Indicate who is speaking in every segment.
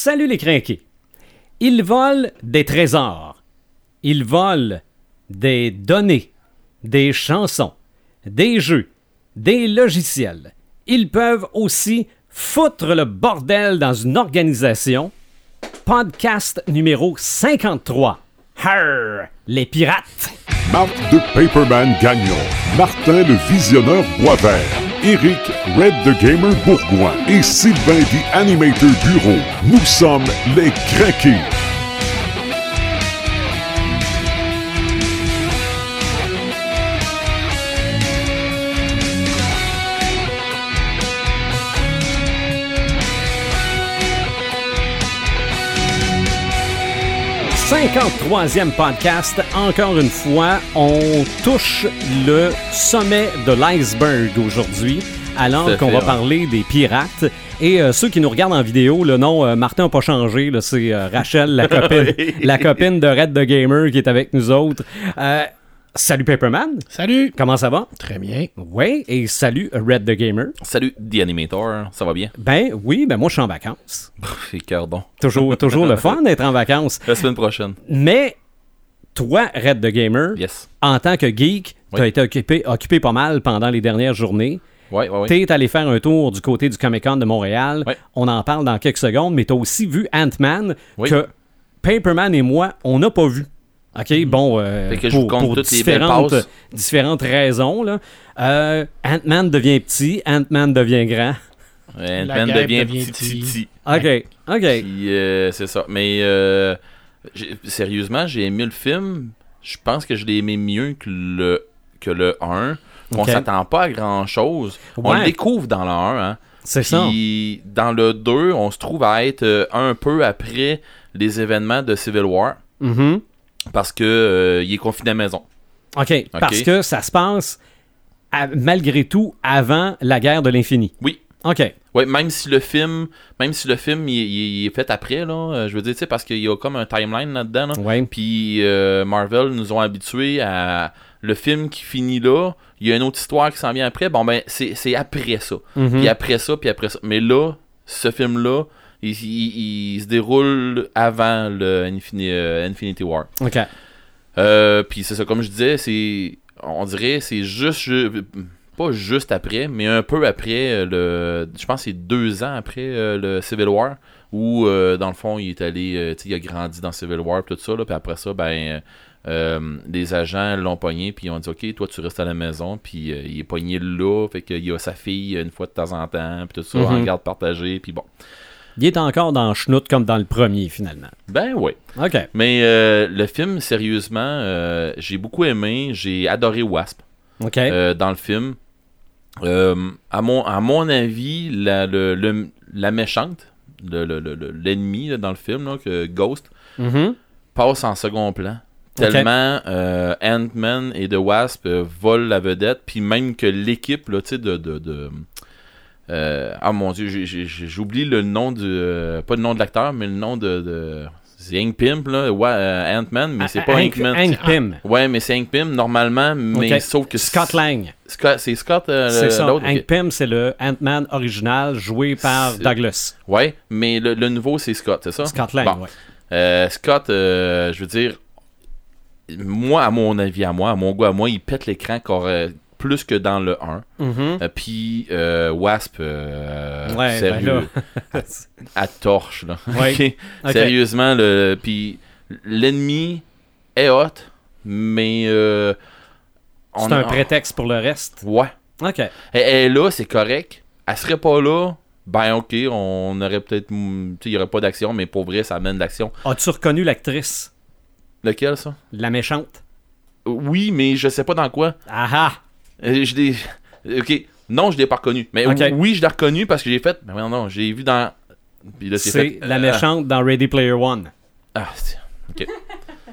Speaker 1: Salut les crinqués. Ils volent des trésors. Ils volent des données, des chansons, des jeux, des logiciels. Ils peuvent aussi foutre le bordel dans une organisation. Podcast numéro 53. Harr, les pirates.
Speaker 2: Marc de Paperman Gagnon, Martin le Visionneur Boisvert, Eric Red the Gamer Bourgoin et Sylvain the Animator Bureau. Nous sommes les craqués.
Speaker 1: « 53e podcast. Encore une fois, on touche le sommet de l'iceberg aujourd'hui, alors qu'on va parler des pirates. Et euh, ceux qui nous regardent en vidéo, le nom euh, Martin n'a pas changé, c'est euh, Rachel, la copine, la copine de Red the Gamer qui est avec nous autres. Salut Paperman,
Speaker 3: Salut!
Speaker 1: comment ça va?
Speaker 3: Très bien.
Speaker 1: Oui, et salut Red the Gamer.
Speaker 4: Salut, The Animator, ça va bien?
Speaker 1: Ben oui, ben moi je suis en vacances.
Speaker 4: C'est cœur bon.
Speaker 1: Toujours, toujours le fun d'être en vacances.
Speaker 4: La semaine prochaine.
Speaker 1: Mais toi, Red the Gamer,
Speaker 4: Yes.
Speaker 1: en tant que geek, tu as
Speaker 4: Oui.
Speaker 1: été occupé, occupé pas mal pendant les dernières journées.
Speaker 4: Ouais, ouais, ouais.
Speaker 1: Tu es allé faire un tour du côté du Comic Con de Montréal. On en parle dans quelques secondes, mais tu as aussi vu Ant-Man
Speaker 4: Oui.
Speaker 1: que Paperman et moi, on n'a pas vu. OK, bon, euh,
Speaker 4: Fait que je vous
Speaker 1: pour, pour
Speaker 4: toutes
Speaker 1: différentes, raisons. là. Euh, Ant-Man devient petit, Ant-Man devient grand.
Speaker 4: Ouais, Ant-Man devient
Speaker 3: devient
Speaker 4: petit,
Speaker 3: petit.
Speaker 4: petit.
Speaker 1: OK, OK.
Speaker 4: Euh, c'est ça. Mais, euh, sérieusement, j'ai aimé le film. Je pense que je l'ai aimé mieux que le, que le 1. On
Speaker 1: Ok.
Speaker 4: s'attend pas à grand-chose. On le découvre dans le 1, hein.
Speaker 1: C'est ça.
Speaker 4: Dans le 2, on se trouve à être euh, un peu après les événements de Civil War.
Speaker 1: Mhm.
Speaker 4: Parce que euh, il est confiné à la maison.
Speaker 1: OK, parce que ça se passe à- malgré tout avant la guerre de l'infini.
Speaker 4: Oui.
Speaker 1: OK.
Speaker 4: Ouais, même si le film, même si le film il, il- il est fait après là, euh, je veux dire, tu sais, parce qu'il y a comme un timeline là-dedans. Là.
Speaker 1: Ouais.
Speaker 4: Puis euh, Marvel nous ont habitués à le film qui finit là, il y a une autre histoire qui s'en vient après. Bon ben c'est après ça.
Speaker 1: Mhm.
Speaker 4: Puis après ça, puis après ça. Mais là, ce film là, il, il- il se déroule avant le euh, Infinity War.
Speaker 1: OK.
Speaker 4: Euh, puis c'est ça, comme je disais, c'est. On dirait, c'est juste. ju- pas juste après, mais un peu après euh, le. Je pense que c'est deux ans après le Civil War, où dans le fond, il est allé. tu sais, il a grandi dans Civil War, tout ça, puis après ça, ben. euh, les agents l'ont pogné, puis ils ont dit Ok, toi tu restes à la maison, puis euh, il est pogné là, fait qu'il a sa fille une fois de temps en temps, puis tout ça, en
Speaker 1: Mhm.
Speaker 4: garde partagée, puis bon.
Speaker 1: Il est encore dans Schnout comme dans le premier, finalement.
Speaker 4: Ben ouais.
Speaker 1: OK.
Speaker 4: Mais euh, le film, sérieusement, euh, j'ai beaucoup aimé, j'ai adoré Wasp.
Speaker 1: OK.
Speaker 4: euh, dans le film. À, mon, à mon avis, la, le- le- la méchante, le- le- le- le- l'ennemi dans le film, là, que Ghost,
Speaker 1: Mhm.
Speaker 4: passe en second plan. Tellement Ant-Man et The Wasp volent la vedette, puis même que l'équipe, de euh, ah mon dieu, j'oublie le nom du... euh, pas le nom de l'acteur, mais le nom de... de c'est Hank Pym, là, ouais, euh, Ant-Man, mais c'est pas
Speaker 1: Hank,
Speaker 4: Hank.
Speaker 1: Hank Pym.
Speaker 4: Ouais, mais c'est Hank Pym, normalement, mais sauf que...
Speaker 1: Scott Lang.
Speaker 4: C'est Scott
Speaker 1: C'est ça.
Speaker 4: l'autre?
Speaker 1: Hank
Speaker 4: ok.
Speaker 1: Pym, c'est le Ant-Man original joué par Douglas.
Speaker 4: Ouais, mais le, le nouveau, c'est Scott, c'est ça?
Speaker 1: Scott Lang,
Speaker 4: Bon.
Speaker 1: ouais.
Speaker 4: Scott, je veux dire, moi, à mon avis, à moi, à mon goût, à moi, il pète l'écran qu'aurait- plus que dans le 1.
Speaker 1: Mhm.
Speaker 4: Euh, Puis euh, Wasp, euh,
Speaker 1: Ouais,
Speaker 4: sérieux,
Speaker 1: ben
Speaker 4: à torche, là.
Speaker 1: Ouais.
Speaker 4: Sérieusement, le, puis l'ennemi est hot, mais... euh,
Speaker 1: C'est un prétexte pour le reste.
Speaker 4: Ouais.
Speaker 1: OK.
Speaker 4: Elle, est là, c'est correct. Elle serait pas là, ben ok, on aurait peut-être. mm, il y aurait pas d'action, mais pour vrai, ça amène de l'action.
Speaker 1: As-tu reconnu l'actrice?
Speaker 4: Lequel, ça?
Speaker 1: La méchante?
Speaker 4: Oui, mais je sais pas dans quoi.
Speaker 1: Ah ah!
Speaker 4: Euh, je l'ai. Ok, non, je l'ai pas reconnu. Mais oui, je l'ai reconnu parce que j'ai fait. Mais non, non, j'ai vu dans. Puis là, c'est fait,
Speaker 1: la
Speaker 4: euh,
Speaker 1: méchante dans Ready Player One.
Speaker 4: Ah, c'est- ok.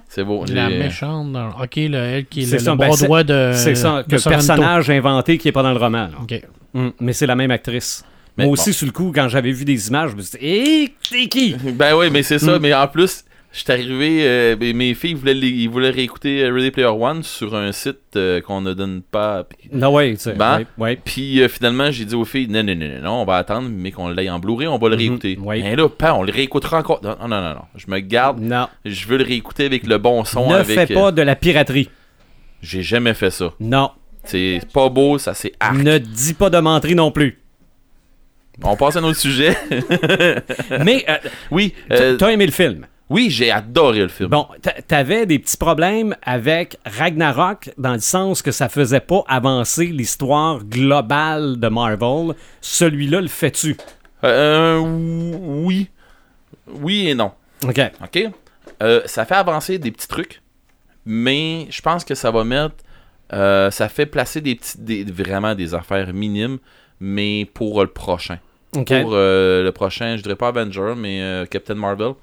Speaker 4: C'est beau.
Speaker 3: La méchante. dans- Ok, le, elle qui est
Speaker 1: C'est
Speaker 3: le,
Speaker 1: ça,
Speaker 3: le
Speaker 1: ben,
Speaker 3: bras droit de.
Speaker 1: C'est ça,
Speaker 3: Euh, de
Speaker 1: le
Speaker 3: Sorrento.
Speaker 1: personnage inventé qui est pas dans le roman. là.
Speaker 3: Ok.
Speaker 1: Mm, mais c'est la même actrice.
Speaker 4: Mais
Speaker 1: Moi aussi,
Speaker 4: bon.
Speaker 1: sur le coup, quand j'avais vu des images, je me suis dit, hé, c'est qui?
Speaker 4: Ben oui, mais c'est ça.
Speaker 1: Mm.
Speaker 4: Mais en plus, Je suis arrivé, euh, ben, mes filles voulaient, les- ils voulaient réécouter euh, Ready Player One sur un site euh, qu'on ne donne pas.
Speaker 1: Non, ouais, tu sais. Ouais.
Speaker 4: puis, euh, finalement, j'ai dit aux filles, non, non, non, non, on va attendre, mais qu'on l'aille en Blu-ray, on va le
Speaker 1: Mhm,
Speaker 4: réécouter. Et là, pas, on le réécoutera encore. Non, non, non, non, je me garde,
Speaker 1: Non.
Speaker 4: je veux le réécouter avec le bon son.
Speaker 1: ne
Speaker 4: avec,
Speaker 1: fais pas de la piraterie.
Speaker 4: J'ai jamais fait ça.
Speaker 1: Non.
Speaker 4: C'est pas beau, ça c'est arc.
Speaker 1: Ne dis pas de menterie non plus.
Speaker 4: On passe à un autre sujet.
Speaker 1: Mais
Speaker 4: oui,
Speaker 1: t'as aimé le film?
Speaker 4: Oui, j'ai adoré le film.
Speaker 1: Bon, t'a- t'avais des petits problèmes avec Ragnarok dans le sens que ça faisait pas avancer l'histoire globale de Marvel. Celui-là le fait-tu?
Speaker 4: Euh, oui. Oui et non.
Speaker 1: OK.
Speaker 4: OK? Euh, ça fait avancer des petits trucs, mais je pense que ça va mettre. euh, ça fait placer des petits, des- vraiment des affaires minimes, mais pour euh, le prochain.
Speaker 1: OK.
Speaker 4: Pour euh, le prochain, je dirais pas Avenger, mais euh, Captain Marvel.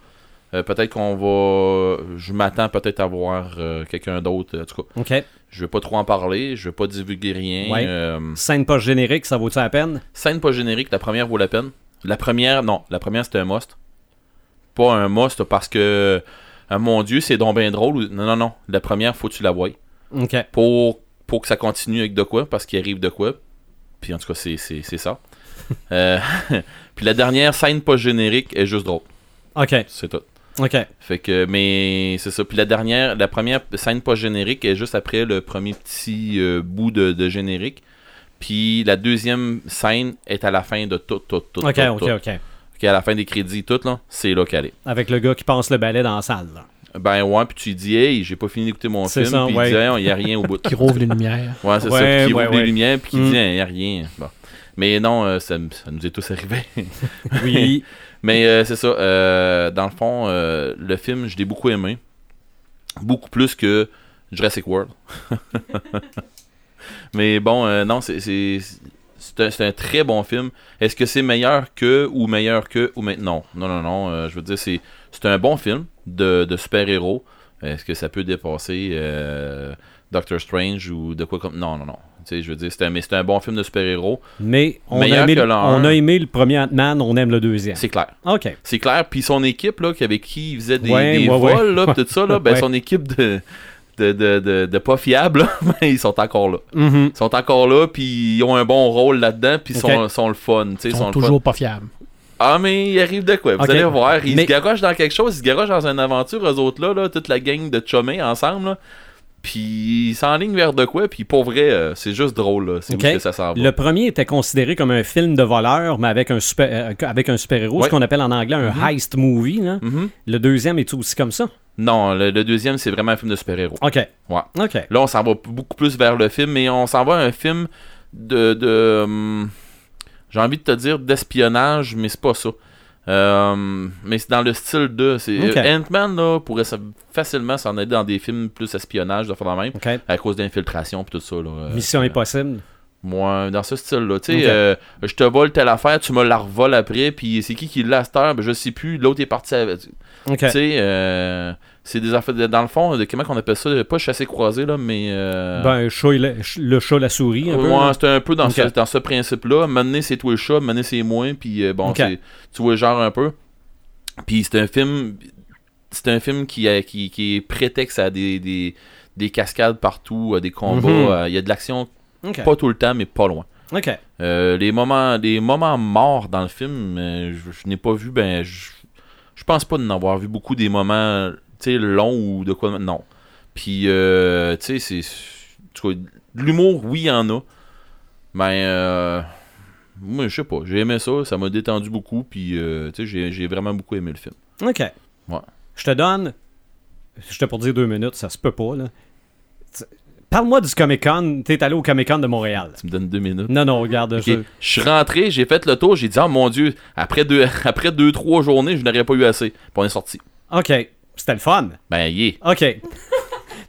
Speaker 4: Euh, peut-être qu'on va. Je m'attends peut-être à voir euh, quelqu'un d'autre. En tout cas,
Speaker 1: OK.
Speaker 4: je vais pas trop en parler, je vais pas divulguer rien.
Speaker 1: Ouais.
Speaker 4: Euh,
Speaker 1: Scène pas générique, ça vaut-tu la peine?
Speaker 4: Scène pas générique, la première vaut la peine. La première, non, la première c'était un must. Pas un must parce que, ah, mon dieu, c'est donc bien drôle. Non, non, non. La première, faut que tu la voies.
Speaker 1: OK.
Speaker 4: Pour, pour que ça continue avec de quoi, parce qu'il arrive de quoi. Puis en tout cas, c'est, c'est, c'est ça. Euh, puis la dernière scène pas générique est juste drôle.
Speaker 1: OK.
Speaker 4: C'est tout.
Speaker 1: OK.
Speaker 4: Fait que, mais c'est ça. Puis la dernière, la première scène pas générique est juste après le premier petit euh, bout de, de générique. Puis la deuxième scène est à la fin de tout, tout, tout.
Speaker 1: OK,
Speaker 4: tout,
Speaker 1: OK,
Speaker 4: tout.
Speaker 1: OK.
Speaker 4: Ok, à la fin des crédits, tout, là, c'est là qu'elle est.
Speaker 1: Avec le gars qui passe le balai dans la salle. là.
Speaker 4: Ben ouais, puis tu lui dis, hey, j'ai pas fini d'écouter mon
Speaker 1: C'est
Speaker 4: film,
Speaker 1: ça,
Speaker 4: puis
Speaker 1: ouais.
Speaker 4: il dit, Hey, il y a rien au bout.
Speaker 3: Qui rouvre les lumières.
Speaker 4: Ouais, c'est
Speaker 1: Ouais,
Speaker 4: ça, puis il
Speaker 1: ouais,
Speaker 4: ouvre les lumières, puis il
Speaker 1: Mm.
Speaker 4: dit, il y a rien. Bon. Mais non, euh, ça, ça nous est tous arrivé.
Speaker 1: Oui.
Speaker 4: Mais euh, c'est ça, euh, dans le fond, euh, le film, je l'ai beaucoup aimé. Beaucoup plus que Jurassic World. Mais bon, non, c'est c'est- un, un très bon film. Est-ce que c'est meilleur que ou meilleur que ou maintenant Non, non, non, non. je veux dire, c'est c'est un bon film de, de super-héros. Est-ce que ça peut dépasser Doctor Strange ou de quoi comme. Non, non, non. Tu sais, je veux dire, c'est un, mais c'est un bon film de super-héros.
Speaker 1: Mais on a,
Speaker 4: Meilleur
Speaker 1: aimé,
Speaker 4: que
Speaker 1: le- on a aimé le premier Ant-Man, on aime le deuxième.
Speaker 4: C'est clair.
Speaker 1: OK.
Speaker 4: C'est clair. Puis son équipe, là, qui- avec qui il faisait des,
Speaker 1: Ouais,
Speaker 4: des
Speaker 1: ouais, ouais.
Speaker 4: vols, là, tout ça, là, ben,
Speaker 1: Ouais.
Speaker 4: son équipe de, de, de, de, de pas fiables, là, ben, ils sont encore là.
Speaker 1: Mhm.
Speaker 4: Ils sont encore là, puis ils ont un bon rôle là-dedans, puis ils sont, sont le fun. tu sais,
Speaker 3: Ils sont
Speaker 4: sont fun.
Speaker 3: toujours pas fiables.
Speaker 4: Ah, mais il arrive de quoi? Vous allez voir. Ils
Speaker 1: Mais-
Speaker 4: se garochent dans quelque chose, ils se garochent dans une aventure, eux autres là, là toute la gang de chumés ensemble. Là. Puis ils s'enlignent vers de quoi, puis pour vrai, euh, c'est juste drôle. là. C'est
Speaker 1: Ok.
Speaker 4: où est-ce que ça s'en va.
Speaker 1: Le premier était considéré comme un film de voleur, mais avec un super, euh, avec un super-héros,
Speaker 4: Ouais.
Speaker 1: ce qu'on appelle en anglais un
Speaker 4: Mhm.
Speaker 1: heist movie. là.
Speaker 4: Mhm.
Speaker 1: Le deuxième est aussi comme ça?
Speaker 4: Non, le, le deuxième, c'est vraiment un film de super-héros.
Speaker 1: OK.
Speaker 4: Ouais.
Speaker 1: OK.
Speaker 4: Là, on s'en va beaucoup plus vers le film, mais on s'en va à un film de. de hum, J'ai envie de te dire d'espionnage, mais c'est pas ça. Euh, mais c'est dans le style de. c'est
Speaker 1: Ok.
Speaker 4: euh, Ant-Man là, pourrait facilement s'en aller dans des films plus espionnage, de faire la même, à cause d'infiltration et tout ça. Là, Euh,
Speaker 1: Mission
Speaker 4: euh,
Speaker 1: Impossible.
Speaker 4: Moi, dans ce style-là. Tu sais, euh, je te vole telle affaire, tu me la revoles après, puis c'est qui qui l'a à cette heure, ben, je sais plus, l'autre est parti avec. Tu sais, euh, c'est des affaires. de- dans le fond, de, comment on appelle ça Pas chassé croisé, là, mais. euh,
Speaker 1: Ben, chat et la- le chat, la souris, un peu.
Speaker 4: Ouais, c'était un peu dans, ce, dans ce principe-là. Maintenant, c'est toi le chat, maintenant, c'est moi, puis euh, bon, tu vois genre un peu. Puis c'est un film. C'est un film qui, a- qui, qui est prétexte à des, des, des cascades partout, à des combats.
Speaker 1: Mhm.
Speaker 4: euh, Il y a de l'action, pas tout le temps, mais pas loin.
Speaker 1: OK.
Speaker 4: Euh, les moments les moments morts dans le film, je, je n'ai pas vu, ben, je, je pense pas d'en avoir vu beaucoup des moments, longs ou de quoi, non. Puis, euh, tu sais, c'est, l'humour, oui, il y en a, mais, euh, moi, je sais pas, j'ai aimé ça, ça m'a détendu beaucoup, puis, euh, tu sais, j'ai, vraiment beaucoup aimé le film.
Speaker 1: OK.
Speaker 4: Ouais.
Speaker 1: Je te donne. Je te pour dire deux minutes, ça se peut pas, là. Parle-moi du Comic Con. T'es allé au Comic Con de Montréal.
Speaker 4: Tu me donnes deux minutes.
Speaker 1: Non, non, regarde. Je
Speaker 4: suis rentré, j'ai fait le tour, j'ai dit, oh mon dieu, après deux, après deux, trois journées, je n'aurais pas eu assez. Puis on est sorti.
Speaker 1: OK. C'était le fun.
Speaker 4: Ben, yeah.
Speaker 1: OK.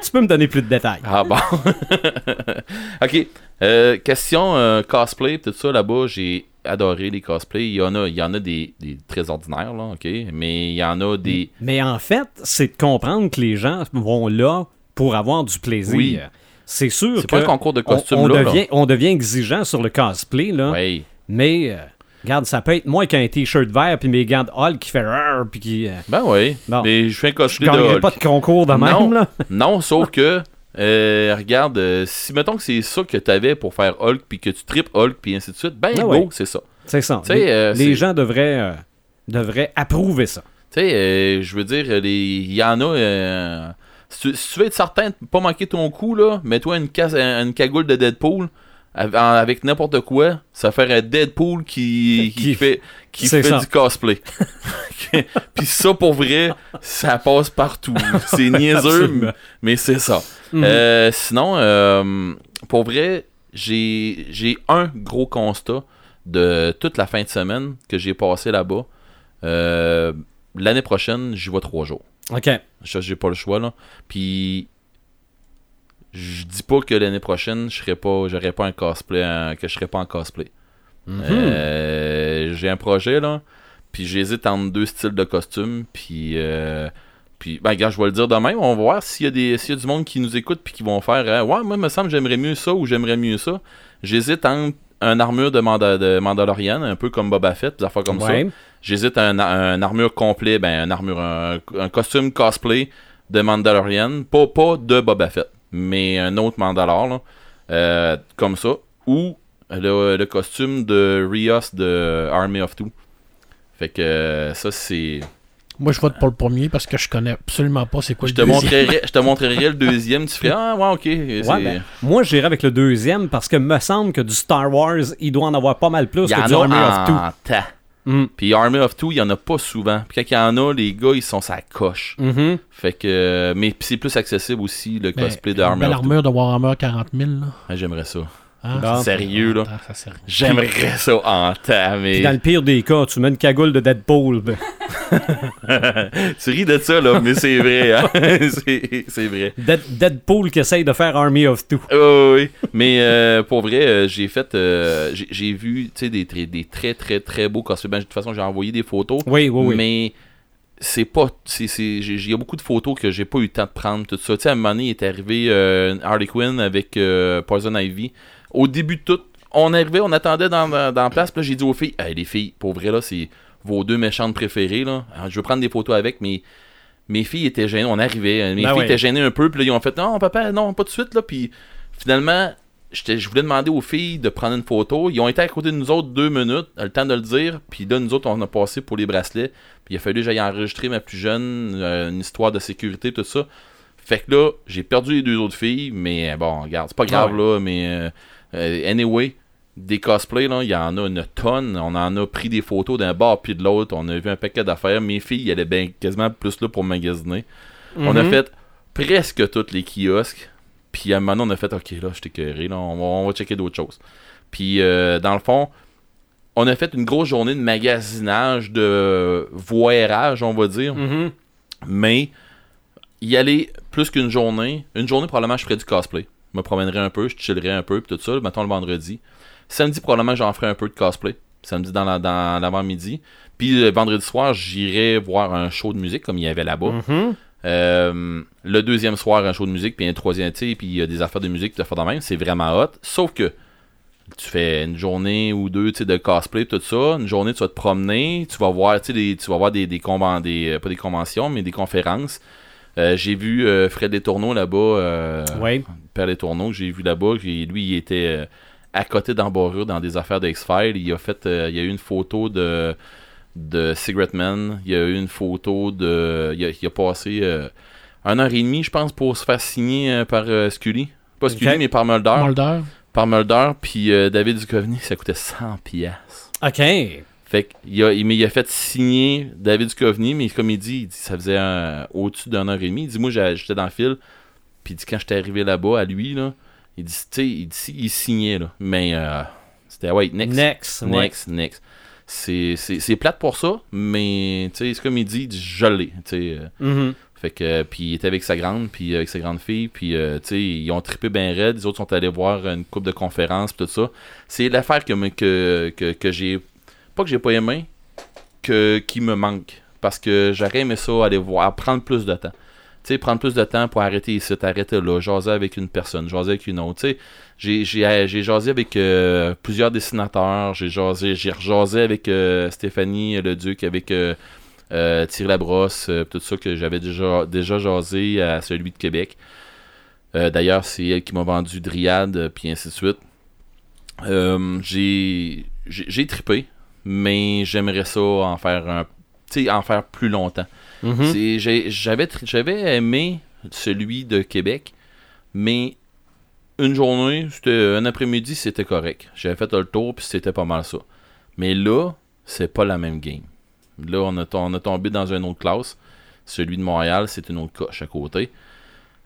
Speaker 1: tu peux me donner plus de détails.
Speaker 4: Ah bon. ok. Euh, question euh, cosplay, tout ça là-bas, j'ai adoré les cosplays. Il y en a, il y en a des, des très ordinaires, là, ok. Mais il y en a des.
Speaker 1: Mais en fait, c'est de comprendre que les gens vont là pour avoir du plaisir.
Speaker 4: Oui.
Speaker 1: C'est sûr
Speaker 4: C'est
Speaker 1: que
Speaker 4: pas un concours de
Speaker 1: on,
Speaker 4: costumes
Speaker 1: on
Speaker 4: là. là.
Speaker 1: devient, on devient exigeant sur le cosplay, là,
Speaker 4: Ouais.
Speaker 1: mais euh, Regarde, ça peut être moi qui ai un t-shirt vert puis mes gants de Hulk qui fait puis qui. euh,
Speaker 4: Ben oui.
Speaker 1: Bon.
Speaker 4: Mais je fais un cosplay de Hulk.
Speaker 1: pas de concours de même,
Speaker 4: Non.
Speaker 1: là.
Speaker 4: Non, sauf que, euh, regarde, euh, si mettons que c'est ça que t'avais pour faire Hulk, puis que tu tripes Hulk, puis ainsi de suite, ben
Speaker 1: Ah
Speaker 4: go, c'est ça.
Speaker 1: C'est ça.
Speaker 4: Tu
Speaker 1: les
Speaker 4: euh,
Speaker 1: les gens devraient, devraient approuver ça.
Speaker 4: Tu sais, euh, je veux dire, il y en a. si, tu, si tu veux être certain de pas manquer ton coup, là, mets-toi une, une cagoule de Deadpool avec n'importe quoi. Ça un Deadpool qui, qui
Speaker 1: Qui-
Speaker 4: fait, qui fait
Speaker 1: ça.
Speaker 4: du cosplay. Puis ça, pour vrai, ça passe partout. C'est niaiseux,
Speaker 1: Absolument.
Speaker 4: mais c'est ça.
Speaker 1: Mhm.
Speaker 4: Euh, sinon, euh, pour vrai, j'ai un gros constat de toute la fin de semaine que j'ai passé là-bas. Euh, L'année prochaine, j'y vais trois jours.
Speaker 1: OK.
Speaker 4: J'ai pas le choix, là. Puis, je dis pas que l'année prochaine, je serais pas, pas un cosplay, que je serais pas en cosplay.
Speaker 1: Mhm.
Speaker 4: Euh, j'ai un projet, là. Puis, j'hésite entre deux styles de costumes. Puis, euh, puis ben, je vais le dire de même. On va voir s'il y, a des- s'il y a du monde qui nous écoute puis qui vont faire euh, Ouais, moi, il me semble que j'aimerais mieux ça ou j'aimerais mieux ça. J'hésite entre un armure de, Manda- de Mandalorian, un peu comme Boba Fett, des affaires comme ça. J'hésite à un, un armure complet, ben un armure, un, un costume cosplay de Mandalorian, pas, pas de Boba Fett, mais un autre Mandalore, là, euh, comme ça, ou le, le costume de Rios de Army of Two. Fait que euh, ça c'est.
Speaker 3: Moi, je vote pour le premier parce que je connais absolument pas c'est quoi
Speaker 4: Je
Speaker 3: le
Speaker 4: te
Speaker 3: deuxième.
Speaker 4: montrerai, je te montrerai le deuxième, tu fais ah ouais ok.
Speaker 1: Ouais, ben, moi, j'irai avec le deuxième parce que me semble que du Star Wars, il doit en avoir pas mal plus
Speaker 4: y
Speaker 1: que
Speaker 4: en
Speaker 1: du Army of Two. Mm.
Speaker 4: Puis Army of Two, il y en a pas souvent. Puis quand il y en a, les gars ils sont sa coche.
Speaker 1: Mhm.
Speaker 4: Fait que mais c'est plus accessible aussi le
Speaker 3: Mais
Speaker 4: cosplay de Army of Two.
Speaker 3: armure de Warhammer 40 000, là.
Speaker 4: Ah, J'aimerais ça.
Speaker 3: Hein?
Speaker 1: Bon.
Speaker 4: Sérieux, là.
Speaker 3: Ah.
Speaker 4: J'aimerais ça en temps,
Speaker 1: Puis dans le pire des cas, tu mets une cagoule de Deadpool. ben,
Speaker 4: tu ris de ça, là, mais c'est vrai, hein. c'est c'est vrai.
Speaker 1: Dead- Deadpool qui essaye de faire Army of Two.
Speaker 4: Oh, oui. Mais euh, pour vrai, euh, j'ai fait. euh, j'ai- vu, tu sais, des, très- des très, très, très beaux cosplays. Ben, de toute façon, j'ai envoyé des photos.
Speaker 1: Oui, oui, oui.
Speaker 4: Mais c'est pas. c'est- c'est- j'ai- Il y a beaucoup de photos que j'ai pas eu le temps de prendre, tout ça. Tu sais, à un moment donné, il est arrivé euh, Harley Quinn avec euh, Poison Ivy. Au début de tout, on arrivait, on attendait dans, dans, la place, puis là, j'ai dit aux filles, hey, les filles, pour vrai, là, c'est vos deux méchantes préférées, là. Alors, je veux prendre des photos avec, mais. Mes filles étaient gênées, on arrivait, euh, mes
Speaker 1: Ben
Speaker 4: filles
Speaker 1: ouais.
Speaker 4: étaient gênées un peu, puis là, ils ont fait non, papa, non, pas de suite, là, puis finalement, je voulais demander aux filles de prendre une photo. Ils ont été à côté de nous autres deux minutes, le temps de le dire. Puis là, nous autres, on a passé pour les bracelets. Puis il a fallu que j'aille enregistrer ma plus jeune, euh, une histoire de sécurité, tout ça. Fait que là, j'ai perdu les deux autres filles, mais bon, regarde, c'est pas grave
Speaker 1: Ah
Speaker 4: là, mais euh, anyway, des cosplays, là, il y en a une tonne. On en a pris des photos d'un bar puis de l'autre. On a vu un paquet d'affaires. Mes filles, elles étaient ben, quasiment plus là pour magasiner. On a
Speaker 1: Mhm.
Speaker 4: fait presque tous les kiosques. Puis à un moment donné, on a fait OK, là, je t'ai là, on va, on va checker d'autres choses. Puis euh, dans le fond, on a fait une grosse journée de magasinage, de voyage, on va dire.
Speaker 1: Mhm.
Speaker 4: Mais y aller plus qu'une journée, une journée, probablement, je ferais du cosplay. Je me promènerais un peu, je chillerais un peu, puis tout ça, mettons le vendredi. Samedi, probablement, j'en ferais un peu de cosplay. Samedi dans la- dans l'avant-midi. Puis le vendredi soir, j'irais voir un show de musique comme il y avait là-bas.
Speaker 1: Mhm.
Speaker 4: Euh, le deuxième soir, un show de musique, puis un troisième, tu sais, puis il y a des affaires de musique, des affaires de même, c'est vraiment hot. Sauf que tu fais une journée ou deux, de cosplay, tout ça. Une journée, tu vas te promener, tu vas voir, tu sais, des- tu vas voir des, des, conven- des euh, pas des conventions, mais des conférences. Euh, j'ai vu euh, Fred Letourneau là-bas, euh,
Speaker 1: Ouais.
Speaker 4: Père Letourneau, que j'ai vu là-bas, lui, il était euh, à côté d'embarrure dans des affaires de X-Files. Il a fait, euh, il y a eu une photo de de Cigarette Man. Il y a eu une photo de. Il a, il a passé un heure et demie, je pense, pour se faire signer par Scully. Pas Scully, mais par Mulder.
Speaker 3: Mulder.
Speaker 4: Par Mulder, puis David Duchovny, ça coûtait 100 pièces.
Speaker 1: OK.
Speaker 4: Fait qu'il a, il, mais il a fait signer David Duchovny, mais comme il dit, il dit, ça faisait un- au-dessus d'une heure et demie. Il dit, moi, j'étais dans le fil, puis il dit, quand j'étais arrivé là-bas, à lui, là, il dit, tu sais, il, dit, il signait, là. Mais euh, c'était, ouais, next.
Speaker 1: Next. ouais.
Speaker 4: Next, next. C'est, c'est, c'est plate pour ça, mais tu sais, c'est comme il dit, il dit, je l'ai. tu sais, euh,
Speaker 1: Mhm.
Speaker 4: Fait que, euh, puis il était avec sa grande, puis avec sa grande fille, puis euh, tu sais, ils ont trippé ben raide. Les autres sont allés voir une coupe de conférences, tout ça. C'est l'affaire que, que, que, que j'ai, pas que j'ai pas aimé, que, qui me manque. Parce que j'aurais aimé ça, aller voir, prendre plus de temps. sais, prendre plus de temps pour arrêter ici, arrêter là, jaser avec une personne, jaser avec une autre. Tu sais, j'ai, jasé avec euh, plusieurs dessinateurs, j'ai jasé, j'ai rejasé avec euh, Stéphanie Leduc, avec euh, euh, Thierry Labrosse, euh, tout ça que j'avais déjà, déjà jasé à celui de Québec. Euh, d'ailleurs, c'est elle qui m'a vendu Dryad, euh, puis ainsi de suite. Euh, j'ai, trippé, mais j'aimerais ça en faire un, tu sais, en faire plus longtemps.
Speaker 1: Mhm.
Speaker 4: J'avais aimé celui de Québec, mais une journée, c'était un après-midi, c'était correct. J'avais fait le tour, puis c'était pas mal ça. Mais là, c'est pas la même game. Là, on a, on a tombé dans une autre classe. Celui de Montréal, c'est une autre coche à côté.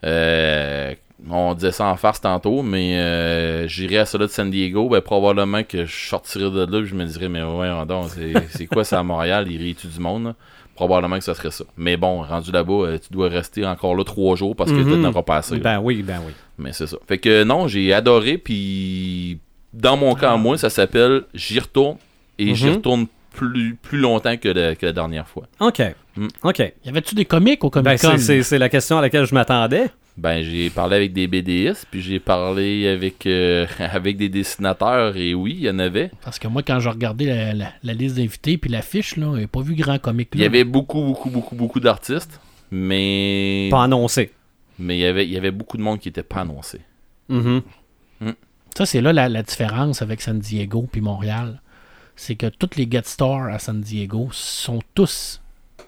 Speaker 4: Euh, on disait ça en farce tantôt, mais euh, j'irais à celui de San Diego, ben probablement que je sortirais de là, puis je me dirais, mais ouais, donc, c'est c'est quoi ça à Montréal, il rit du monde, là? Probablement que ça serait ça. Mais bon, rendu là-bas, euh, tu dois rester encore là trois jours parce que
Speaker 1: Mhm.
Speaker 4: tu n'en auras pas assez.
Speaker 1: Ben oui, ben oui.
Speaker 4: Mais c'est ça. Fait que non, j'ai adoré, puis dans mon cas, moi, ça s'appelle J'y retourne, et j'y
Speaker 1: Mhm.
Speaker 4: retourne plus, plus longtemps que, la- que la dernière fois.
Speaker 1: OK.
Speaker 4: Mm.
Speaker 1: OK.
Speaker 3: Y avait-tu des comiques au
Speaker 1: Ben,
Speaker 3: Comic Con
Speaker 1: c'est- c'est c'est la question à laquelle je m'attendais.
Speaker 4: Ben, j'ai parlé avec des BDistes, puis j'ai parlé avec, euh, avec des dessinateurs, et oui, il y en avait.
Speaker 3: Parce que moi, quand j'ai regardé la, la- la liste d'invités puis l'affiche, là, j'ai pas vu grand comique
Speaker 4: Il y avait beaucoup, beaucoup, beaucoup, beaucoup d'artistes, mais
Speaker 1: Pas annoncé.
Speaker 4: mais il y avait, il y avait beaucoup de monde qui n'était pas annoncé.
Speaker 1: Mhm.
Speaker 3: Ça, c'est là la, la différence avec San Diego puis Montréal. C'est que tous les get stars à San Diego sont tous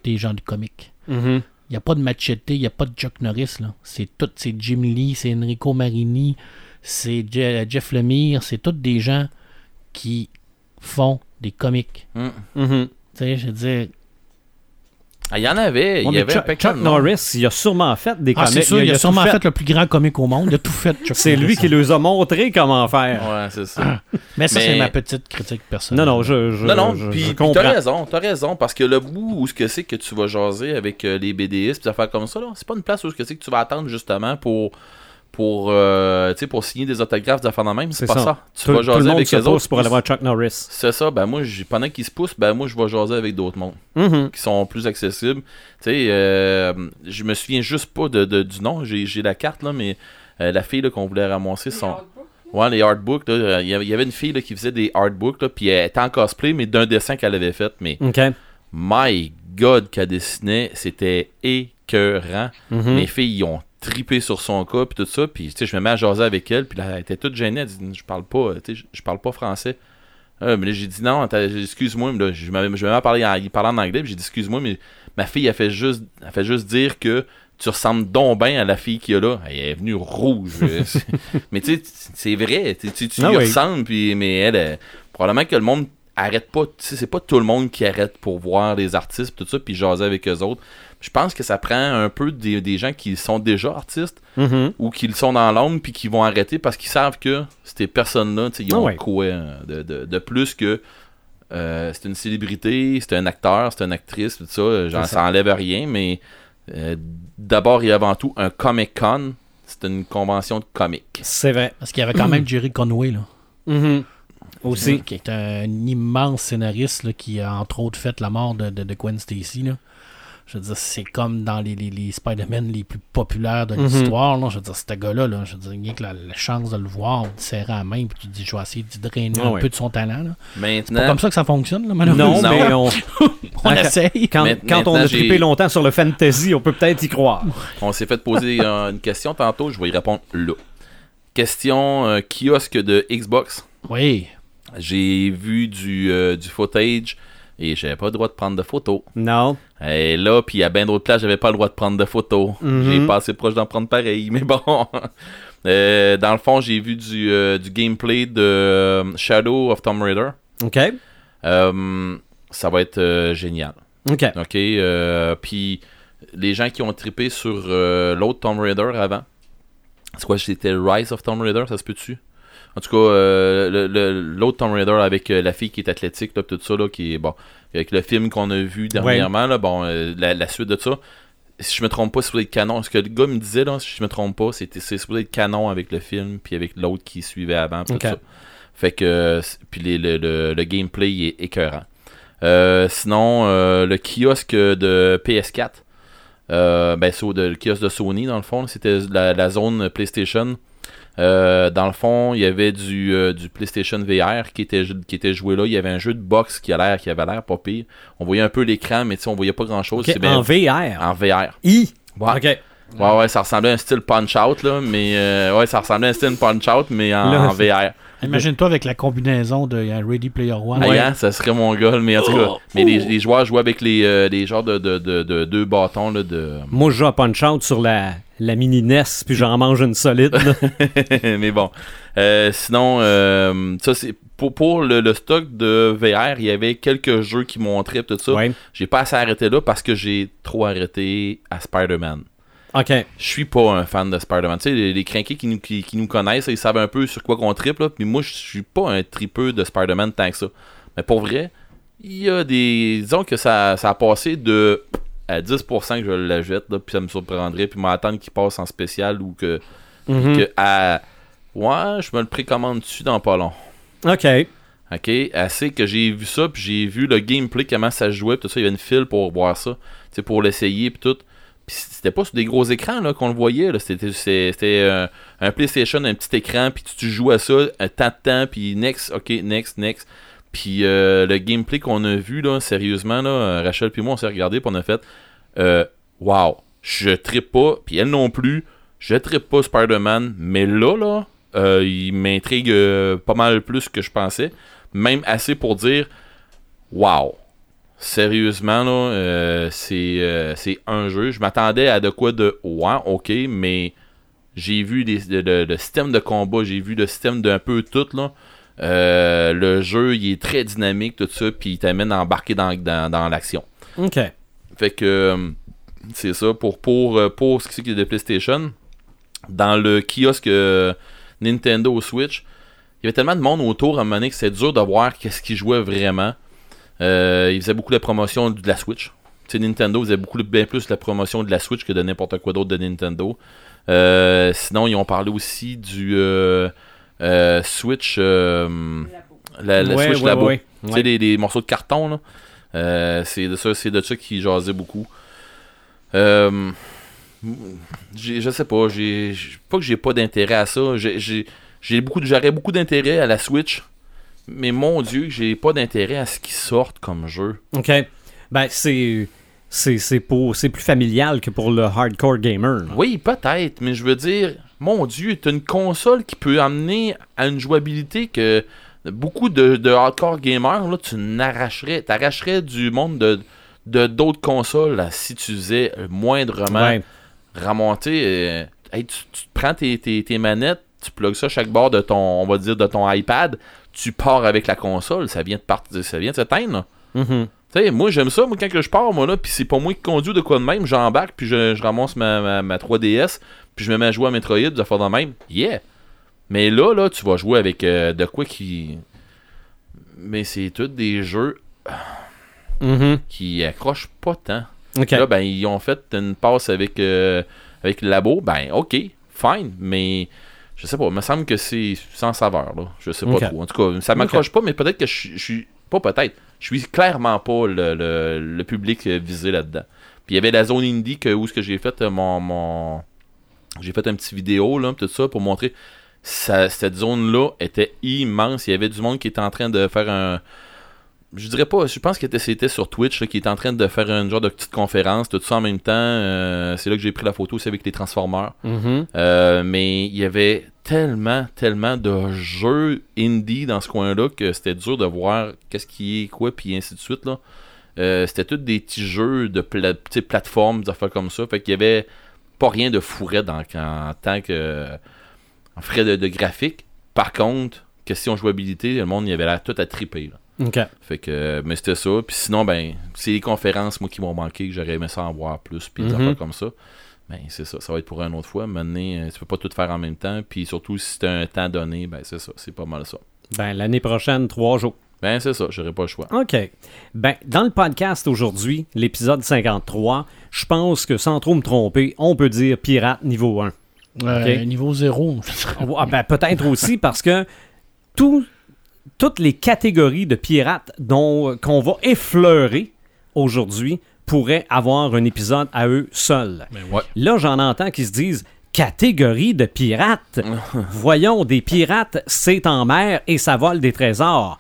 Speaker 3: des gens du comique.
Speaker 1: Mhm.
Speaker 3: Il n'y a pas de Machete, il n'y a pas de Chuck Norris. là. C'est tout, c'est Jim Lee, c'est Enrico Marini, c'est Je- Jeff Lemire, c'est tous des gens qui font des comiques.
Speaker 4: Hum.
Speaker 1: Mhm.
Speaker 3: Tu sais, je veux dire,
Speaker 4: il y en avait, il y avait
Speaker 1: Chuck. Norris, il a sûrement fait des
Speaker 3: ah,
Speaker 1: comics.
Speaker 3: c'est sûr, il a, sûrement
Speaker 1: fait.
Speaker 3: fait. le plus grand comique au monde. Il a tout fait. Chuck
Speaker 1: C'est lui qui leur a montré comment faire.
Speaker 4: Ouais, c'est ça.
Speaker 3: Mais ça,
Speaker 4: Mais-
Speaker 3: c'est ma petite critique personnelle.
Speaker 1: Non, non, je, je,
Speaker 4: non, non,
Speaker 1: je-
Speaker 4: puis puis t'as raison, t'as raison, parce que le bout où ce que c'est que tu vas jaser avec euh, les BDistes, pis des affaires comme ça, là, c'est pas une place où ce que c'est que tu vas attendre justement pour pour euh, tu sais pour signer des autographes d'affaires de même, c'est
Speaker 1: C'est
Speaker 4: pas ça.
Speaker 1: ça.
Speaker 4: Tu
Speaker 1: Tout,
Speaker 4: vas
Speaker 1: tout le
Speaker 4: jaser
Speaker 1: monde
Speaker 4: avec
Speaker 1: se
Speaker 4: les autres.
Speaker 1: pousse pour aller voir Chuck Norris.
Speaker 4: C'est ça, ben moi, j'ai- pendant qu'ils se poussent, ben moi, je vais jaser avec d'autres mondes
Speaker 1: Mhm.
Speaker 4: qui sont plus accessibles. Tu sais, euh, je me souviens juste pas de, de- du nom, j'ai la carte, là, mais euh, la fille là, qu'on voulait ramasser son... Ouais, les artbooks, là, il y avait- une fille là, qui faisait des artbooks, là, puis elle était en cosplay, mais d'un dessin qu'elle avait fait, mais my god qu'elle dessinait, c'était écœurant.
Speaker 1: Mhm.
Speaker 4: Mes filles, ils ont tripé sur son cas, puis tout ça, puis tu sais, je me mets à jaser avec elle, puis là, elle était toute gênée, elle dit, je parle pas, euh, je- parle pas français. Euh, mais là, j'ai dit non, excuse-moi, mais là, je me je me mets à parler en, il parlait en anglais, puis j'ai dit excuse-moi, mais ma fille, elle fait juste, elle fait juste dire que tu ressembles donc bien à la fille qu'il y a là. Elle est venue rouge. euh, mais tu sais, c'est vrai, tu, tu, tu
Speaker 1: Ah
Speaker 4: lui
Speaker 1: oui.
Speaker 4: ressembles, puis, mais elle, euh, probablement que le monde arrête pas, tu sais, c'est pas tout le monde qui arrête pour voir les artistes, pis tout ça, puis jaser avec eux autres. Je pense que ça prend un peu des, des gens qui sont déjà artistes
Speaker 1: Mhm.
Speaker 4: ou qui le sont dans l'ombre puis qui vont arrêter parce qu'ils savent que ces personnes-là, ils
Speaker 1: Ah
Speaker 4: ont
Speaker 1: ouais.
Speaker 4: quoi euh, de, de- de plus que euh, c'est une célébrité, c'est un acteur, c'est une actrice, tout ça, euh, genre,
Speaker 1: C'est
Speaker 4: ça enlève rien, mais euh, d'abord et avant tout, un Comic Con, c'est une convention de comics.
Speaker 1: C'est vrai.
Speaker 3: Parce qu'il y avait quand même Jerry Conway, là.
Speaker 1: Mhm. Aussi.
Speaker 3: Qui est un immense scénariste là, qui a entre autres fait la mort de, de, de Gwen Stacy. Là. Je veux dire, c'est comme dans les, les, les Spider-Man les plus populaires de
Speaker 1: Mhm.
Speaker 3: l'histoire. Je veux dire, ce gars-là, là, je veux dire, rien que la, la chance de le voir, de serrer la main, puis tu te dis, je vais essayer de drainer un
Speaker 1: ouais.
Speaker 3: peu de son talent. là. C'est
Speaker 4: Maintenant,
Speaker 3: pas comme ça que ça fonctionne, là, malheureusement.
Speaker 1: Non,
Speaker 4: Non.
Speaker 1: mais on,
Speaker 3: essaye.
Speaker 1: quand, on
Speaker 4: maintenant,
Speaker 1: a
Speaker 4: j'ai-
Speaker 1: trippé longtemps sur le fantasy, on peut peut-être y croire.
Speaker 4: on s'est fait poser euh, une question tantôt, je vais y répondre là. Question euh, kiosque de Xbox.
Speaker 3: Oui.
Speaker 4: J'ai vu du, euh, du footage et j'avais pas le droit de prendre de photos.
Speaker 1: Non.
Speaker 4: Et là, puis à bien d'autres places, j'avais pas le droit de prendre de photos.
Speaker 1: Mhm.
Speaker 4: J'ai pas assez proche d'en prendre pareil, mais bon. Euh, dans le fond, j'ai vu du, euh, du gameplay de euh, Shadow of Tomb Raider.
Speaker 1: OK.
Speaker 4: Euh, ça va être génial.
Speaker 1: OK.
Speaker 4: OK? puis les gens qui ont trippé sur l'autre Tomb Raider avant, c'est quoi? C'était Rise of Tomb Raider, ça se peut-tu? En tout cas, euh, l'autre Tomb Raider avec euh, la fille qui est athlétique, là, tout ça, là, qui est bon. Avec le film qu'on a vu dernièrement, là, bon, euh, la, la suite de ça, si je me trompe pas, c'est supposé être canon. Ce que le gars me disait, là, si je me trompe pas, c'était c'est supposé être canon avec le film, puis avec l'autre qui suivait avant, tout ça. Fait que, puis les- le, le- le gameplay est écœurant. Euh, sinon, euh, le kiosque de PS4, Euh, ben, de, le kiosque de Sony, dans le fond. C'était la, la zone PlayStation. Euh, dans le fond, il y avait du, euh, du PlayStation VR qui était, qui était joué là. Il y avait un jeu de boxe qui, a l'air, qui avait l'air pas pire. On voyait un peu l'écran, mais tu sais, on voyait pas grand-chose.
Speaker 1: Ok,
Speaker 4: C'est bien-
Speaker 1: en VR.
Speaker 4: en VR.
Speaker 1: I.
Speaker 4: Ouais.
Speaker 1: OK.
Speaker 4: Ouais, ouais, ça ressemblait à un style Punch-Out, là, mais... euh, ouais, ça ressemblait à un style Punch-Out, mais en,
Speaker 1: Là,
Speaker 4: en VR.
Speaker 3: Imagine-toi avec la combinaison de euh, Ready Player One.
Speaker 4: Ah, hein, ça serait mon goal, mais en tout cas... Mais les, les joueurs jouaient avec les, euh, les genres de, de, de, de deux bâtons, là, de...
Speaker 1: Moi, je joue à Punch-Out sur la, la mini NES, puis j'en mange une solide.
Speaker 4: mais bon. Euh, sinon, euh, ça, c'est... Pour, pour le, le stock de VR, il y avait quelques jeux qui montraient tout ça.
Speaker 1: ouais.
Speaker 4: J'ai pas assez arrêté là parce que j'ai trop arrêté à Spider-Man.
Speaker 1: OK.
Speaker 4: Je suis pas un fan de Spider-Man. Tu sais, les, les crinqués qui nous, qui, qui nous connaissent, ils savent un peu sur quoi qu'on triple. Là. Puis moi, je suis pas un tripeux de Spider-Man tant que ça. Mais pour vrai, il y a des. Disons que ça, ça a passé de à 10% que je l'achète, puis ça me surprendrait. Puis m'attendre qu'il passe en spécial ou que,
Speaker 1: Mhm.
Speaker 4: que à. Ouais, je me le précommande dessus dans pas long?
Speaker 1: OK.
Speaker 4: Ok, assez que j'ai vu ça, puis j'ai vu le gameplay, comment ça se jouait, puis tout ça, il y avait une file pour voir ça, pour l'essayer, puis tout. Puis c'était pas sur des gros écrans là qu'on le voyait. C'était, euh, un PlayStation, un petit écran, puis tu, tu joues à ça, un temps de temps, puis next, ok, next, next. Puis euh, le gameplay qu'on a vu, là, sérieusement, là, Rachel puis moi, on s'est regardé, puis on a fait, euh, wow, je trippe pas, puis elle non plus, je trippe pas Spider-Man, mais là, là, euh, il m'intrigue euh, pas mal plus que je pensais même assez pour dire Wow! Sérieusement, là, euh, c'est un jeu. Je m'attendais à de quoi de Ouais, ok, mais j'ai vu le, le- le système de combat, j'ai vu le système d'un peu tout. Là. Euh, le jeu, il est très dynamique, tout ça, puis il t'amène à embarquer dans, dans, dans l'action.
Speaker 1: OK.
Speaker 4: Fait que euh, c'est ça pour pour euh, pour ce qui est de PlayStation dans le kiosque euh, Nintendo Switch, il y avait tellement de monde autour à un moment donné que c'est dur de voir qu'est-ce qui jouait vraiment. Euh, ils faisaient beaucoup de promotion de la Switch. Tu sais, Nintendo faisait beaucoup bien plus de la promotion de la Switch que de n'importe quoi d'autre de Nintendo. Euh, sinon, ils ont parlé aussi du euh, euh, Switch, euh, la, la
Speaker 1: Ouais,
Speaker 4: Switch
Speaker 1: ouais,
Speaker 4: Labo.
Speaker 1: ouais.
Speaker 4: Tu sais, les morceaux de carton, là. Euh, c'est de ça, c'est de ça qui jasait beaucoup. Euh, je sais pas, j'ai pas que j'ai pas d'intérêt à ça. J'ai beaucoup, j'aurais beaucoup d'intérêt à la Switch, mais mon Dieu, j'ai pas d'intérêt à ce qui sorte comme jeu.
Speaker 1: OK. Ben, c'est. C'est, c'est, pour, c'est plus familial que pour le hardcore gamer. là.
Speaker 4: Oui, peut-être, mais je veux dire, mon Dieu, t'as une console qui peut amener à une jouabilité que beaucoup de, de hardcore gamers, là, tu n'arracherais, t'arracherais du monde de de d'autres consoles là, si tu faisais moindrement
Speaker 1: Ouais.
Speaker 4: remonter. euh, hey, tu, tu prends tes, tes, tes manettes, tu plugues ça à chaque bord de ton, on va dire, de ton iPad, tu pars avec la console, ça vient de partir, ça vient de s'éteindre.
Speaker 1: Mhm.
Speaker 4: Tu sais, moi j'aime ça, moi quand que je pars, moi là, puis c'est pas moi qui conduis de quoi de même, j'embarque, puis je, je ramasse ma, ma, ma 3DS, puis je me mets à jouer à Metroid, de faire de même. Yeah! Mais là, là, tu vas jouer avec euh, de quoi qui. Mais c'est tous des jeux
Speaker 1: Mhm.
Speaker 4: qui accrochent pas tant. Là, ben, ils ont fait une passe avec, euh, avec le labo. Ben, ok, fine, mais je sais pas, il me semble que c'est sans saveur, là. Je sais pas trop. En tout cas, ça m'accroche pas, mais peut-être que je suis-. Pas peut-être. Je suis clairement pas le, le- le public euh, visé là-dedans. Puis il y avait la zone indie que, où ce que j'ai fait mon. mon... J'ai fait un petit vidéo, là, tout ça, pour montrer. Ça- cette zone-là était immense. Il y avait du monde qui était en train de faire un je dirais pas, je pense que c'était- sur Twitch là, qui était en train de faire un genre de petite conférence, tout ça en même temps. euh, c'est là que j'ai pris la photo aussi avec les Transformers.
Speaker 1: Mhm.
Speaker 4: Euh, mais il y avait tellement, tellement de jeux indie dans ce coin-là que c'était dur de voir qu'est-ce qui est quoi, puis ainsi de suite. Là. Euh, c'était tous des petits jeux de pla petites plateformes, des affaires comme ça. Fait qu'il y avait pas rien de dans, en tant que en frais de, de graphique. Par contre, question jouabilité, le monde y avait l'air tout à triper. Là. Fait que, mais c'était ça. Puis sinon, ben, c'est les conférences, moi, qui m'ont manqué, que j'aurais aimé ça en voir plus, puis des
Speaker 1: Mhm.
Speaker 4: affaires comme ça. Ben, c'est ça. Ça va être pour une autre fois. Maintenant, euh, tu peux pas tout faire en même temps. Puis surtout, si t'as un temps donné, ben, c'est ça. C'est pas mal ça.
Speaker 1: Ben, l'année prochaine, trois jours.
Speaker 4: Ben, c'est ça. J'aurais pas le choix.
Speaker 1: OK. Ben, dans le podcast aujourd'hui, l'épisode 53, je pense que sans trop me tromper, on peut dire pirate niveau 1.
Speaker 3: Euh,
Speaker 1: Ok.
Speaker 3: Niveau 0.
Speaker 1: Ah, ben, peut-être aussi parce que tout- toutes les catégories de pirates dont qu'on va effleurer aujourd'hui pourraient avoir un épisode à eux seuls.
Speaker 4: Ouais.
Speaker 1: Là, j'en entends qui se disent catégorie de pirates. Voyons, des pirates, c'est en mer et ça vole des trésors.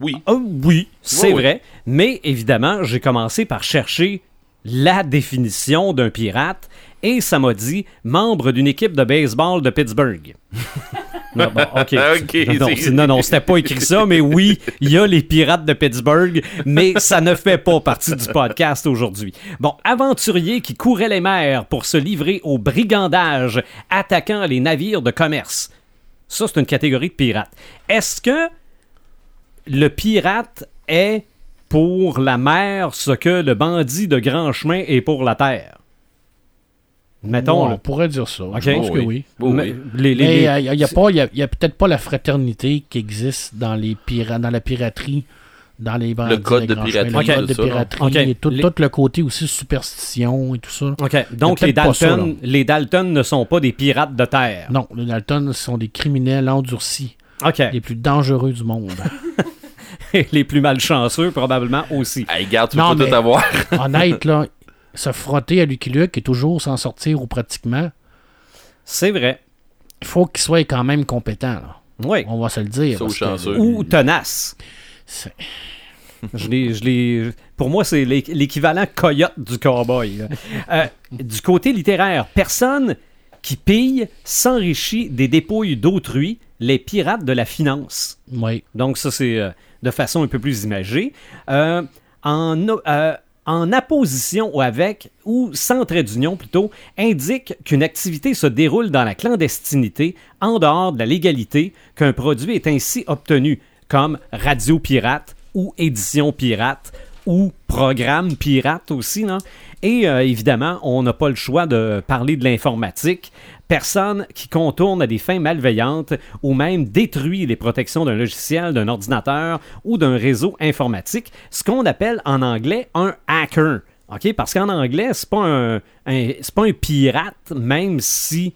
Speaker 4: Oui.
Speaker 1: Ah oui, c'est
Speaker 4: Oui, oui.
Speaker 1: vrai. Mais évidemment, j'ai commencé par chercher la définition d'un pirate et ça m'a dit membre d'une équipe de baseball de Pittsburgh. non, bon,
Speaker 4: c'est-
Speaker 1: non, non, c'était pas écrit ça, mais oui, il y a les pirates de Pittsburgh, mais ça ne fait pas partie du podcast aujourd'hui. Bon, aventurier qui courait les mers pour se livrer au brigandage, attaquant les navires de commerce. Ça, c'est une catégorie de pirates. Est-ce que le pirate est pour la mer ce que le bandit de grand chemin est pour la terre? Mettons,
Speaker 3: Ouais, on pourrait dire ça. Je pense
Speaker 4: Oh
Speaker 3: que
Speaker 4: oui.
Speaker 3: oui.
Speaker 4: Oh,
Speaker 1: Mais
Speaker 4: oui.
Speaker 1: les- les-
Speaker 3: Mais
Speaker 1: les-
Speaker 3: euh, il n'y a, il il peut-être pas la fraternité qui existe dans les pira- dans la piraterie, dans les bandits
Speaker 4: code de piraterie,
Speaker 3: chemins, le code de piraterie
Speaker 1: Ok.
Speaker 3: et tout,
Speaker 1: Les-
Speaker 3: tout le côté aussi superstition et tout ça.
Speaker 1: OK. Donc, les
Speaker 3: ça,
Speaker 1: Dalton, les Dalton ne sont pas des pirates de terre.
Speaker 3: Non, les Dalton sont des criminels endurcis,
Speaker 1: OK.
Speaker 3: les plus dangereux du monde.
Speaker 1: les plus malchanceux, probablement aussi.
Speaker 4: Hey, garde, tu
Speaker 3: Non,
Speaker 4: peux
Speaker 3: mais-
Speaker 4: tout avoir.
Speaker 3: Honnête, là, se frotter à Lucky Luke et toujours s'en sortir ou pratiquement,
Speaker 1: C'est vrai.
Speaker 3: il faut qu'il soit quand même compétent. là.
Speaker 1: Oui.
Speaker 3: On va se le dire.
Speaker 4: Sauf
Speaker 3: parce que-
Speaker 4: chanceux.
Speaker 1: Ou tenace.
Speaker 3: c'est-
Speaker 1: Je l'ai- je l'ai- pour moi, c'est l'é- l'équivalent coyote du cowboy. Euh, du côté littéraire, personne qui pille s'enrichit des dépouilles d'autrui, les pirates de la finance.
Speaker 3: Oui.
Speaker 1: Donc ça, c'est euh, de façon un peu plus imagée. Euh, en, euh, en apposition ou avec, ou sans trait d'union plutôt, indique qu'une activité se déroule dans la clandestinité, en dehors de la légalité, qu'un produit est ainsi obtenu, comme radio pirate ou édition pirate ou programme pirate aussi. Non? Et euh, évidemment, on n'a pas le choix de parler de l'informatique. Personne qui contourne à des fins malveillantes ou même détruit les protections d'un logiciel, d'un ordinateur ou d'un réseau informatique, ce qu'on appelle en anglais un hacker. OK? Parce qu'en anglais, c'est pas un, un- c'est pas un pirate, même si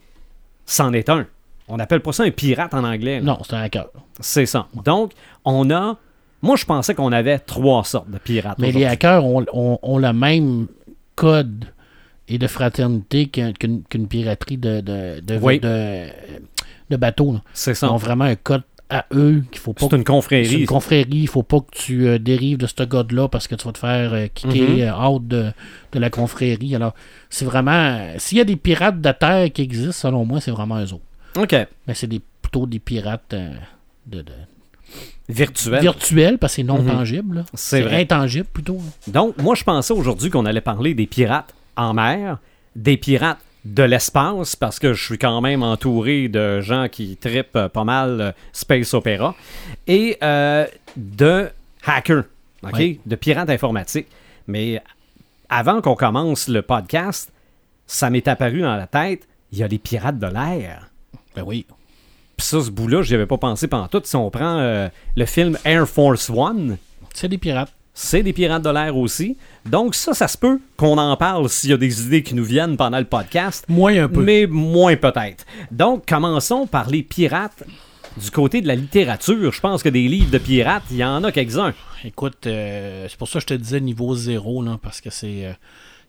Speaker 1: c'en est un. On n'appelle pas ça un pirate en anglais. là.
Speaker 3: Non, c'est un hacker.
Speaker 1: C'est ça. Donc, on a. Moi, je pensais qu'on avait trois sortes de pirates.
Speaker 3: Mais les hackers ont, ont- ont le même code et de fraternité qu'un- qu'une piraterie de, de, de,
Speaker 1: Oui.
Speaker 3: de, de bateaux.
Speaker 1: C'est
Speaker 3: Ils
Speaker 1: ça.
Speaker 3: ont vraiment un code à eux qu'il faut pas
Speaker 1: C'est une
Speaker 3: c'est
Speaker 1: confrérie.
Speaker 3: une confrérie, il faut pas que tu euh, dérives de ce code-là parce que tu vas te faire euh, kicker
Speaker 1: Mhm.
Speaker 3: euh, out de, de la confrérie. Alors, c'est vraiment. S'il y a des pirates de terre qui existent, selon moi, c'est vraiment eux autres.
Speaker 1: OK.
Speaker 3: Mais c'est des, plutôt des pirates euh, de, de-
Speaker 1: Virtuel.
Speaker 3: virtuels parce que c'est non
Speaker 1: Mhm.
Speaker 3: tangible.
Speaker 1: C'est vrai.
Speaker 3: intangible plutôt.
Speaker 1: Donc, moi, je pensais aujourd'hui qu'on allait parler des pirates en mer, des pirates de l'espace, parce que je suis quand même entouré de gens qui tripent pas mal euh, Space Opera, et euh, de hackers, OK?
Speaker 3: Ouais.
Speaker 1: de pirates informatiques. Mais avant qu'on commence le podcast, ça m'est apparu dans la tête, il y a les pirates de l'air.
Speaker 3: Ben oui.
Speaker 1: Puis ça, ce bout-là, j'y avais pas pensé pendant tout. Si on prend euh, le film Air Force One,
Speaker 3: C'est des pirates.
Speaker 1: C'est des pirates de l'air aussi. Donc ça, ça se peut qu'on en parle s'il y a des idées qui nous viennent pendant le podcast,
Speaker 3: Moins un peu.
Speaker 1: mais moins peut-être. Donc commençons par les pirates du côté de la littérature. Je pense que des livres de pirates, il y en a quelques-uns.
Speaker 3: Écoute, euh, c'est pour ça que je te disais niveau zéro, là, parce que c'est. euh,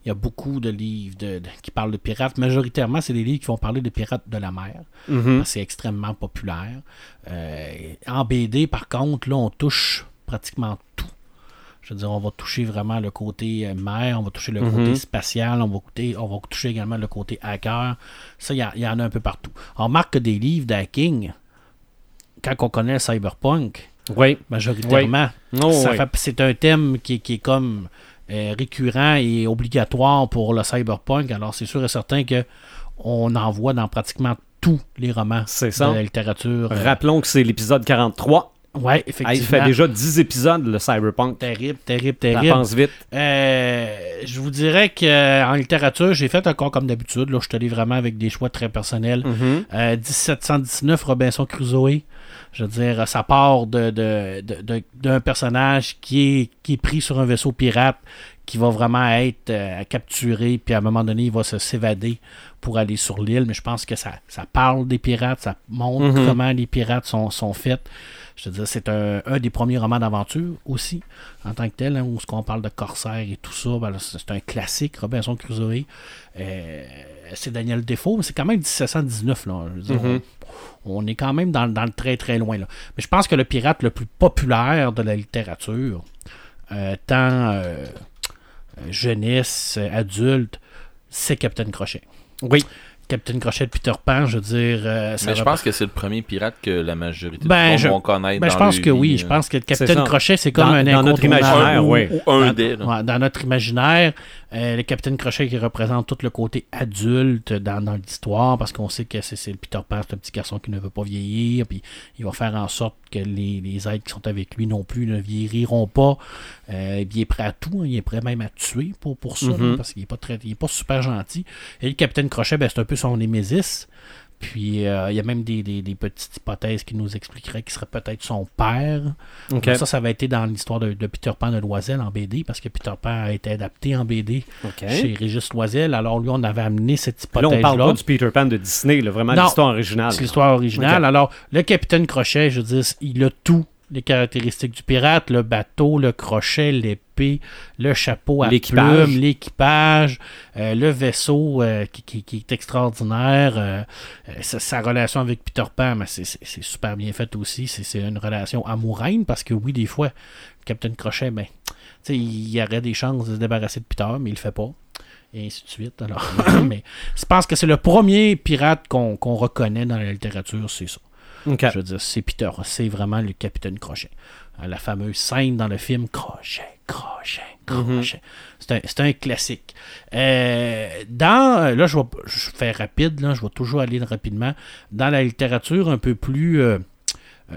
Speaker 3: il y a beaucoup de livres de- de- qui parlent de pirates. Majoritairement, c'est des livres qui vont parler de pirates de la mer. que C'est extrêmement populaire. Euh, en BD, par contre, là, on touche pratiquement tout. Je veux dire, on va toucher vraiment le côté euh, mer, on va toucher le côté spatial, on va, toucher, on va toucher également le côté hacker. Ça, il y, en a un peu partout. On remarque que des livres d'hacking, quand on connaît le cyberpunk,
Speaker 1: Oui.
Speaker 3: majoritairement,
Speaker 1: Oh, oui.
Speaker 3: c'est un thème qui, qui est comme euh, récurrent et obligatoire pour le cyberpunk. Alors, c'est sûr et certain que on en voit dans pratiquement tous les romans
Speaker 1: C'est ça.
Speaker 3: de la littérature. Euh,
Speaker 1: Rappelons que c'est l'épisode 43.
Speaker 3: Ouais, effectivement.
Speaker 1: il fait déjà 10 épisodes, le Cyberpunk.
Speaker 3: Terrible, terrible,
Speaker 1: Ça
Speaker 3: terrible.
Speaker 1: pense vite.
Speaker 3: Euh, je vous dirais qu'en littérature, j'ai fait encore comme d'habitude. Là, je suis allé vraiment avec des choix très personnels.
Speaker 1: Mhm.
Speaker 3: Euh, 1719, Robinson Crusoe. Je veux dire, ça part de, de- de- de- d'un personnage qui est, qui est pris sur un vaisseau pirate, qui va vraiment être euh, capturé, puis à un moment donné, il va se s'évader pour aller sur l'île. Mais je pense que ça, ça parle des pirates, ça montre
Speaker 1: Mhm.
Speaker 3: comment les pirates sont, sont faits. Je veux dire, c'est un, un des premiers romans d'aventure aussi, en tant que tel, hein, où ce qu'on parle de corsaires et tout ça, ben c'est un classique, Robinson Crusoe. Euh, c'est Daniel Defoe, mais c'est quand même 1719, là.
Speaker 1: Mhm.
Speaker 3: on, on est quand même dans, dans le très très loin, là. Mais je pense que le pirate le plus populaire de la littérature, euh, tant euh, jeunesse, euh, adulte, c'est Captain Crochet.
Speaker 1: Oui.
Speaker 3: Captain Crochet de Peter Pan, je veux dire. euh, ça
Speaker 4: Mais je pense que c'est le premier pirate que la majorité
Speaker 3: Ben,
Speaker 4: de
Speaker 3: je-
Speaker 4: gens vont connaître.
Speaker 3: Ben, je pense que oui. Je
Speaker 4: euh.
Speaker 3: pense que le
Speaker 1: C'est
Speaker 3: Captain. Crochet, c'est comme
Speaker 1: Dans-
Speaker 3: un
Speaker 1: dans notre imaginaire,
Speaker 4: ou,
Speaker 1: oui.
Speaker 4: ou un
Speaker 3: Dans-. Ouais, dans notre imaginaire, euh, le Capitaine Crochet qui représente tout le côté adulte dans, dans l'histoire, parce qu'on sait que c'est le Peter Pan, c'est un petit garçon qui ne veut pas vieillir, puis il va faire en sorte que les, les êtres qui sont avec lui non plus ne vieilliront pas. Euh, il est prêt à tout, hein, il est prêt même à tuer pour, pour ça,
Speaker 1: Mhm.
Speaker 3: là, parce qu'il est pas très, il est pas super gentil. Et le Capitaine Crochet, ben, c'est un peu son némésis. Puis euh, il y a même des, des- des petites hypothèses qui nous expliqueraient qu'il serait peut-être son père. Donc Ça, ça va être dans l'histoire de, de Peter Pan de Loisel en BD, parce que Peter Pan a été adapté en BD chez Régis Loisel. Alors lui, on avait amené cette
Speaker 1: Là, on parle pas du Peter Pan de Disney, là, vraiment l'histoire originale.
Speaker 3: C'est l'histoire originale. Alors, le capitaine Crochet, je veux dire, il a tout les caractéristiques du pirate, le bateau, le crochet, l'épée, le chapeau à plumes, l'équipage, euh, le vaisseau euh, qui, qui- qui est extraordinaire, euh, sa, sa relation avec Peter Pan, mais c'est- super bien fait aussi. C'est une relation amoureuse parce que oui, des fois, le capitaine Crochet, ben, tu sais, il y aurait des chances de se débarrasser de Peter, mais il le fait pas. Et ainsi de suite. Alors, mais je pense que c'est le premier pirate qu'on reconnaît dans la littérature, c'est ça. Je veux dire, c'est Peter, c'est vraiment le capitaine Crochet. La fameuse scène dans le film Crochet, Crochet, Crochet. C'est un, c'est un classique. Euh, dans, là, je vais, je faire rapide, là, je vais toujours aller rapidement. Dans la littérature un peu plus euh, euh,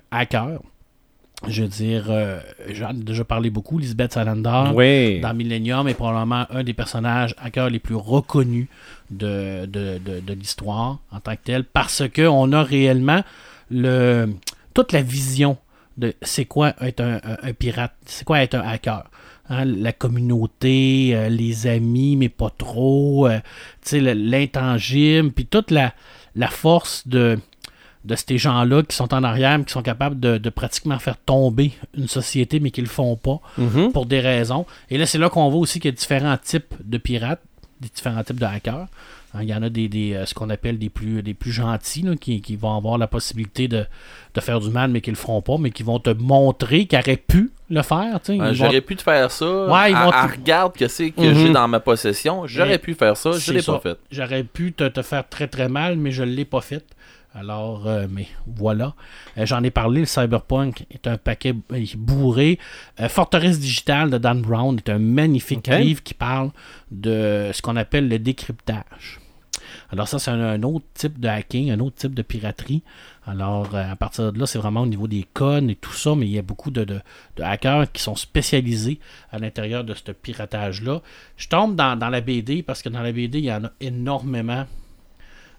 Speaker 3: je veux dire, euh, j'en ai déjà parlé beaucoup, Lisbeth Salander
Speaker 1: Oui.
Speaker 3: dans Millennium est probablement un des personnages cœur les plus reconnus de, de, de- de l'histoire en tant que tel, parce qu'on a réellement le, toute la vision de c'est quoi être un, un- un pirate, c'est quoi être un hacker. Hein, la communauté, euh, les amis, mais pas trop, euh, l'intangible, puis toute la, la force de, de ces gens-là qui sont en arrière, mais qui sont capables de, de pratiquement faire tomber une société, mais qui le font pas
Speaker 1: Mhm.
Speaker 3: pour des raisons. Et là, c'est là qu'on voit aussi qu'il y a différents types de pirates, des différents types de hackers. Hein, Il y en a des, des, euh, ce qu'on appelle des plus, des plus gentils, là, qui, qui vont avoir la possibilité de, de faire du mal, mais qui le feront pas, mais qui vont te montrer qu'ils auraient pu le faire. vont-
Speaker 4: J'aurais pu te faire ça.
Speaker 3: Ouais, ils
Speaker 4: Ah,
Speaker 3: vont
Speaker 4: ah, regarde que c'est que
Speaker 1: Mhm.
Speaker 4: j'ai dans ma possession. J'aurais
Speaker 3: Mais
Speaker 4: pu faire ça. Je
Speaker 3: c'est
Speaker 4: l'ai pas fait.
Speaker 3: J'aurais pu te, te faire très très mal, mais je ne l'ai pas fait. Alors, euh, mais voilà. Euh, J'en ai parlé, le Cyberpunk est un paquet bourré. Euh, Forteresse digitale de Dan Brown est un magnifique livre qui parle de ce qu'on appelle le décryptage. Alors ça, c'est un, autre type de hacking, un autre type de piraterie. Alors, euh, à partir de là, c'est vraiment au niveau des codes et tout ça, mais il y a beaucoup de, hackers qui sont spécialisés à l'intérieur de ce piratage-là. Je tombe dans, dans la BD parce que dans la BD, il y en a énormément.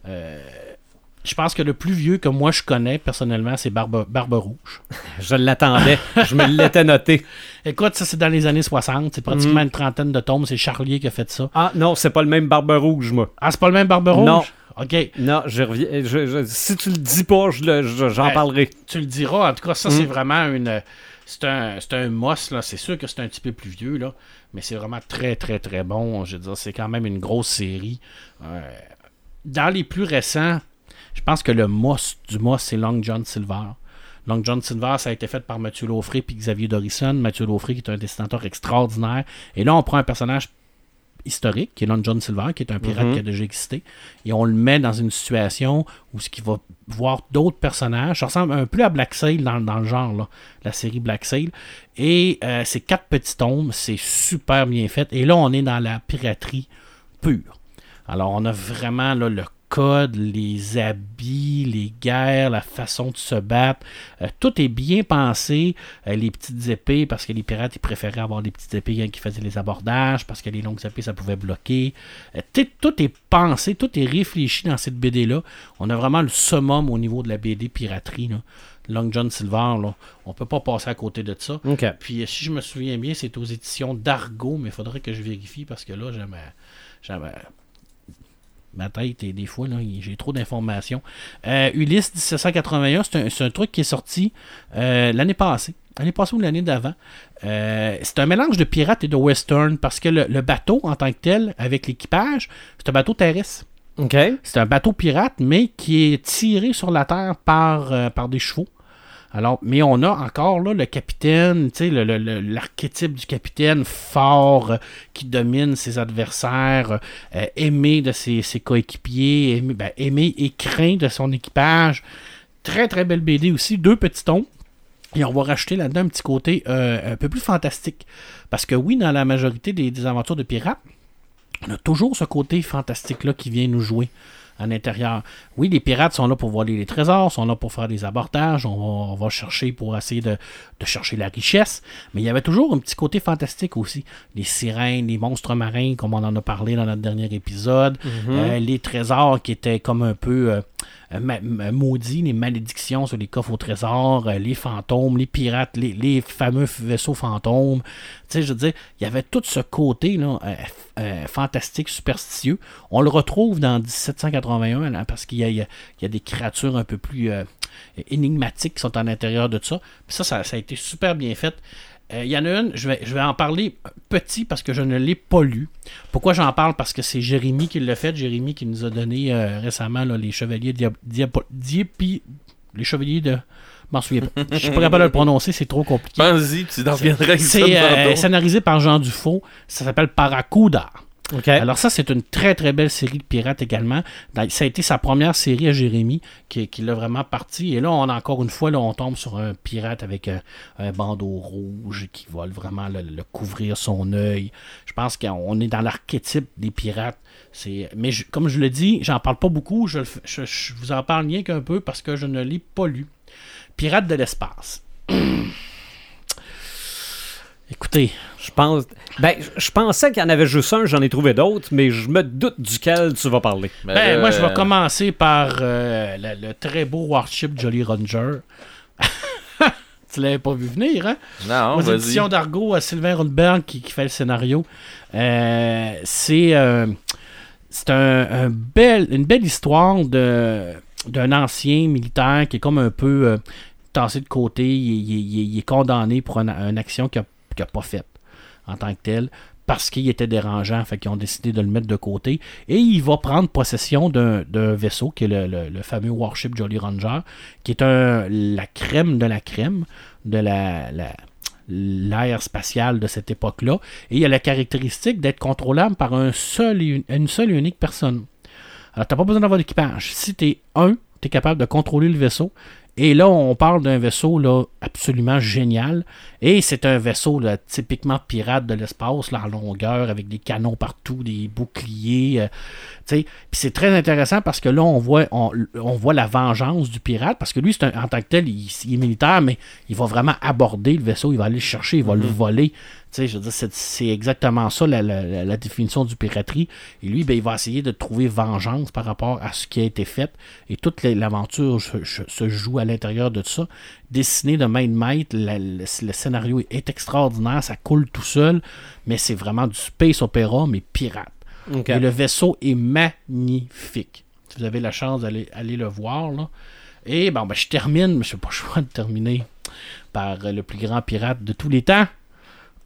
Speaker 3: Euh, je pense que le plus vieux que moi je connais personnellement, c'est Barbe, Barbe Rouge.
Speaker 1: Je l'attendais. je me l'étais noté.
Speaker 3: Écoute, ça c'est dans les années 60, c'est pratiquement une trentaine de tomes, c'est Charlier qui a fait ça.
Speaker 1: Ah non, c'est pas le même Barbe Rouge, moi.
Speaker 3: Ah, c'est pas le même Barbe Rouge?
Speaker 1: Non.
Speaker 3: Ok,
Speaker 1: Non, je reviens. je- je- si tu le dis pas, je- j'en
Speaker 3: Ouais.
Speaker 1: parlerai.
Speaker 3: tu le diras. En tout cas, ça
Speaker 1: Mm.
Speaker 3: c'est vraiment une. C'est un, c'est un moss, là. C'est sûr que c'est un petit peu plus vieux, là. Mais c'est vraiment très, très, très bon. Je veux dire, c'est quand même une grosse série. Euh, dans les plus récents, je pense que le moss du moss, c'est Long John Silver. Long John Silver, ça a été fait par Mathieu Laufré puis Xavier Dorison. Mathieu Laufré, qui est un dessinateur extraordinaire. Et là, on prend un personnage historique, qui est Long John Silver, qui est un pirate
Speaker 1: Mhm.
Speaker 3: qui a déjà existé, et on le met dans une situation où ce qui va voir d'autres personnages. Ça ressemble un peu à Black Sail dans, dans le genre, là, la série Black Sail. Et euh, c'est quatre petits tomes, c'est super bien fait. Et là, on est dans la piraterie pure. Alors, on a vraiment là, le codes, les habits, les guerres, la façon de se battre. Euh, tout est bien pensé. Euh, les petites épées, parce que les pirates, ils préféraient avoir des petites épées qui faisaient les abordages, parce que les longues épées, ça pouvait bloquer. Euh, tout- est pensé, tout est réfléchi dans cette BD-là. On a vraiment le summum au niveau de la BD piraterie. Là. Long John Silver, là, on peut pas passer à côté de ça. Puis si je me souviens bien, c'est aux éditions d'Argo, mais il faudrait que je vérifie parce que là, j'aime. Ma tête et des fois, là, j'ai trop d'informations. Euh, Ulysse 1781, c'est un, truc qui est sorti euh, l'année passée. L'année passée ou l'année d'avant. Euh, c'est un mélange de pirate et de western parce que le, le bateau en tant que tel, avec l'équipage, c'est un bateau terrestre. C'est un bateau pirate, mais qui est tiré sur la terre par, euh, par des chevaux. Alors, mais on a encore le capitaine, l'archétype du capitaine fort euh, qui domine ses adversaires, euh, aimé de ses, coéquipiers, aimé, ben, aimé et craint de son équipage. Très très belle BD aussi, deux petits tons. Et on va rajouter là-dedans un petit côté euh, un peu plus fantastique. Parce que oui, dans la majorité des, des aventures de pirates, on a toujours ce côté fantastique-là qui vient nous jouer à l'intérieur. Oui, les pirates sont là pour voler les trésors, sont là pour faire des abordages, on va, on va chercher pour essayer de, de chercher la richesse, mais il y avait toujours un petit côté fantastique aussi. Les sirènes, les monstres marins, comme on en a parlé dans notre dernier épisode, euh, les trésors qui étaient comme un peu euh, ma- ma- maudits, les malédictions sur les coffres au trésor, euh, les fantômes, les pirates, les, fameux vaisseaux fantômes. Tu sais, je veux dire, il y avait tout ce côté là, euh, euh, fantastique, superstitieux. On le retrouve dans 1781 là, parce qu'il y a, des créatures un peu plus euh, énigmatiques qui sont à l'intérieur de ça. Ça, ça, ça a été super bien fait. Euh, Il y en a une, je vais, je vais en parler petit parce que je ne l'ai pas lu. Pourquoi j'en parle? Parce que c'est Jérémy qui l'a fait. Jérémy qui nous a donné euh, récemment là, les chevaliers Diepi- Les chevaliers de. Je m'en souviens pas. Je suis pas capable de le prononcer, c'est trop compliqué.
Speaker 4: Pense-y, tu
Speaker 3: C'est euh, scénarisé par Jean Dufault. Ça s'appelle Paracuda. Alors ça, c'est une très très belle série de pirates également. Dans- Ça a été sa première série à Jérémy qui, qui l'a vraiment parti. Et là, on encore une fois, là, on tombe sur un pirate avec un, un bandeau rouge qui va vraiment le, couvrir son œil. Je pense qu'on est dans l'archétype des pirates. Mais comme je le dis, j'en parle pas beaucoup. Je- je vous en parle rien qu'un peu parce que je ne l'ai pas lu. Pirates de l'espace. Écoutez,
Speaker 1: Je pense. Ben, je- pensais qu'il y en avait juste un, j'en ai trouvé d'autres, mais je me doute duquel tu vas parler.
Speaker 3: Ben,
Speaker 4: là,
Speaker 3: moi, je vais
Speaker 4: euh,
Speaker 3: commencer par euh, le, le très beau Warship Jolly Ranger. tu l'avais pas vu venir, hein?
Speaker 4: Non,
Speaker 3: Aux
Speaker 4: vas-y.
Speaker 3: éditions d'Argo, à Sylvain Rundberg qui, qui fait le scénario. Euh, c'est euh, c'est un, un bel, une belle histoire de d'un ancien militaire qui est comme un peu euh, tassé de côté. Il, il- il- il est condamné pour une, une action qu'il n'a pas faite en tant que tel parce qu'il était dérangeant, fait qu'ils ont décidé de le mettre de côté. Et il va prendre possession d'un vaisseau, qui est le, fameux Warship Jolly Ranger, qui est la crème de la crème de la, la- l'air spatial de cette époque-là. Et il a la caractéristique d'être contrôlable par une seule et unique personne. Alors, tu n'as pas besoin d'avoir d'équipage. Si tu es un, tu es capable de contrôler le vaisseau. Et là, on parle d'un vaisseau là, absolument génial. Et c'est un vaisseau là, typiquement pirate de l'espace, là, en longueur, avec des canons partout, des boucliers. euh. Puis c'est très intéressant parce que là, on voit, on, on voit la vengeance du pirate. Parce que lui, c'est un- en tant que tel, il, il est militaire, mais il va vraiment aborder le vaisseau, il va aller le chercher, il va le voler. Tu sais, je veux dire, c'est, c'est exactement ça la, la- la- la définition du piraterie. Et lui, ben, il va essayer de trouver vengeance par rapport à ce qui a été fait. Et toute la- l'aventure se, joue à l'intérieur de ça. Dessiné de main de maître, la- le, le scénario est extraordinaire, ça coule tout seul, mais c'est vraiment du space opéra, mais pirate. Et le vaisseau est magnifique. Si vous avez la chance d'aller aller le voir, là. Et bon, ben, je termine, mais je n'ai pas le choix de terminer par le plus grand pirate de tous les temps.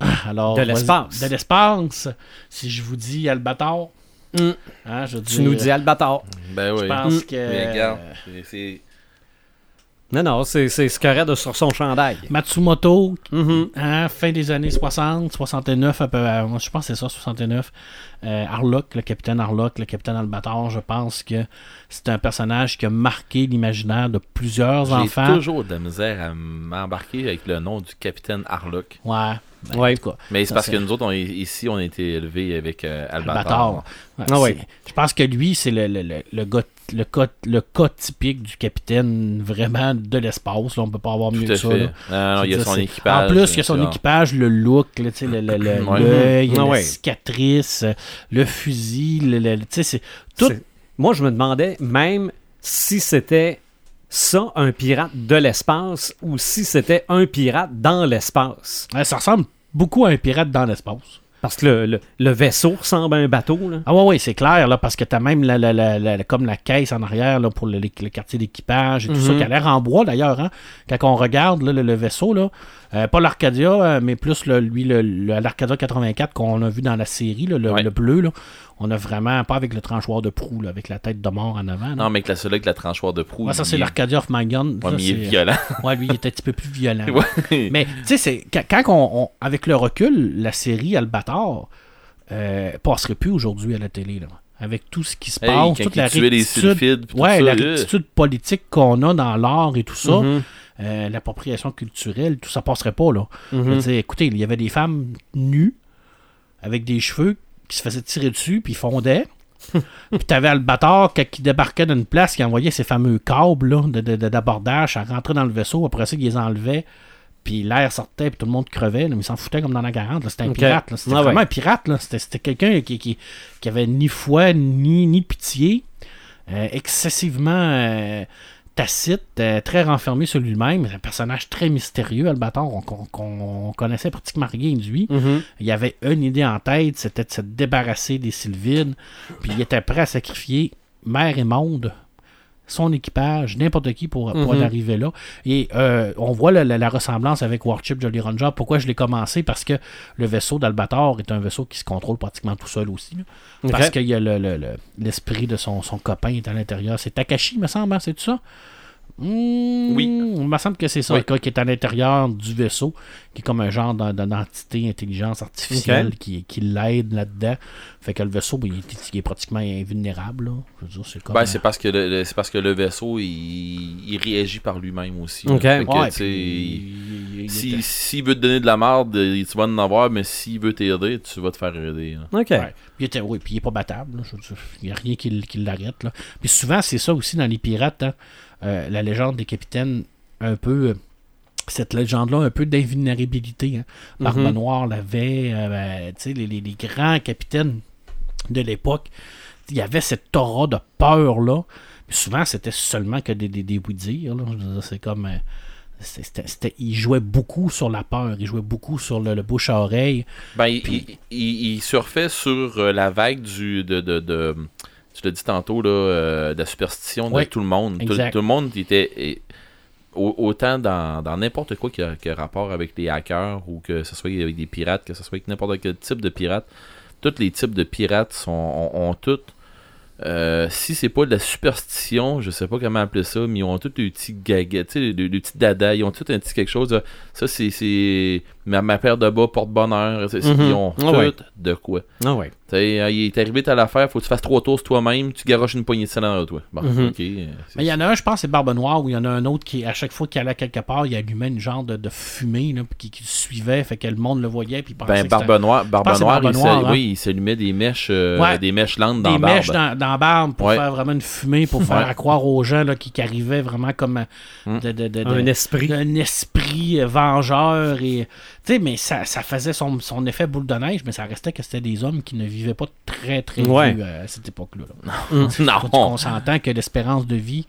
Speaker 3: Alors,
Speaker 1: De l'espace.
Speaker 3: De l'espace. Si je vous dis Albator,
Speaker 1: Mm.
Speaker 3: hein, je
Speaker 1: Tu
Speaker 3: dire,
Speaker 1: nous dis Albator.
Speaker 4: Ben
Speaker 3: Je
Speaker 4: oui.
Speaker 3: pense
Speaker 1: Mm.
Speaker 3: que.
Speaker 4: Mais regarde, c'est-.
Speaker 1: Non, non, c'est ce qu'il de sur son chandail.
Speaker 3: Matsumoto,
Speaker 1: Mhm.
Speaker 3: hein, fin des années 60, 69, à peu, à- moi, je pense que c'est ça, 69. Euh, Harlock, le capitaine Harlock, le capitaine Albator, je pense que c'est un personnage qui a marqué l'imaginaire de plusieurs
Speaker 4: J'ai
Speaker 3: enfants.
Speaker 4: toujours de la misère à m'embarquer avec le nom du capitaine Harlock.
Speaker 3: Ouais. Ben,
Speaker 1: Ouais.
Speaker 3: en tout cas,
Speaker 4: Mais c'est parce que nous autres, on ici, on a été élevés avec euh, Albator.
Speaker 3: Albator. Ouais,
Speaker 1: Ah
Speaker 3: Je pense que lui, c'est le, le, le, le gars, le, cas, le cas typique du capitaine vraiment de l'espace. On peut pas avoir mieux que ça.
Speaker 4: Non, il y a son équipage.
Speaker 3: En plus, il y a son équipage, le look, sais, le- le- le-
Speaker 4: Ouais.
Speaker 3: l'œil,
Speaker 1: Ah
Speaker 3: la cicatrice, le fusil, le- le- tu sais, c'est tout.
Speaker 1: Moi, je me demandais même si c'était ça, un pirate de l'espace, ou si c'était un pirate dans l'espace?
Speaker 3: Ça ressemble beaucoup à un pirate dans l'espace.
Speaker 1: Parce que le, le- le vaisseau ressemble à un bateau. Là.
Speaker 3: Ah ouais, ouais, c'est clair, là, parce que t'as même la, la- la- la- comme la caisse en arrière là, pour le, le quartier d'équipage et tout ça,
Speaker 1: Mhm.
Speaker 3: qui a l'air en bois d'ailleurs. Hein, quand on regarde là, le vaisseau, là, euh, pas l'Arcadia, euh, mais plus le, lui, l'Arcadia 84 qu'on a vu dans la série, là, le,
Speaker 4: Ouais.
Speaker 3: le bleu, là, on a vraiment, pas avec le tranchoir de proue, là, avec la tête de mort en avant.
Speaker 4: Non, mais que la seule avec la tranchoir de proue.
Speaker 3: Ouais, ça, c'est
Speaker 4: est-
Speaker 3: l'Arcadia of My Gun.
Speaker 4: Ouais,
Speaker 3: Ça,
Speaker 4: mais il est violent.
Speaker 3: Ouais, lui, il est un petit peu plus violent. Mais, tu sais, quand, on, on- avec le recul, la série Albator euh, passerait plus aujourd'hui à la télé. Là. Avec tout ce qui se
Speaker 4: Hey,
Speaker 3: passe, toute la
Speaker 4: les
Speaker 3: rectitude,
Speaker 4: sylphides, tout
Speaker 3: ouais,
Speaker 4: ça,
Speaker 3: la
Speaker 4: euh.
Speaker 3: rectitude politique qu'on a dans l'art et tout ça,
Speaker 1: Mhm.
Speaker 3: Euh, l'appropriation culturelle, tout ça passerait pas. Là. Je veux
Speaker 1: Mhm.
Speaker 3: dire, écoutez, il y avait des femmes nues avec des cheveux qui se faisaient tirer dessus puis ils fondaient. puis t'avais Albator qui, qui débarquait d'une place, qui envoyait ses fameux câbles là, de, de- de- d'abordage, à rentrer dans le vaisseau, après ça, il les enlevait, puis l'air sortait, puis tout le monde crevait, là, mais il s'en foutait comme dans la 40. là. C'était un pirate. C'était
Speaker 1: Ah
Speaker 3: vraiment
Speaker 1: ouais.
Speaker 3: un pirate. là. C'était, c'était quelqu'un qui, qui, qui avait ni foi, ni, ni pitié, euh, excessivement euh, tacite, euh, très renfermé sur lui-même. Un personnage très mystérieux, Albator, on- qu'on, qu'on connaissait pratiquement rien de lui.
Speaker 1: Mhm.
Speaker 3: Il avait une idée en tête, c'était de se débarrasser des Sylvides. Puis il était prêt à sacrifier mer et monde, son équipage, n'importe qui pour, pour
Speaker 1: Mhm.
Speaker 3: en arriver là. Et euh, on voit la, la- la ressemblance avec Warship Jolly Ranger. Pourquoi je l'ai commencé? Parce que le vaisseau d'Albator est un vaisseau qui se contrôle pratiquement tout seul aussi. Parce qu'il y a le- le- le- l'esprit de son, son copain est à l'intérieur. C'est Takashi, me semble, hein, c'est tout ça? Hmm,
Speaker 4: Oui.
Speaker 3: Il me semble que c'est ça,
Speaker 4: Oui.
Speaker 3: qui est à l'intérieur du vaisseau, qui est comme un genre d'en- d'entité intelligence artificielle qui, qui l'aide là-dedans. Fait que le vaisseau, ben, il, est, il est pratiquement invulnérable. c'est.
Speaker 4: Ben, parce que le, parce que le vaisseau, il, il réagit par lui-même aussi.
Speaker 3: ouais, puis il- il-
Speaker 4: si-
Speaker 3: il
Speaker 4: S'il veut te donner de la merde, euh, tu vas en avoir, mais s'il veut t'aider, tu vas te faire aider. là.
Speaker 1: OK.
Speaker 3: Ouais. Puis il oui, puis il est pas battable. Il n'y a rien qui, qui l'arrête. là. Puis souvent, c'est ça aussi dans les pirates. hein, euh, la légende des capitaines, un peu. euh, cette légende-là, un peu d'invulnérabilité. Hein. Barbe
Speaker 1: Mhm.
Speaker 3: Noire l'avait. euh, ben, tu sais, les, les- les grands capitaines de l'époque, il y avait cette aura de peur-là. Puis souvent, c'était seulement que des, des, des oui-dire. C'est comme. Il jouait beaucoup sur la peur, il jouait beaucoup sur le, le bouche à oreille.
Speaker 4: Ben, il,
Speaker 3: Puis-
Speaker 4: il, il- il surfait sur euh, la vague du de, de, de- tu l'as dit tantôt là, euh, de la superstition de
Speaker 3: Ouais,
Speaker 4: tout le monde. Tout, le monde était et- au- autant dans dans n'importe quoi qui a, qui a rapport avec les hackers ou que ce soit avec des pirates, que ce soit avec n'importe quel type de pirate. Tous les types de pirates sont, ont, ont toutes euh, si c'est pas de la superstition, je sais pas comment appeler ça, mais ils ont tous le petit gaga, tu sais, le, le petit dada, ils ont tout un petit quelque chose. là. Ça, c'est- ma, ma paire de bas porte-bonheur. c'est-
Speaker 1: Mhm.
Speaker 4: Ils ont
Speaker 1: Ah ouais.
Speaker 4: tout de quoi.
Speaker 1: Ah ouais.
Speaker 4: Tu sais, euh, il est arrivé à l'affaire, faut que tu fasses trois tours toi-même, tu garoches une poignée de sang dans toi. Bon,
Speaker 1: Mhm.
Speaker 4: ok. euh,
Speaker 3: Mais il y en a un, je pense, c'est Barbe Noire, où il y en a un autre qui, à chaque fois qu'il allait quelque part, il allumait une genre de, de fumée là, qui, qui le suivait, fait que le monde le voyait, puis
Speaker 4: Ben, Barbe Noire, Barbe Noire, il
Speaker 3: hein.
Speaker 4: oui, il s'allumait des mèches, euh,
Speaker 3: Ouais.
Speaker 4: des mèches lentes dans
Speaker 3: des
Speaker 4: Barbe.
Speaker 3: mèches dans, barbe pour
Speaker 4: Ouais.
Speaker 3: faire vraiment une fumée, pour faire
Speaker 4: Ouais.
Speaker 3: croire aux gens là, qui, qui arrivaient vraiment comme euh,
Speaker 4: Mm.
Speaker 3: de, de- de- de-
Speaker 1: Un esprit.
Speaker 3: d'un esprit euh, vengeur. et Tu sais, mais ça, ça faisait son, son effet boule de neige, mais ça restait que c'était des hommes qui ne vivaient pas très, très
Speaker 1: Ouais.
Speaker 3: vieux euh, à cette époque-là. là.
Speaker 4: non.
Speaker 3: On s'entend que l'espérance de vie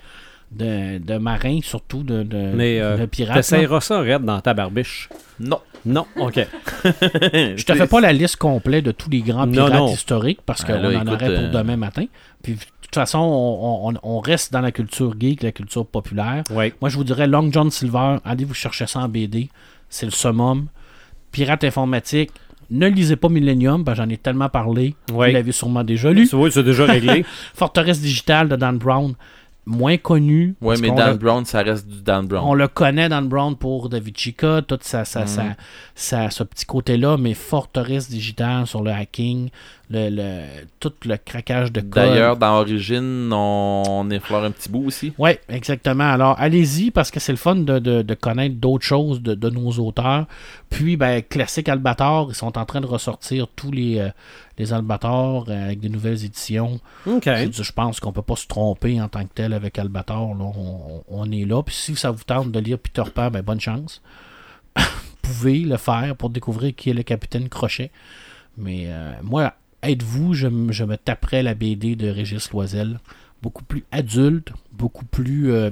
Speaker 3: de, de marins, surtout de, de,
Speaker 1: Mais euh,
Speaker 3: de pirates.
Speaker 1: t'essayeras ça, Red, dans ta barbiche?
Speaker 4: Non.
Speaker 1: Non, OK.
Speaker 3: Je te fais pas la liste complète de tous les grands pirates
Speaker 1: non.
Speaker 3: historiques parce
Speaker 4: Ah,
Speaker 3: qu'on en aurait pour
Speaker 4: euh,
Speaker 3: demain matin. Puis de toute façon, on, on- on reste dans la culture geek, la culture populaire.
Speaker 1: Ouais.
Speaker 3: Moi, je vous dirais Long John Silver, allez vous chercher ça en BD. C'est le summum. Pirate informatique. Ne lisez pas Millennium, j'en ai tellement parlé.
Speaker 1: Ouais.
Speaker 3: Vous l'avez sûrement déjà lu.
Speaker 1: C'est déjà réglé.
Speaker 3: Forteresse digitale de Dan Brown, moins connu. Parce
Speaker 4: mais Dan
Speaker 3: le-
Speaker 4: Brown, ça reste du Dan Brown.
Speaker 3: On le connaît, Dan Brown, pour David Chica, tout ça, ça,
Speaker 4: Mhm.
Speaker 3: ça, ça- ce petit côté-là, mais forteresse digitale sur le hacking. Le, le- tout le craquage de code.
Speaker 4: D'ailleurs, dans Origin, on, on effleure un petit bout aussi.
Speaker 3: Oui, exactement. Alors, allez-y parce que c'est le fun de, de- de connaître d'autres choses de, de nos auteurs. Puis, ben, Classique Albator, ils sont en train de ressortir tous les, euh, les Albator euh, avec des nouvelles éditions.
Speaker 1: OK.
Speaker 3: Je, je pense qu'on peut pas se tromper en tant que tel avec Albator. là. On, on est là. Puis, si ça vous tente de lire Peter Pan, ben, bonne chance. vous pouvez le faire pour découvrir qui est le capitaine Crochet. Mais euh, moi, êtes-vous, je, me taperais la BD de Régis Loisel? Beaucoup plus adulte, beaucoup plus euh,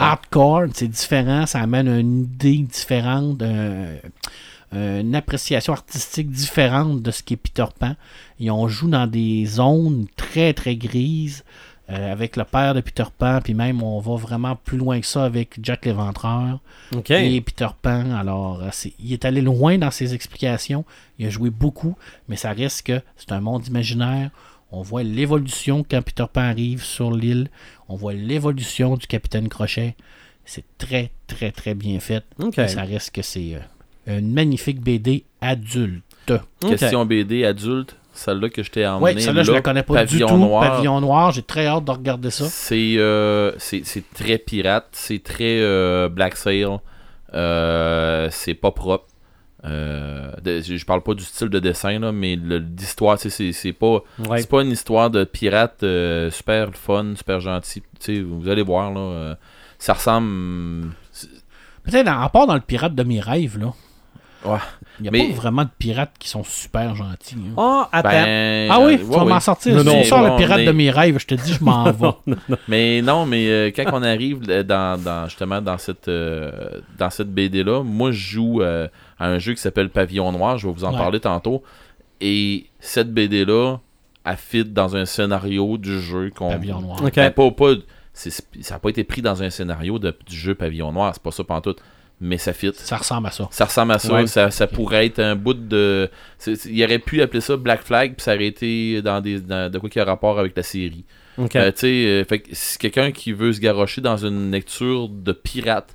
Speaker 3: hardcore, c'est différent, ça amène une idée différente, euh, une appréciation artistique différente de ce qui est Peter Pan. Et on joue dans des zones très très grises euh, avec le père de Peter Pan, puis même on va vraiment plus loin que ça avec Jack l'Éventreur et Peter Pan. Alors, euh, il est allé loin dans ses explications, il a joué beaucoup, mais ça reste que c'est un monde imaginaire. On voit l'évolution quand Peter Pan arrive sur l'île. On voit l'évolution du capitaine Crochet. C'est très, très, très bien fait. Et ça reste que c'est euh, une magnifique BD adulte.
Speaker 4: Question BD adulte, celle-là que je t'ai emmené.
Speaker 3: Oui, celle-là, je
Speaker 4: là,
Speaker 3: la connais pas
Speaker 4: Pavillon
Speaker 3: du tout.
Speaker 4: Noir.
Speaker 3: Pavillon Noir, j'ai très hâte de regarder ça.
Speaker 4: C'est euh, c'est très pirate, c'est très euh, Black Sail, euh, c'est pas propre. De- je parle pas du style de dessin là, mais l'histoire, c'est c'est pas
Speaker 1: Ouais.
Speaker 4: c'est pas une histoire de pirate super fun, super gentil. Vous allez voir là, ça ressemble.
Speaker 3: Peut-être en part dans le pirate de mes rêves, là.
Speaker 4: Ouais.
Speaker 3: Il n'y a
Speaker 4: Mais-
Speaker 3: pas vraiment de pirates qui sont super gentils. hein.
Speaker 1: Ah, attends.
Speaker 4: Ben,
Speaker 3: ah oui,
Speaker 4: euh,
Speaker 3: tu
Speaker 4: ouais,
Speaker 3: vas m'en sortir.
Speaker 1: Non,
Speaker 3: si
Speaker 1: non,
Speaker 3: tu sors
Speaker 4: bon,
Speaker 3: le pirate de mes rêves, je te dis, je m'en vais.
Speaker 4: Mais non, mais euh, quand on arrive euh, dans, dans- justement dans cette euh, dans cette BD là, moi je joue euh, à un jeu qui s'appelle Pavillon Noir, je vais vous en
Speaker 3: Ouais.
Speaker 4: parler tantôt. Et cette BD là, elle fit dans un scénario du jeu qu'on
Speaker 3: Pavillon Noir.
Speaker 1: OK.
Speaker 4: Ben, pas, pas- ça n'a pas été pris dans un scénario de- du jeu Pavillon Noir, c'est pas ça pantoute, mais ça fit.
Speaker 3: Ça ressemble à ça.
Speaker 4: Ça ressemble à ça,
Speaker 1: Ouais.
Speaker 4: ça, ça pourrait être un bout de. il aurait pu appeler ça Black Flag, puis ça aurait été dans des dans- de quoi qui a rapport avec la série.
Speaker 1: OK.
Speaker 4: Euh, tu sais, euh, fait que si quelqu'un qui veut se garrocher dans une lecture de pirate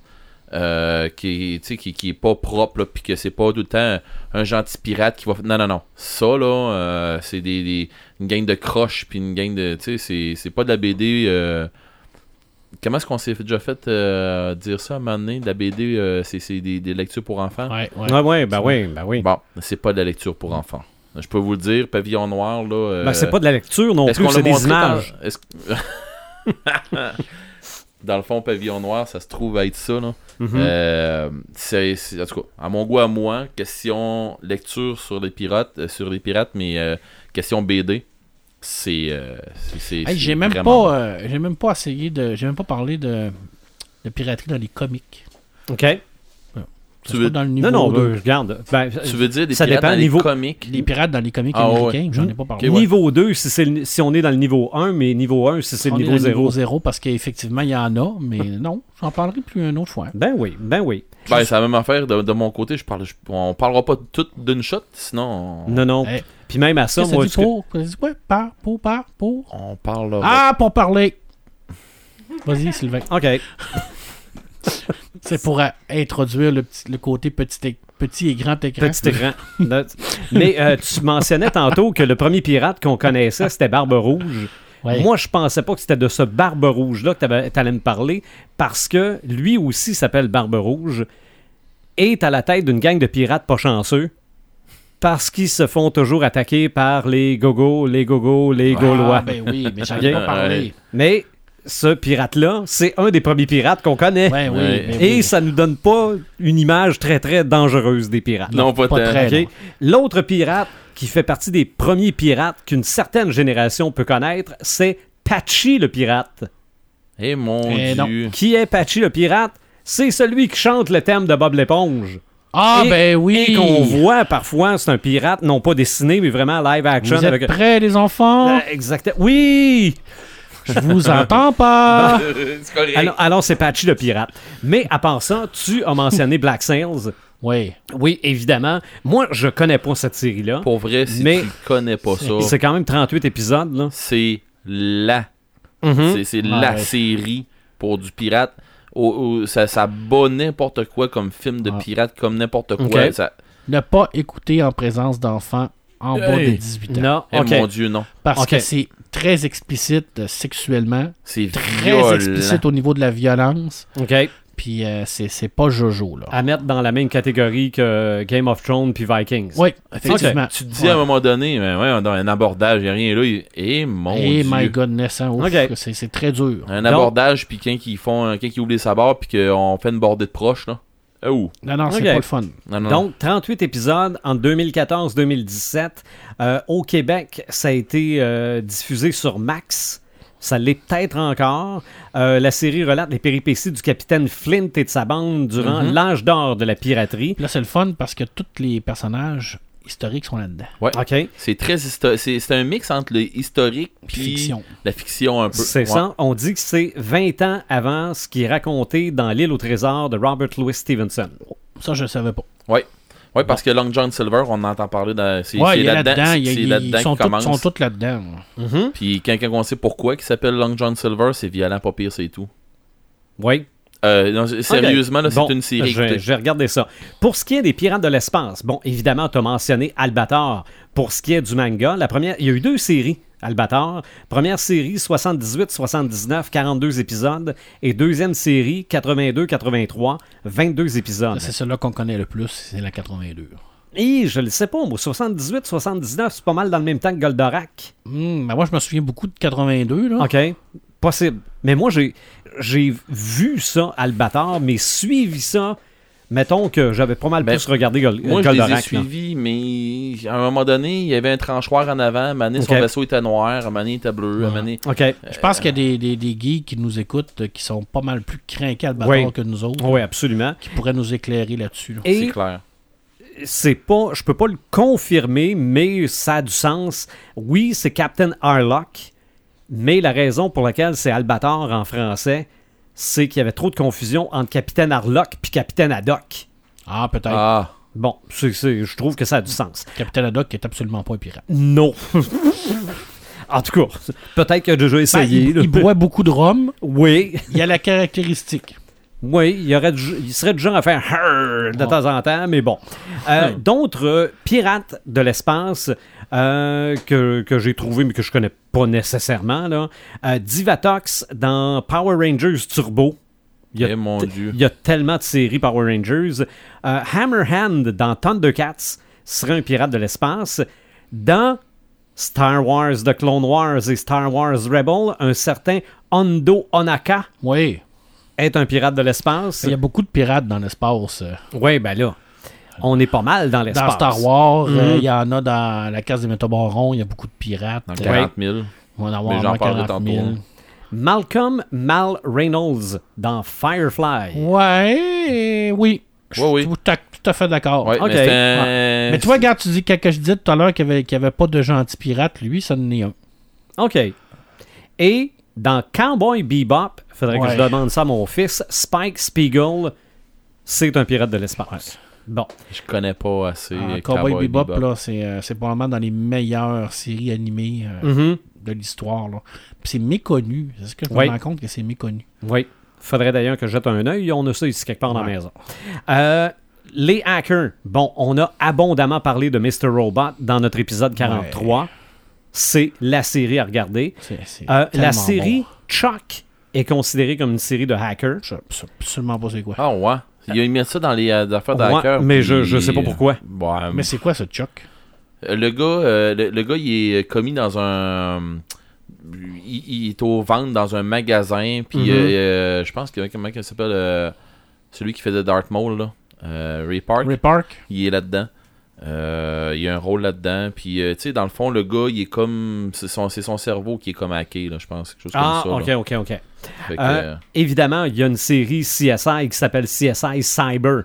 Speaker 4: euh, qui, qui, qui est pas propre, puis que c'est pas tout le temps un gentil pirate qui va. Non, non, non. Ça, là, euh, c'est des, des- une gang de croches, puis une gang de. Tu sais, c'est- c'est pas de la BD. Comment est-ce qu'on s'est déjà fait euh, dire ça à un moment donné? De la BD, euh, c'est c'est des, des lectures pour enfants?
Speaker 3: Ouais, ouais.
Speaker 1: Ouais, ouais, ben oui, ben oui.
Speaker 4: Bon, c'est pas de la lecture pour enfants. Je peux vous le dire, Pavillon Noir, là. euh,
Speaker 1: Ben, c'est pas de la lecture non
Speaker 4: est-ce
Speaker 1: plus,
Speaker 4: qu'on
Speaker 1: c'est des
Speaker 4: dans-
Speaker 1: images.
Speaker 4: est-ce Dans le fond, Pavillon Noir, ça se trouve être ça. Là.
Speaker 1: Mhm.
Speaker 4: Euh, c'est, c'est- en tout cas, à mon goût, à moi, question lecture sur les pirates, euh, sur les pirates, mais euh, question BD, c'est. euh, c'est,
Speaker 3: Hey, j'ai même
Speaker 4: vraiment
Speaker 3: pas, euh, j'ai même pas essayé de, j'ai même pas parlé de, de piraterie dans les comics.
Speaker 1: OK.
Speaker 4: Tu veux-
Speaker 3: dans le niveau
Speaker 1: Non, non,
Speaker 3: de-
Speaker 1: ben, regarde. Ben,
Speaker 4: Tu veux dire des
Speaker 1: Ça
Speaker 4: pirates
Speaker 1: dépend,
Speaker 4: dans les
Speaker 1: niveau-
Speaker 4: comics?
Speaker 3: Les pirates dans les comics
Speaker 4: Ah, ouais.
Speaker 3: américains, j'en ai pas parlé.
Speaker 4: Ok, ouais.
Speaker 1: Niveau 2, si, c'est le- si on est dans le niveau 1, mais niveau 1, si c'est le niveau
Speaker 3: dans
Speaker 1: 0.
Speaker 3: niveau 0 parce qu'effectivement, il y en a, mais non, j'en parlerai plus une autre fois.
Speaker 1: Ben oui, ben oui.
Speaker 4: Ben, c'est la même affaire de, de mon côté. Je parle, je- on parlera pas tout d'une shot, sinon on,
Speaker 1: Non, non.
Speaker 3: Hey.
Speaker 1: Puis même à ça,
Speaker 3: Qu'est-ce que
Speaker 1: moi,
Speaker 3: ça dit
Speaker 1: ce que-
Speaker 3: pour? Qu'est-ce que ça dit quoi? Par, pour, par, pour?
Speaker 4: on parlera.
Speaker 3: Ah, pour parler. Vas-y, Sylvain.
Speaker 1: OK.
Speaker 3: C'est pour introduire le, petit- le côté petit, et grand écran.
Speaker 1: Petit écran. Mais euh, tu mentionnais tantôt que le premier pirate qu'on connaissait, c'était Barbe Rouge.
Speaker 3: Ouais.
Speaker 1: Moi, je pensais pas que c'était de ce Barbe Rouge-là que tu allais me parler, parce que lui aussi s'appelle Barbe Rouge, est à la tête d'une gang de pirates pas chanceux, parce qu'ils se font toujours attaquer par les gogos, les gogos, les gaulois.
Speaker 3: Ah, ben oui, mais j'en ai
Speaker 1: Ok.
Speaker 3: pas parlé.
Speaker 1: Mais ce pirate-là, c'est un des premiers pirates qu'on connaît.
Speaker 3: Ouais, oui,
Speaker 4: Ouais.
Speaker 1: Et
Speaker 3: oui.
Speaker 1: ça nous donne pas une image très très dangereuse des pirates.
Speaker 4: non, pas,
Speaker 3: très.
Speaker 1: L'autre pirate qui fait partie des premiers pirates qu'une certaine génération peut connaître, c'est Patchy le pirate.
Speaker 4: Eh mon
Speaker 3: Eh, non.
Speaker 4: dieu.
Speaker 1: Qui est Patchy le pirate? C'est celui qui chante le thème de Bob l'éponge.
Speaker 3: Ah,
Speaker 1: Et-
Speaker 3: ben oui.
Speaker 1: Et qu'on voit parfois, c'est un pirate, non pas dessiné, mais vraiment live action.
Speaker 3: Vous êtes
Speaker 1: avec...
Speaker 3: prêts, les enfants?
Speaker 1: Euh, exactement. Oui!
Speaker 3: Je vous entends pas.
Speaker 4: c'est correct.
Speaker 1: Alors, alors, c'est Patchy le pirate. Mais à part ça, tu as mentionné Black Sails.
Speaker 3: Oui.
Speaker 1: Oui, évidemment. Moi, je connais pas cette série-là.
Speaker 4: Pour vrai, si
Speaker 1: Mais-
Speaker 4: tu connais pas ça,
Speaker 1: C'est quand même 38 épisodes, là.
Speaker 4: c'est la,
Speaker 1: Mhm.
Speaker 4: c'est, c'est la série pour du pirate. Au- au- ça, ça bat n'importe quoi comme film de
Speaker 3: Ah.
Speaker 4: pirate, comme n'importe quoi. Ça-
Speaker 3: Ne pas écouter en présence d'enfants en bas
Speaker 4: Hey.
Speaker 3: de 18 ans.
Speaker 1: Non,
Speaker 4: Eh
Speaker 1: ok.
Speaker 4: mon dieu, non.
Speaker 3: Parce que c'est très explicite euh, sexuellement,
Speaker 4: C'est
Speaker 3: très
Speaker 4: violent.
Speaker 3: explicite au niveau de la violence,
Speaker 1: OK.
Speaker 3: Puis euh, c'est c'est pas Jojo, là.
Speaker 1: À mettre dans la même catégorie que Game of Thrones puis Vikings.
Speaker 3: Oui, effectivement.
Speaker 4: Tu te dis à un moment donné, mais ouais, dans un abordage, il n'y a rien là. il- Eh mon
Speaker 3: Eh
Speaker 4: dieu.
Speaker 3: my goodness, hein, ouf,
Speaker 1: Ok.
Speaker 3: c'est c'est très dur.
Speaker 4: Un
Speaker 1: Donc-
Speaker 4: abordage, puis quand ils font, quand ils ouvrent les sabords, puis qu'on fait une bordée de proche, là. Oh.
Speaker 3: Non, non, c'est
Speaker 1: Ok.
Speaker 3: pas le fun.
Speaker 4: Non, non.
Speaker 1: Donc, 38 épisodes en 2014-2017. Euh, au Québec, ça a été euh, diffusé sur Max. Ça l'est peut-être encore. Euh, la série relate les péripéties du capitaine Flint et de sa bande durant
Speaker 4: Mhm.
Speaker 1: l'âge d'or de la piraterie.
Speaker 3: Puis là, c'est le fun parce que tous les personnages historiques sont là-dedans.
Speaker 1: OK.
Speaker 4: C'est très c'est un mix entre le historique
Speaker 3: Puis
Speaker 4: la fiction un peu.
Speaker 1: C'est
Speaker 4: Ouais.
Speaker 1: ça. On dit que c'est 20 ans avant ce qui est raconté dans L'île au trésor de Robert Louis Stevenson.
Speaker 3: Ça, je le savais pas.
Speaker 4: Ouais, parce que Long John Silver, on entend parler dans c'est
Speaker 3: Ouais,
Speaker 4: là-dedans,
Speaker 3: Ils sont tous là-dedans.
Speaker 1: Mhm.
Speaker 4: Puis quand, quand on sait pourquoi il s'appelle Long John Silver, c'est violent, pas pire, c'est tout.
Speaker 1: Oui.
Speaker 4: Euh, non, sérieusement, là, c'est
Speaker 1: Bon,
Speaker 4: une série.
Speaker 1: Je, je vais regarder ça. Pour ce qui est des pirates de l'espace, bon, évidemment, tu as mentionné Albator. Pour ce qui est du manga, la première, il y a eu deux séries, Albator. Première série, 78, 79, 42 épisodes. Et deuxième série, 82, 83, 22 épisodes.
Speaker 3: C'est celui-là qu'on connaît le plus, c'est la 82.
Speaker 1: Et je le sais pas, moi, 78, 79, c'est pas mal dans le même temps que Goldorak.
Speaker 3: Hmm, ben moi, je me souviens beaucoup de 82. Là.
Speaker 1: OK. Possible. Mais moi, j'ai, j'ai vu ça, Albator, mais suivi ça. Mettons que j'avais pas mal
Speaker 4: Ben,
Speaker 1: plus regardé Gol-
Speaker 4: Moi, je les ai
Speaker 1: Goldorak.
Speaker 4: suivis, mais à un moment donné, il y avait un tranchoir en avant. À un moment donné, son vaisseau était noir. À un moment donné, il était bleu. À un moment donné-
Speaker 1: OK.
Speaker 3: Je pense qu'il y a des, des, des geeks qui nous écoutent euh, qui sont pas mal plus craqués à le
Speaker 1: Oui.
Speaker 3: que nous autres,
Speaker 1: Oui, absolument.
Speaker 3: qui pourraient nous éclairer là-dessus. là.
Speaker 4: C'est clair.
Speaker 1: c'est pas, je peux pas le confirmer, mais ça a du sens. Oui, c'est Captain Harlock, mais la raison pour laquelle c'est Albator en français, c'est qu'il y avait trop de confusion entre Capitaine Harlock puis Capitaine Haddock.
Speaker 3: Ah, peut-être.
Speaker 4: Ah,
Speaker 1: Bon, c'est- c'est- je trouve que ça a du sens.
Speaker 3: Capitaine Haddock est absolument pas un pirate.
Speaker 1: Non. en tout cas, peut-être qu'il a déjà
Speaker 3: Ben,
Speaker 1: essayé.
Speaker 3: il, boit beaucoup de rhum.
Speaker 1: Oui,
Speaker 3: Il y a la caractéristique.
Speaker 1: oui, il, y aurait du- il serait du genre à faire de
Speaker 3: Ouais.
Speaker 1: temps en temps, mais bon. Euh. D'autres pirates de l'espace euh, que, que j'ai trouvé, mais que je connais pas nécessairement, là. Euh, Divatox dans Power Rangers Turbo. Il y a
Speaker 4: eh mon
Speaker 1: t-
Speaker 4: Dieu.
Speaker 1: Il y a tellement de séries Power Rangers. Euh, Hammerhand dans Thundercats serait un pirate de l'espace. Dans Star Wars The Clone Wars et Star Wars Rebel, un certain Hondo Onaka
Speaker 3: Oui.
Speaker 1: est un pirate de l'espace.
Speaker 3: Il y a beaucoup de pirates dans l'espace.
Speaker 1: Oui, ben là, on est pas mal dans l'espace.
Speaker 3: Dans Star Wars, euh,
Speaker 1: Mhm.
Speaker 3: il y en a dans la case des métabarons, il y a beaucoup de pirates.
Speaker 4: Dans
Speaker 3: Euh,
Speaker 4: 40 000.
Speaker 3: On va en avoir
Speaker 4: parlerai
Speaker 3: 40 000.
Speaker 4: tantôt.
Speaker 1: Malcolm Mal Reynolds dans Firefly.
Speaker 3: Ouais, oui. Je
Speaker 4: Ouais, oui.
Speaker 3: suis tout à, tout à fait d'accord.
Speaker 4: Ouais,
Speaker 1: Ok.
Speaker 4: mais
Speaker 3: vois, regarde, tu dis que, que je disais tout à l'heure qu'il n'y avait, pas de gentil pirate, lui, ça en est un.
Speaker 1: OK. Et dans Cowboy Bebop, faudrait que
Speaker 3: Ouais.
Speaker 1: je demande ça à mon fils, Spike Spiegel, c'est un pirate de l'espace. Bon.
Speaker 4: Je connais pas assez.
Speaker 3: Ah,
Speaker 4: euh,
Speaker 3: Cowboy Bebop, là, c'est, euh, c'est probablement dans les meilleures séries animées euh,
Speaker 1: Mhm.
Speaker 3: de l'histoire. là. Puis c'est méconnu. C'est ce que je me rends compte que c'est méconnu?
Speaker 1: Oui. Faudrait d'ailleurs que je jette un œil. On a ça ici quelque part dans la maison. Euh, les hackers. Bon, on a abondamment parlé de Mr. Robot dans notre épisode 43. C'est la série à regarder.
Speaker 3: C'est, c'est
Speaker 1: Euh,
Speaker 3: tellement
Speaker 1: la série
Speaker 3: bon.
Speaker 1: Chuck est considérée comme une série de hackers.
Speaker 3: Je sais absolument pas c'est quoi.
Speaker 4: Ah ouais. Il a mis ça dans les euh, affaires
Speaker 1: Ouais,
Speaker 4: d'hacker.
Speaker 1: mais je,
Speaker 4: puis-
Speaker 1: je sais pas pourquoi.
Speaker 4: Ouais,
Speaker 3: Mais c'est quoi ce Chuck?
Speaker 4: Euh, Le gars, euh, le, le gars, il est commis dans un. Il, il est au vente dans un magasin. Puis
Speaker 1: Mhm.
Speaker 4: euh, euh, je pense que comment il s'appelle euh, celui qui faisait Darth Maul là, euh, Ray Park.
Speaker 3: Ray Park?
Speaker 4: Il est là-dedans. Euh, il y a un rôle là-dedans. Puis euh, tu sais, dans le fond, le gars, il est comme c'est son, cerveau qui est comme hacké là, je pense, quelque chose
Speaker 1: Ah,
Speaker 4: comme
Speaker 1: ok,
Speaker 4: ça. là.
Speaker 1: ok, ok.
Speaker 4: Que,
Speaker 1: Euh, Évidemment, il y a une série CSI qui s'appelle CSI Cyber.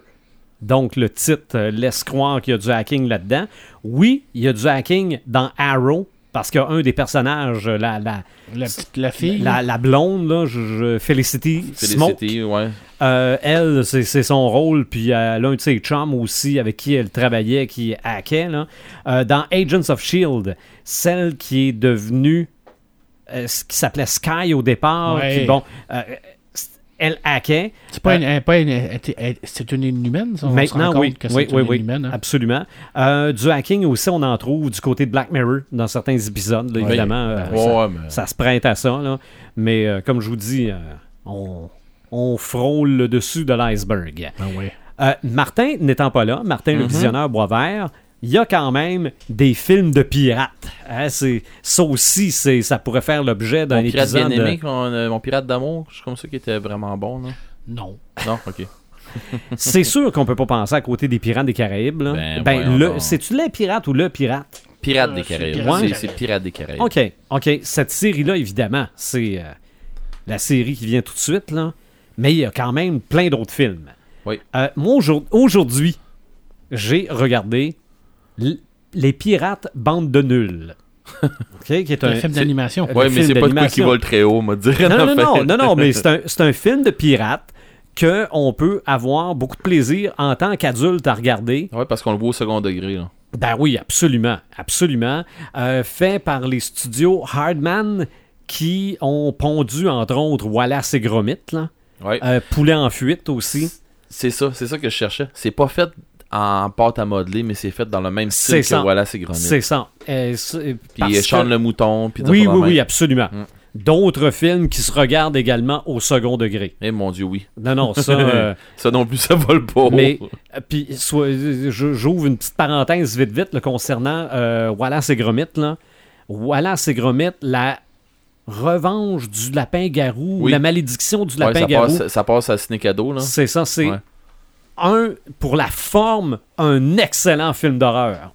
Speaker 1: Donc, le titre laisse croire qu'il y a du hacking là-dedans. Oui, il y a du hacking dans Arrow, parce qu'un des personnages, euh, la, la,
Speaker 3: La, petite, la fille?
Speaker 1: la, la blonde, là, je- je- Felicity, Smoke,
Speaker 4: Felicity, ouais.
Speaker 1: euh, elle, c'est c'est son rôle, puis euh, l'un de ses chums aussi avec qui elle travaillait, qui hackait. Là. Euh, dans Agents of Shield, celle qui est devenue, euh, ce qui s'appelait Sky au départ,
Speaker 3: Ouais.
Speaker 1: qui, bon, euh, elle hackait.
Speaker 3: C'est pas,
Speaker 1: Euh,
Speaker 3: une, elle- pas une- elle était- elle- c'est une inhumaine, ça? On se
Speaker 1: Maintenant,
Speaker 3: rend
Speaker 1: oui.
Speaker 3: compte que
Speaker 1: Oui,
Speaker 3: c'est
Speaker 1: oui,
Speaker 3: une
Speaker 1: oui.
Speaker 3: inhumaine, hein?
Speaker 1: Absolument. Euh, du hacking aussi, on en trouve du côté de Black Mirror dans certains épisodes, là,
Speaker 4: Oui.
Speaker 1: évidemment. euh,
Speaker 4: Ouais,
Speaker 1: ça,
Speaker 4: ouais, mais-
Speaker 1: ça se prête à ça. là. Mais euh, comme je vous dis, euh, on, on frôle le dessus de l'iceberg.
Speaker 3: Ah.
Speaker 1: Euh, Martin n'étant pas là, Martin le
Speaker 4: Mhm.
Speaker 1: visionneur Boisvert, il y a quand même des films de pirates. Hein, c'est, ça aussi, c'est, ça pourrait faire l'objet d'un
Speaker 4: Mon pirate
Speaker 1: épisode.
Speaker 4: bien aimé, qu'on- euh, mon pirate d'amour, je suis comme ça qui était vraiment bon.
Speaker 3: Non?
Speaker 4: Non, ok.
Speaker 1: C'est sûr qu'on peut pas penser à côté des pirates des Caraïbes. là.
Speaker 4: Ben,
Speaker 1: Ben, le- c'est-tu les pirates ou le pirate?
Speaker 4: Pirate
Speaker 3: Euh,
Speaker 4: des Caraïbes. C'est- C'est Pirate des Caraïbes.
Speaker 1: OK, OK. Cette série-là, évidemment, c'est euh, la série qui vient tout de suite, là. Mais il y a quand même plein d'autres films.
Speaker 4: Oui.
Speaker 1: Euh, moi, aujourd- aujourd'hui, j'ai regardé Les Pirates Bande de Nuls. OK, qui est
Speaker 3: Un
Speaker 1: un...
Speaker 3: film d'animation.
Speaker 4: Ouais,
Speaker 1: le
Speaker 4: mais c'est pas de quoi qui vole très haut, m'a dit.
Speaker 1: Non, non, non, non, non, mais c'est un, film de pirates que on peut avoir beaucoup de plaisir en tant qu'adulte à regarder.
Speaker 4: Ouais, parce qu'on le voit au second degré. Là.
Speaker 1: Ben oui, absolument, absolument. Euh, fait par les studios Hardman qui ont pondu, entre autres, Wallace et Gromit, là.
Speaker 4: Ouais.
Speaker 1: Euh, Poulet en fuite aussi.
Speaker 4: C'est ça, c'est ça que je cherchais. C'est pas fait en pâte à modeler, mais c'est fait dans le même style que
Speaker 1: ça.
Speaker 4: voilà, c'est Gromit.
Speaker 1: C'est ça. Euh, c'est- parce
Speaker 4: Puis
Speaker 1: que-
Speaker 4: le mouton, puis
Speaker 1: Oui, oui, oui,
Speaker 4: même.
Speaker 1: absolument.
Speaker 4: Mm.
Speaker 1: D'autres films qui se regardent également au second degré.
Speaker 4: Eh mon dieu, oui.
Speaker 1: Non, non, ça... euh,
Speaker 4: Ça non plus, ça vole pas.
Speaker 1: Mais, euh, puis, j'ouvre une petite parenthèse vite, vite, là, concernant euh, Wallace et Gromit. Là. Wallace et Gromit, la revanche du lapin-garou,
Speaker 4: Oui.
Speaker 1: la malédiction du
Speaker 4: Ouais, ça,
Speaker 1: lapin-garou.
Speaker 4: passe, ça passe à Sneakado, là.
Speaker 1: C'est ça, c'est
Speaker 4: Ouais.
Speaker 1: Un, pour la forme, un excellent film d'horreur.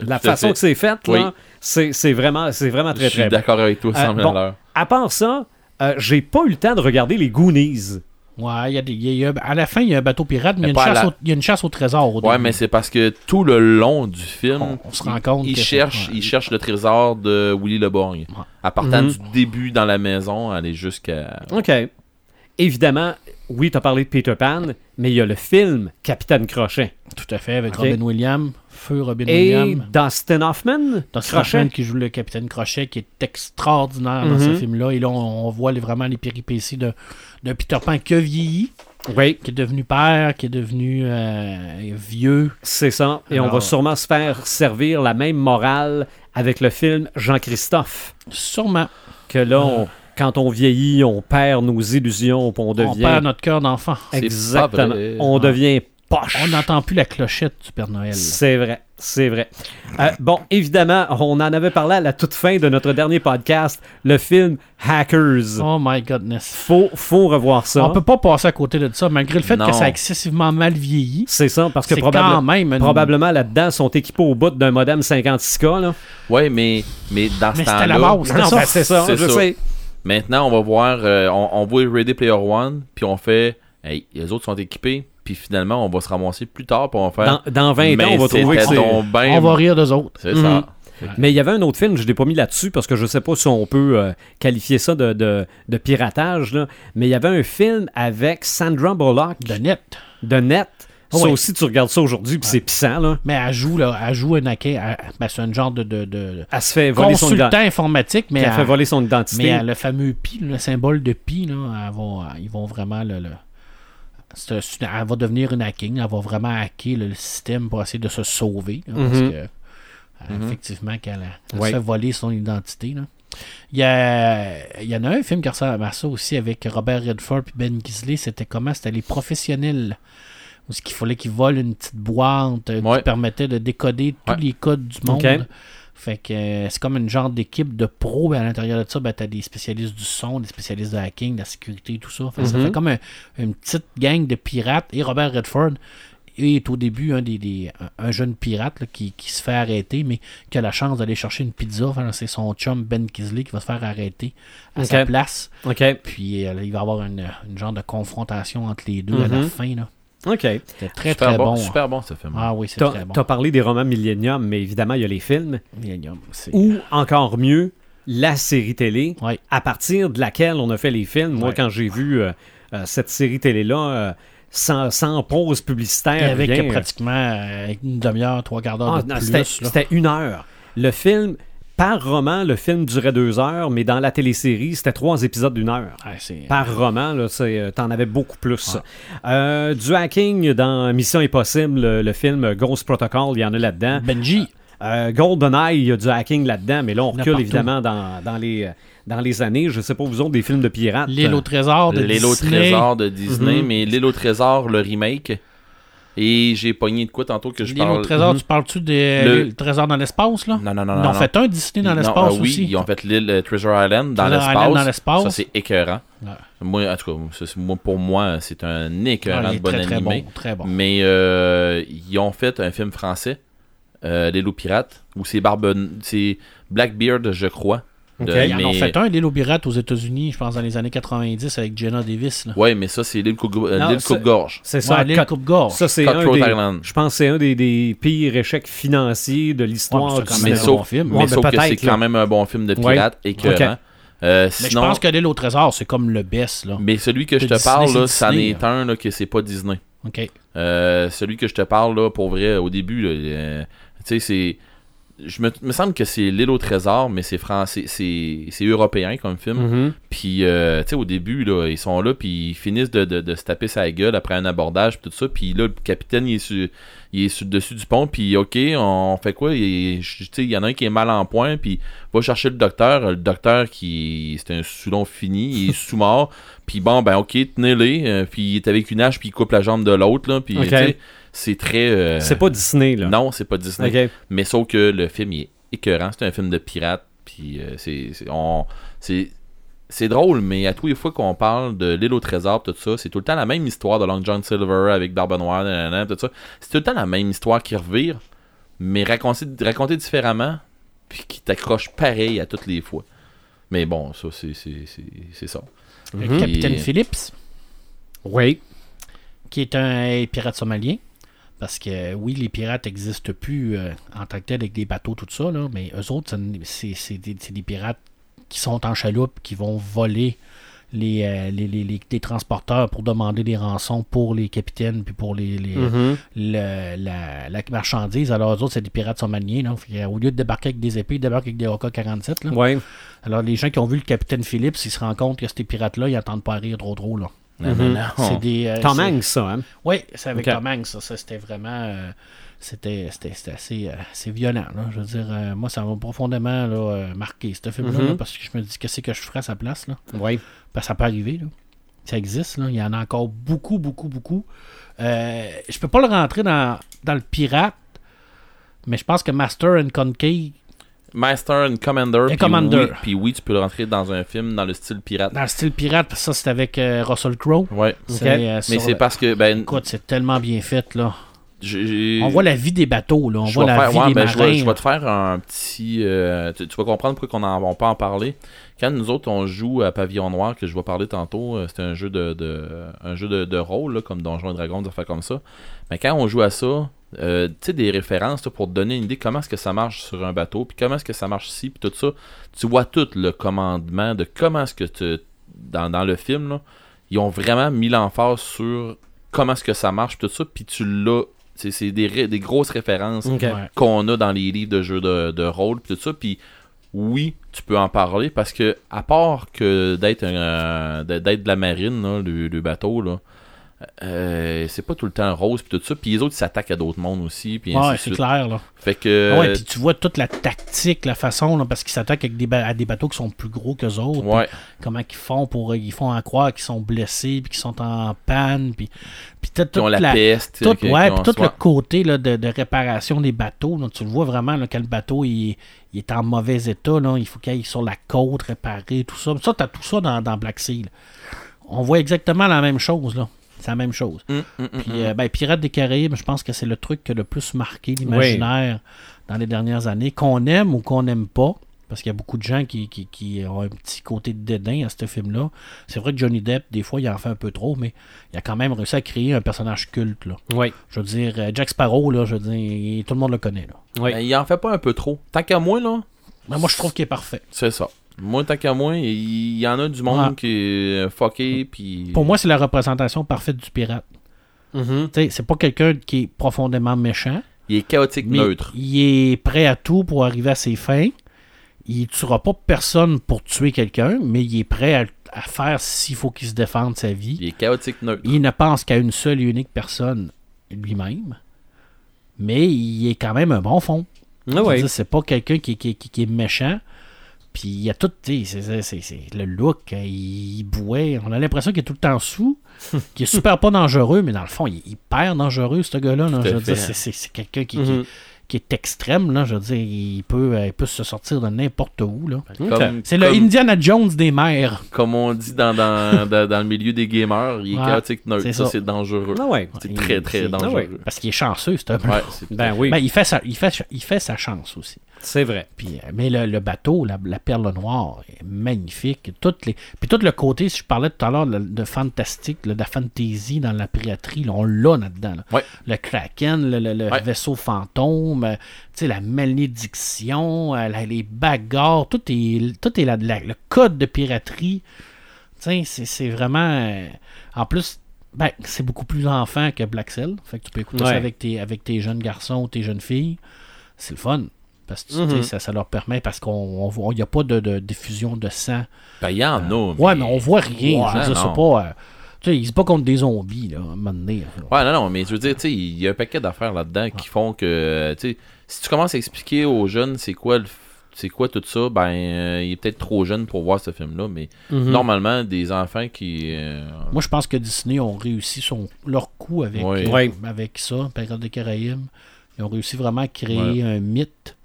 Speaker 1: La
Speaker 4: Tout
Speaker 1: façon
Speaker 4: fait.
Speaker 1: que c'est fait,
Speaker 4: Oui.
Speaker 1: là, c'est vraiment, c'est vraiment
Speaker 4: Je
Speaker 1: très,
Speaker 4: suis
Speaker 1: très bon.
Speaker 4: d'accord avec toi,
Speaker 1: Euh,
Speaker 4: 100 000
Speaker 1: bon.
Speaker 4: à
Speaker 1: part ça, euh, j'ai pas eu le temps de regarder les Goonies.
Speaker 3: Ouais, il y a des, il y a- il y a- à la fin, il y a un bateau pirate, mais il y
Speaker 4: la-
Speaker 3: y a une chasse au trésor. Au
Speaker 4: Ouais,
Speaker 3: début.
Speaker 4: mais c'est parce que tout le long du film,
Speaker 3: On- on se rend compte
Speaker 4: il cherche,
Speaker 3: ouais.
Speaker 4: il cherche le trésor de Willy Le Borgne.
Speaker 3: Ouais.
Speaker 4: À partir
Speaker 1: Mhm.
Speaker 4: du début dans la maison, aller jusqu'à.
Speaker 1: OK. Évidemment, oui, tu as parlé de Peter Pan, mais il y a le film Capitaine Crochet.
Speaker 3: Tout à fait, avec. Robin Williams, feu Robin
Speaker 1: Et
Speaker 3: Williams.
Speaker 1: Dustin Hoffman,
Speaker 3: Dans
Speaker 1: Crochet.
Speaker 3: qui joue le capitaine Crochet, qui est extraordinaire dans
Speaker 1: Mhm.
Speaker 3: ce film-là. Et là, on, on voit les- vraiment les péripéties de- d'un Peter Pan qui a vieilli,
Speaker 1: Oui,
Speaker 3: qui est devenu père, qui est devenu euh, vieux.
Speaker 1: c'est ça. Et on va sûrement se faire servir la même morale avec le film Jean-Christophe.
Speaker 3: Sûrement.
Speaker 1: Que là, on- quand on vieillit, on perd nos illusions, puis on
Speaker 3: On
Speaker 1: devient...
Speaker 3: perd notre cœur d'enfant.
Speaker 1: Exactement.
Speaker 4: vrai.
Speaker 1: On devient poche.
Speaker 3: On n'entend plus la clochette du Père Noël.
Speaker 1: C'est vrai, c'est vrai. Euh, bon, évidemment, on en avait parlé à la toute fin de notre dernier podcast, le film Hackers.
Speaker 3: Oh my goodness.
Speaker 1: Faut, faut revoir ça.
Speaker 3: On peut pas passer à côté de ça, malgré le fait
Speaker 4: Non.
Speaker 3: que ça a excessivement mal vieilli.
Speaker 1: C'est ça, parce que probable-
Speaker 3: quand même une-
Speaker 1: probablement là-dedans sont équipés au bout d'un modem 56K. Là.
Speaker 4: Ouais, mais, mais dans ce
Speaker 3: Mais c'était
Speaker 4: temps-là.
Speaker 3: la base, ça.
Speaker 1: ben, c'est ça,
Speaker 4: C'est
Speaker 1: je
Speaker 4: ça.
Speaker 1: sais.
Speaker 4: Maintenant, on va voir, euh, on, on voit Ready Player One, puis on fait, hey, les autres sont équipés, puis finalement, on va se ramasser plus tard, on va faire.
Speaker 1: Dans, dans 20
Speaker 4: Mais
Speaker 1: ans, on va trouver que c'est...
Speaker 4: ben-
Speaker 3: On va rire d'eux autres.
Speaker 4: C'est
Speaker 1: Mhm.
Speaker 4: ça.
Speaker 1: Mais il y avait un autre film, je ne l'ai pas mis là-dessus parce que je ne sais pas si on peut euh, qualifier ça de, de- de piratage, là. mais il y avait un film avec Sandra Bullock
Speaker 3: De net.
Speaker 1: de Net.
Speaker 3: Oh
Speaker 1: ça
Speaker 3: oui.
Speaker 1: aussi, tu regardes ça aujourd'hui, puis c'est pissant. Là.
Speaker 3: Mais elle joue, là, elle joue un hacker. ben, c'est un genre de, de, de
Speaker 1: Elle se fait voler son identité.
Speaker 3: informatique, mais,
Speaker 1: Elle
Speaker 3: elle-
Speaker 1: fait voler son identité.
Speaker 3: mais elle- le fameux pi, le symbole de pi, là, elle va- ils vont vraiment le. le- elle va devenir une hacking, elle va vraiment hacker le système pour essayer de se sauver. là, parce
Speaker 1: Mhm.
Speaker 3: que,
Speaker 4: Mhm.
Speaker 3: effectivement, qu'elle
Speaker 1: Ouais.
Speaker 3: se fait voler son identité. là. Il y, a, il y en a un film qui ressemble à ça aussi avec Robert Redford et Ben Gisley. C'était comment? C'était les professionnels. Où ce qu'il fallait qu'ils volent une petite boîte euh,
Speaker 4: Ouais.
Speaker 3: qui permettait de décoder tous
Speaker 4: Ouais.
Speaker 3: les codes du monde. Fait que euh, c'est comme une genre d'équipe de pros. et à l'intérieur de ça, ben, tu as des spécialistes du son, des spécialistes de hacking, de la sécurité et tout ça. Fait que Ça
Speaker 1: Mhm.
Speaker 3: fait comme un- une petite gang de pirates. Et Robert Redford est au début un, des, des- un un jeune pirate là, qui, qui se fait arrêter, mais qui a la chance d'aller chercher une pizza. Enfin, c'est son chum Ben Kisley qui va se faire arrêter à sa place. Puis euh, là, il va y avoir une, une genre de confrontation entre les deux à la
Speaker 1: Mhm.
Speaker 3: fin. là.
Speaker 1: OK.
Speaker 3: C'était très
Speaker 4: super
Speaker 3: très bon.
Speaker 4: Super bon, ce film.
Speaker 3: Ah oui, c'est très bon.
Speaker 1: t'as parlé des romans Millennium, mais évidemment, il y a les films.
Speaker 3: Millennium, c'est-
Speaker 1: Ou, encore mieux, la série télé,
Speaker 3: Ouais.
Speaker 1: à partir de laquelle on a fait les films. Moi,
Speaker 3: Ouais.
Speaker 1: quand j'ai vu euh, euh, cette série télé-là, euh, sans, sans pause publicitaire,
Speaker 3: avec
Speaker 1: rien,
Speaker 3: pratiquement euh, une demi-heure, trois quarts d'heure
Speaker 1: Ah,
Speaker 3: de
Speaker 1: non,
Speaker 3: plus.
Speaker 1: c'était
Speaker 3: là.
Speaker 1: c'était une heure. Le film par roman, le film durait deux heures, mais dans la télésérie, c'était trois épisodes d'une heure.
Speaker 3: C'est-
Speaker 1: Par roman, euh, t'en avais beaucoup plus. Euh, du hacking dans Mission Impossible, le, le film Ghost Protocol, il y en a là-dedans.
Speaker 3: Benji.
Speaker 1: Euh, GoldenEye, il y a du hacking là-dedans, mais là, on recule évidemment dans, dans les, euh, dans les années. Je sais pas, vous autres, des films de pirates.
Speaker 3: L'île au trésor de
Speaker 4: L'île au
Speaker 3: Disney.
Speaker 4: trésor de Disney,
Speaker 1: Mhm.
Speaker 4: mais l'île au trésor, le remake. Et j'ai pogné de quoi tantôt que je parle.
Speaker 3: trésor,
Speaker 1: Mhm.
Speaker 3: tu parles-tu des
Speaker 4: Le-
Speaker 3: le trésor dans l'espace, là?
Speaker 4: Non, non, non,
Speaker 3: Ils
Speaker 4: non.
Speaker 3: ont
Speaker 4: non.
Speaker 3: fait un Disney dans l'espace
Speaker 4: ah oui,
Speaker 3: aussi.
Speaker 4: ils ont fait l'île euh, Treasure Island dans l'espace. Ça, c'est écœurant.
Speaker 3: Ouais.
Speaker 4: Moi, en tout cas, moi, pour moi, c'est un écœurant
Speaker 3: Ouais, il
Speaker 4: de bon
Speaker 3: très, très
Speaker 4: animé.
Speaker 3: bon, très bon.
Speaker 4: Mais euh, ils ont fait un film français, euh, Les loups pirates, où c'est Barbe... c'est Blackbeard, je crois.
Speaker 1: Ok.
Speaker 4: De-
Speaker 3: Ils en ont
Speaker 4: mais-
Speaker 3: fait un, l'île aux pirates aux États-Unis, je pense, dans les années 90 avec Jenna Davis.
Speaker 4: Ouais, mais ça, c'est l'île Coupe- euh,
Speaker 1: c'est-
Speaker 4: Coupe-Gorge.
Speaker 1: C'est ça.
Speaker 3: Ouais, l'île Coupe-Gorge.
Speaker 1: Ça, c'est un des,
Speaker 4: Island.
Speaker 1: je pense que c'est un des, des pires échecs financiers de l'histoire
Speaker 3: Ouais,
Speaker 1: du
Speaker 3: c'est quand
Speaker 4: Mais
Speaker 3: un
Speaker 4: sauf,
Speaker 3: bon film.
Speaker 4: mais
Speaker 1: Ouais,
Speaker 4: sauf que c'est quand même un bon film de écœurant.
Speaker 1: Ok.
Speaker 4: Euh,
Speaker 3: Mais je pense que l'île au trésor, c'est comme le best. Là.
Speaker 4: mais celui que je te
Speaker 3: Disney,
Speaker 4: parle,
Speaker 3: c'est
Speaker 4: là, c'en
Speaker 3: Disney,
Speaker 4: est un là, que c'est pas Disney.
Speaker 3: OK.
Speaker 4: Euh, celui que je te parle, là, pour vrai, au début, euh, tu sais, c'est. Je me, me semble que c'est L'île au trésor, mais c'est français, c'est c'est européen comme film.
Speaker 1: Mhm.
Speaker 4: Puis, euh, tu sais, au début, là, ils sont là, puis ils finissent de, de, de se taper sa gueule après un abordage, puis tout ça. Puis là, le capitaine, il est sur, il est sur le dessus du pont, puis OK, on fait quoi? Il, tu sais, il y en a un qui est mal en point, puis va chercher le docteur. Le docteur, qui c'est un sous fini, il est sous-mort. Puis bon, ben OK, tenez-les. euh, puis il est avec une hache, puis il coupe la jambe de l'autre, là. Puis,
Speaker 1: Ok.
Speaker 4: tu sais, c'est très... euh,
Speaker 1: C'est pas Disney, là.
Speaker 4: Non, c'est pas Disney. Mais sauf que le film il est écœurant. C'est un film de pirate. Puis euh, c'est, c'est, on- c'est, c'est drôle, mais à tous les fois qu'on parle de l'île au trésor, tout ça, c'est tout le temps la même histoire de Long John Silver avec Barbe Noire, nanana, tout ça. C'est tout le temps la même histoire qui revire, mais racontée, racontée différemment, puis qui t'accroche pareil à toutes les fois. Mais bon, ça, c'est, c'est, c'est, c'est ça.
Speaker 3: Le
Speaker 1: Mhm.
Speaker 3: capitaine
Speaker 4: Et-
Speaker 3: Phillips,
Speaker 1: Oui.
Speaker 3: qui est un pirate somalien. Parce que oui, les pirates n'existent plus euh, en tant que tel avec des bateaux, tout ça, là, mais eux autres, c'est des, pirates qui sont en chaloupe, qui vont voler les, euh, les, les- les- transporteurs pour demander des rançons pour les capitaines puis pour les, les-
Speaker 1: Mhm.
Speaker 3: le- la, la marchandise. Alors, eux autres, c'est des pirates somaliens. Au lieu de débarquer avec des épées, ils débarquent avec des AK-47. là.
Speaker 1: Ouais.
Speaker 3: Alors, les gens qui ont vu le capitaine Phillips, ils se rendent compte que ces pirates-là, ils n'entendent pas à rire trop trop. Là.
Speaker 4: Non,
Speaker 1: Mhm.
Speaker 4: non,
Speaker 3: C'est
Speaker 4: non.
Speaker 3: des. euh,
Speaker 1: Tom
Speaker 3: c'est-
Speaker 1: Hanks, ça, hein?
Speaker 3: Oui, c'est avec
Speaker 1: Ok.
Speaker 3: Tom Hanks. Ça, Ça, c'était vraiment. euh, c'était, c'était, c'était assez, euh, assez violent. Là. Je veux dire, euh, moi, ça m'a profondément là, marqué, ce film-là,
Speaker 1: Mhm.
Speaker 3: là, parce que je me dis, qu'est-ce que je ferais à sa place? Là?
Speaker 1: Oui.
Speaker 3: Parce que ça peut arriver. Là. Ça existe. Là. Il y en a encore beaucoup, beaucoup, beaucoup. Je peux pas le rentrer dans, dans le pirate, mais je pense que Master and Concave,
Speaker 4: Master and Commander.
Speaker 3: Et
Speaker 4: puis
Speaker 3: Commander.
Speaker 4: Oui, puis oui, tu peux le rentrer dans un film dans le style pirate.
Speaker 3: dans le style pirate, parce que ça, c'est avec euh, Russell Crowe.
Speaker 4: Ouais.
Speaker 3: C'est, euh,
Speaker 4: Mais c'est parce que, ben,
Speaker 3: Écoute, c'est tellement bien fait, là. On voit la vie des bateaux, là. On
Speaker 4: je
Speaker 3: voit la
Speaker 4: faire-
Speaker 3: vie
Speaker 4: ouais,
Speaker 3: des
Speaker 4: ben, je vais- je te faire un petit. euh, tu, tu vas comprendre pourquoi on en, on peut en parler. Quand nous autres on joue à Pavillon Noir, que je vais parler tantôt, euh, c'est un jeu de, de- un jeu de, de rôle, là, comme Donjons et Dragons, des affaires comme ça. Mais quand on joue à ça, euh, tu sais, des références là, pour te donner une idée comment est-ce que ça marche sur un bateau, puis comment est-ce que ça marche ici, puis tout ça. Tu vois tout le commandement de comment est-ce que tu. Dans, dans le film, là, ils ont vraiment mis l'emphase sur comment est-ce que ça marche, puis tout ça, puis tu l'as. C'est c'est des, ré- des grosses références qu'on a dans les livres de jeux de, de rôle pis tout ça puis oui tu peux en parler parce que à part que d'être d'être de la marine là, le, le bateau là euh, c'est pas tout le temps rose puis tout ça puis les autres ils s'attaquent à d'autres mondes aussi puis
Speaker 3: Ouais, c'est clair, là.
Speaker 4: fait que
Speaker 3: ouais, puis tu vois toute la tactique, la façon, là, parce qu'ils s'attaquent avec des à des bateaux qui sont plus gros qu'eux autres.
Speaker 4: ouais
Speaker 3: comment ils font pour. Ils font en croire qu'ils sont blessés, puis qu'ils sont en panne, puis. Puis toute
Speaker 4: la,
Speaker 3: la.
Speaker 4: peste
Speaker 3: Tout, ouais, puis tout le côté là, de, de réparation des bateaux, là, tu le vois vraiment là, quand le bateau il, il est en mauvais état, là, il faut qu'il aille sur la côte réparer, tout ça. Ça, t'as tout ça dans, dans Black Sea. On voit exactement la même chose, là. C'est la même chose.
Speaker 4: Hum, hum, hum,
Speaker 3: Puis, euh, ben, Pirates des Caraïbes, je pense que c'est le truc qui a le plus marqué l'imaginaire dans les dernières années, qu'on aime ou qu'on n'aime pas. Parce qu'il y a beaucoup de gens qui, qui, qui ont un petit côté de dédain à ce film-là. C'est vrai que Johnny Depp, des fois, il en fait un peu trop, mais il a quand même réussi à créer un personnage culte. Là.
Speaker 1: Oui.
Speaker 3: Je veux dire, euh, Jack Sparrow, là, je veux dire, tout le monde le connaît. Là.
Speaker 1: Oui.
Speaker 4: Ben, il en fait pas un peu trop tant qu'à moi là
Speaker 3: Mais moi, je trouve qu'il est parfait.
Speaker 4: c'est ça moi tant qu'à moi il il y en a du monde
Speaker 3: Ouais.
Speaker 4: qui est fucké puis
Speaker 3: Pour moi, c'est la représentation parfaite du pirate. Sais, c'est pas quelqu'un qui est profondément méchant.
Speaker 4: il est chaotique
Speaker 3: Mais
Speaker 4: neutre
Speaker 3: il est prêt à tout pour arriver à ses fins. il tuera pas personne pour tuer quelqu'un, mais il est prêt à, à faire s'il faut qu'il se défende sa vie.
Speaker 4: Il est chaotique neutre.
Speaker 3: Il ne pense qu'à une seule et unique personne, lui-même. Mais il est quand même un bon fond.
Speaker 1: Ah ouais.
Speaker 3: C'est pas quelqu'un qui, qui- qui- qui est méchant. Puis il y a tout, tu sais, le look, hein, il bouait. On a l'impression qu'il est tout le temps sous, qu'il est super pas dangereux, mais dans le fond, il est hyper dangereux, ce gars-là. c'est- quelqu'un qui, qui- qui est extrême, là. Je veux dire, il peut, euh, il peut se sortir de n'importe où, là.
Speaker 4: Comme,
Speaker 3: C'est le Indiana Jones des mers.
Speaker 4: comme on dit dans, dans, dans, dans le milieu des gamers, il est
Speaker 3: Ouais,
Speaker 4: chaotique neutre. Ça,
Speaker 3: ça.
Speaker 4: c'est dangereux.
Speaker 1: Ah ouais.
Speaker 4: C'est très, très dangereux.
Speaker 1: Ah ouais.
Speaker 3: Parce qu'il est chanceux, c'est un peu.
Speaker 1: Ben oui,
Speaker 3: Ben, il, fait sa, il, fait, il fait sa chance aussi.
Speaker 1: C'est vrai.
Speaker 3: Puis, euh, mais le, le bateau, la, la perle noire, est magnifique. Toutes les, puis tout le côté, si je parlais tout à l'heure de, de fantastique, de la fantasy dans la piraterie, là, on l'a là-dedans. là.
Speaker 4: Ouais.
Speaker 3: Le kraken, le, le- le
Speaker 4: Ouais.
Speaker 3: vaisseau fantôme, euh, la malédiction, euh, la- les bagarres, tout est, tout est là, le code de piraterie. C'est, c'est vraiment... euh, en plus, ben, c'est beaucoup plus enfant que Black Cell. Fait que tu peux écouter
Speaker 1: Ouais.
Speaker 3: ça avec tes, avec tes jeunes garçons ou tes jeunes filles. C'est le fun. Parce que
Speaker 1: Mhm.
Speaker 3: ça, ça leur permet, parce qu'on n'y a pas de, de diffusion de sang.
Speaker 4: Ben, il y en a.
Speaker 3: Ouais, mais on voit rien.
Speaker 4: Ouais,
Speaker 3: je veux dire,
Speaker 4: non.
Speaker 3: c'est pas. euh, tu sais, ils se battent contre des zombies, là, à un moment donné.
Speaker 4: Ouais, non, non, mais je veux dire, tu sais, il y a un paquet d'affaires là-dedans qui font que, tu sais, si tu commences à expliquer aux jeunes c'est quoi le c'est quoi tout ça, ben, euh, il est peut-être trop jeune pour voir ce film-là, mais
Speaker 1: Mhm.
Speaker 4: normalement, des enfants qui. euh,
Speaker 3: Moi, je pense que Disney ont réussi son, leur coup avec, euh, avec ça, Pirates des Caraïbes. Ils ont réussi vraiment à créer un mythe.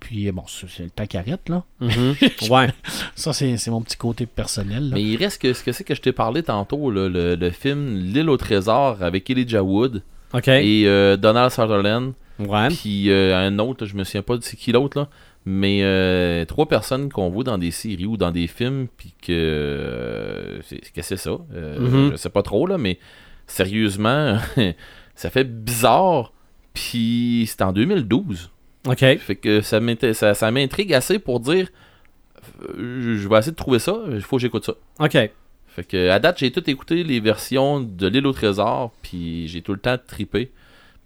Speaker 3: Puis, bon, c'est le temps qui arrête, là.
Speaker 1: Mhm. Ouais.
Speaker 3: Ça, c'est c'est mon petit côté personnel. là.
Speaker 4: Mais il reste que ce que c'est que je t'ai parlé tantôt, là, le, le film L'île au trésor avec Elijah Wood
Speaker 1: OK.
Speaker 4: et euh, Donald Sutherland.
Speaker 1: Ouais.
Speaker 4: Puis euh, un autre, je me souviens pas de c'est qui l'autre là, mais euh, trois personnes qu'on voit dans des séries ou dans des films, puis que euh, c'est que c'est ça. Euh,
Speaker 1: Mhm.
Speaker 4: Je sais pas trop là, mais sérieusement, ça fait bizarre. Puis c'est en 2012.
Speaker 1: OK.
Speaker 4: Fait que ça m'inté- ça, ça m'intrigue assez pour dire, euh, je vais essayer de trouver ça. Il faut que j'écoute ça.
Speaker 1: OK.
Speaker 4: Fait que à date, j'ai tout écouté les versions de l'île au trésor, puis j'ai tout le temps trippé.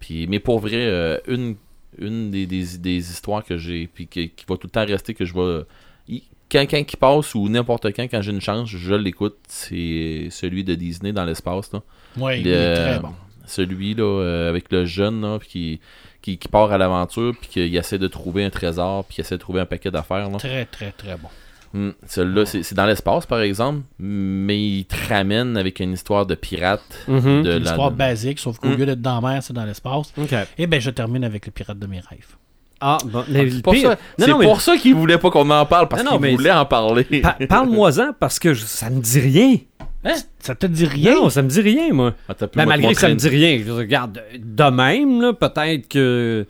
Speaker 4: Puis mais pour vrai, euh, une une des, des, des histoires que j'ai puis que- qui va tout le temps rester que je vais il- quand quand qui passe ou n'importe quand quand j'ai une chance, je l'écoute, c'est celui de Disney dans l'espace là.
Speaker 3: Ouais, il
Speaker 4: Le-
Speaker 3: est très bon.
Speaker 4: Celui là euh, avec le jeune là puis qui qui, qui part à l'aventure puis qu'il essaie de trouver un trésor puis qu'il essaie de trouver un paquet d'affaires là.
Speaker 3: Très, très, très bon.
Speaker 4: Hmm, Celui-là, c'est c'est dans l'espace, par exemple, mais il te ramène avec une histoire de pirate.
Speaker 1: Mhm.
Speaker 4: de
Speaker 3: Une
Speaker 4: la-
Speaker 3: histoire
Speaker 4: de-
Speaker 3: basique, sauf qu'au
Speaker 4: Mm.
Speaker 3: lieu d'être dans la mer, c'est dans l'espace. Et ben je termine avec le pirate de mes rêves.
Speaker 1: Ah, bon, les-
Speaker 4: C'est pour
Speaker 1: pire-
Speaker 4: ça,
Speaker 1: Non,
Speaker 4: c'est
Speaker 1: non, mais-
Speaker 4: pour ça qu'il voulait pas qu'on en parle, parce
Speaker 1: Non,
Speaker 4: qu'il voulait en parler.
Speaker 1: Pa- Parle-moi-en parce que je- ça me dit rien.
Speaker 3: Hein? Ça te dit rien?
Speaker 1: Non, ça me dit rien, moi.
Speaker 4: Attends,
Speaker 1: Ben,
Speaker 4: moi,
Speaker 1: malgré que ça me dit rien. Je regarde, de même, peut-être que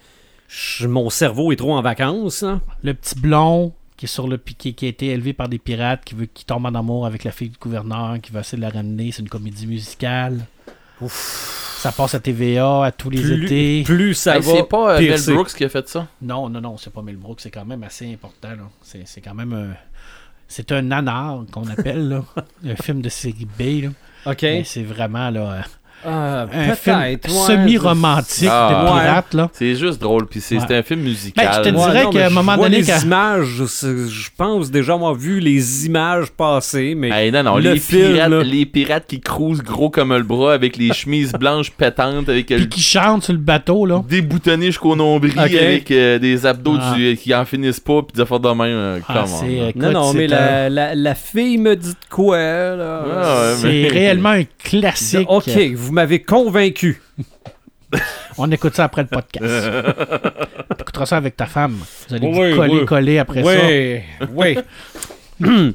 Speaker 1: je- mon cerveau est trop en vacances. là.
Speaker 3: Le petit blond qui est sur le piquet, qui a été élevé par des pirates, qui veut qui tombe en amour avec la fille du gouverneur, qui va essayer de la ramener. C'est une comédie musicale. Ça passe à TVA à tous les
Speaker 1: Plus,
Speaker 3: étés.
Speaker 1: plus ça
Speaker 4: Hey,
Speaker 1: va.
Speaker 4: c'est pas euh, Mel. Brooks qui a fait ça?
Speaker 3: Non, non, non, c'est pas Mel Brooks, c'est quand même assez important. là. C'est, c'est quand même un. C'est un nanar qu'on appelle, là. un film de série B. Là.
Speaker 1: OK.
Speaker 3: Mais c'est vraiment là,
Speaker 1: Ah,
Speaker 3: un film
Speaker 1: ouais.
Speaker 3: semi-romantique
Speaker 4: Ah,
Speaker 3: de
Speaker 1: ouais.
Speaker 3: pirates. Là.
Speaker 4: C'est juste drôle, puis c'est
Speaker 3: Ouais.
Speaker 4: c'est un film musical.
Speaker 3: Ben, je te
Speaker 1: Ouais,
Speaker 3: dirais qu'à un moment donné,
Speaker 1: les
Speaker 3: quand-
Speaker 1: images, je, pense déjà avoir vu les images passer, mais
Speaker 4: Hey, non, non,
Speaker 1: le
Speaker 4: les,
Speaker 1: film,
Speaker 4: pirates,
Speaker 1: là.
Speaker 4: les pirates qui cruisent gros comme le bras avec les chemises blanches pétantes, avec
Speaker 3: Puis qui chante sur le bateau, là.
Speaker 4: déboutonné jusqu'au nombril, avec euh, des abdos
Speaker 3: Ah.
Speaker 4: du- qui en finissent pas, puis des affaires de même. euh,
Speaker 3: Ah, c'est, euh,
Speaker 1: non, non, mais la, la, la fille me dit de quoi, là?
Speaker 4: Ah, ouais,
Speaker 3: C'est
Speaker 4: mais-
Speaker 3: réellement un classique.
Speaker 1: Ok, vous m'avez convaincu.
Speaker 3: On écoute ça après le podcast. tu écouteras ça avec ta femme. Vous allez
Speaker 1: Oui,
Speaker 3: vous coller,
Speaker 1: oui.
Speaker 3: coller après ça.
Speaker 1: Oui, oui.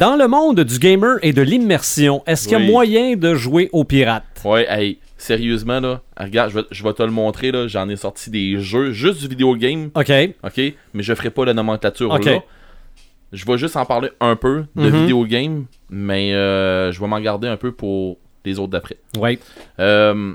Speaker 1: Dans le monde du gamer et de l'immersion, est-ce qu'il y a
Speaker 4: Oui.
Speaker 1: moyen de jouer aux pirates?
Speaker 4: Ouais, hey, sérieusement, là, regarde, je vais, je vais te le montrer, là, j'en ai sorti des jeux, juste du vidéo game,
Speaker 1: OK.
Speaker 4: ok, mais je ferai pas la nomenclature
Speaker 1: Ok.
Speaker 4: là. Je vais juste en parler un peu de vidéo game, mais euh, je vais m'en garder un peu pour les autres d'après.
Speaker 1: Oui.
Speaker 4: Euh,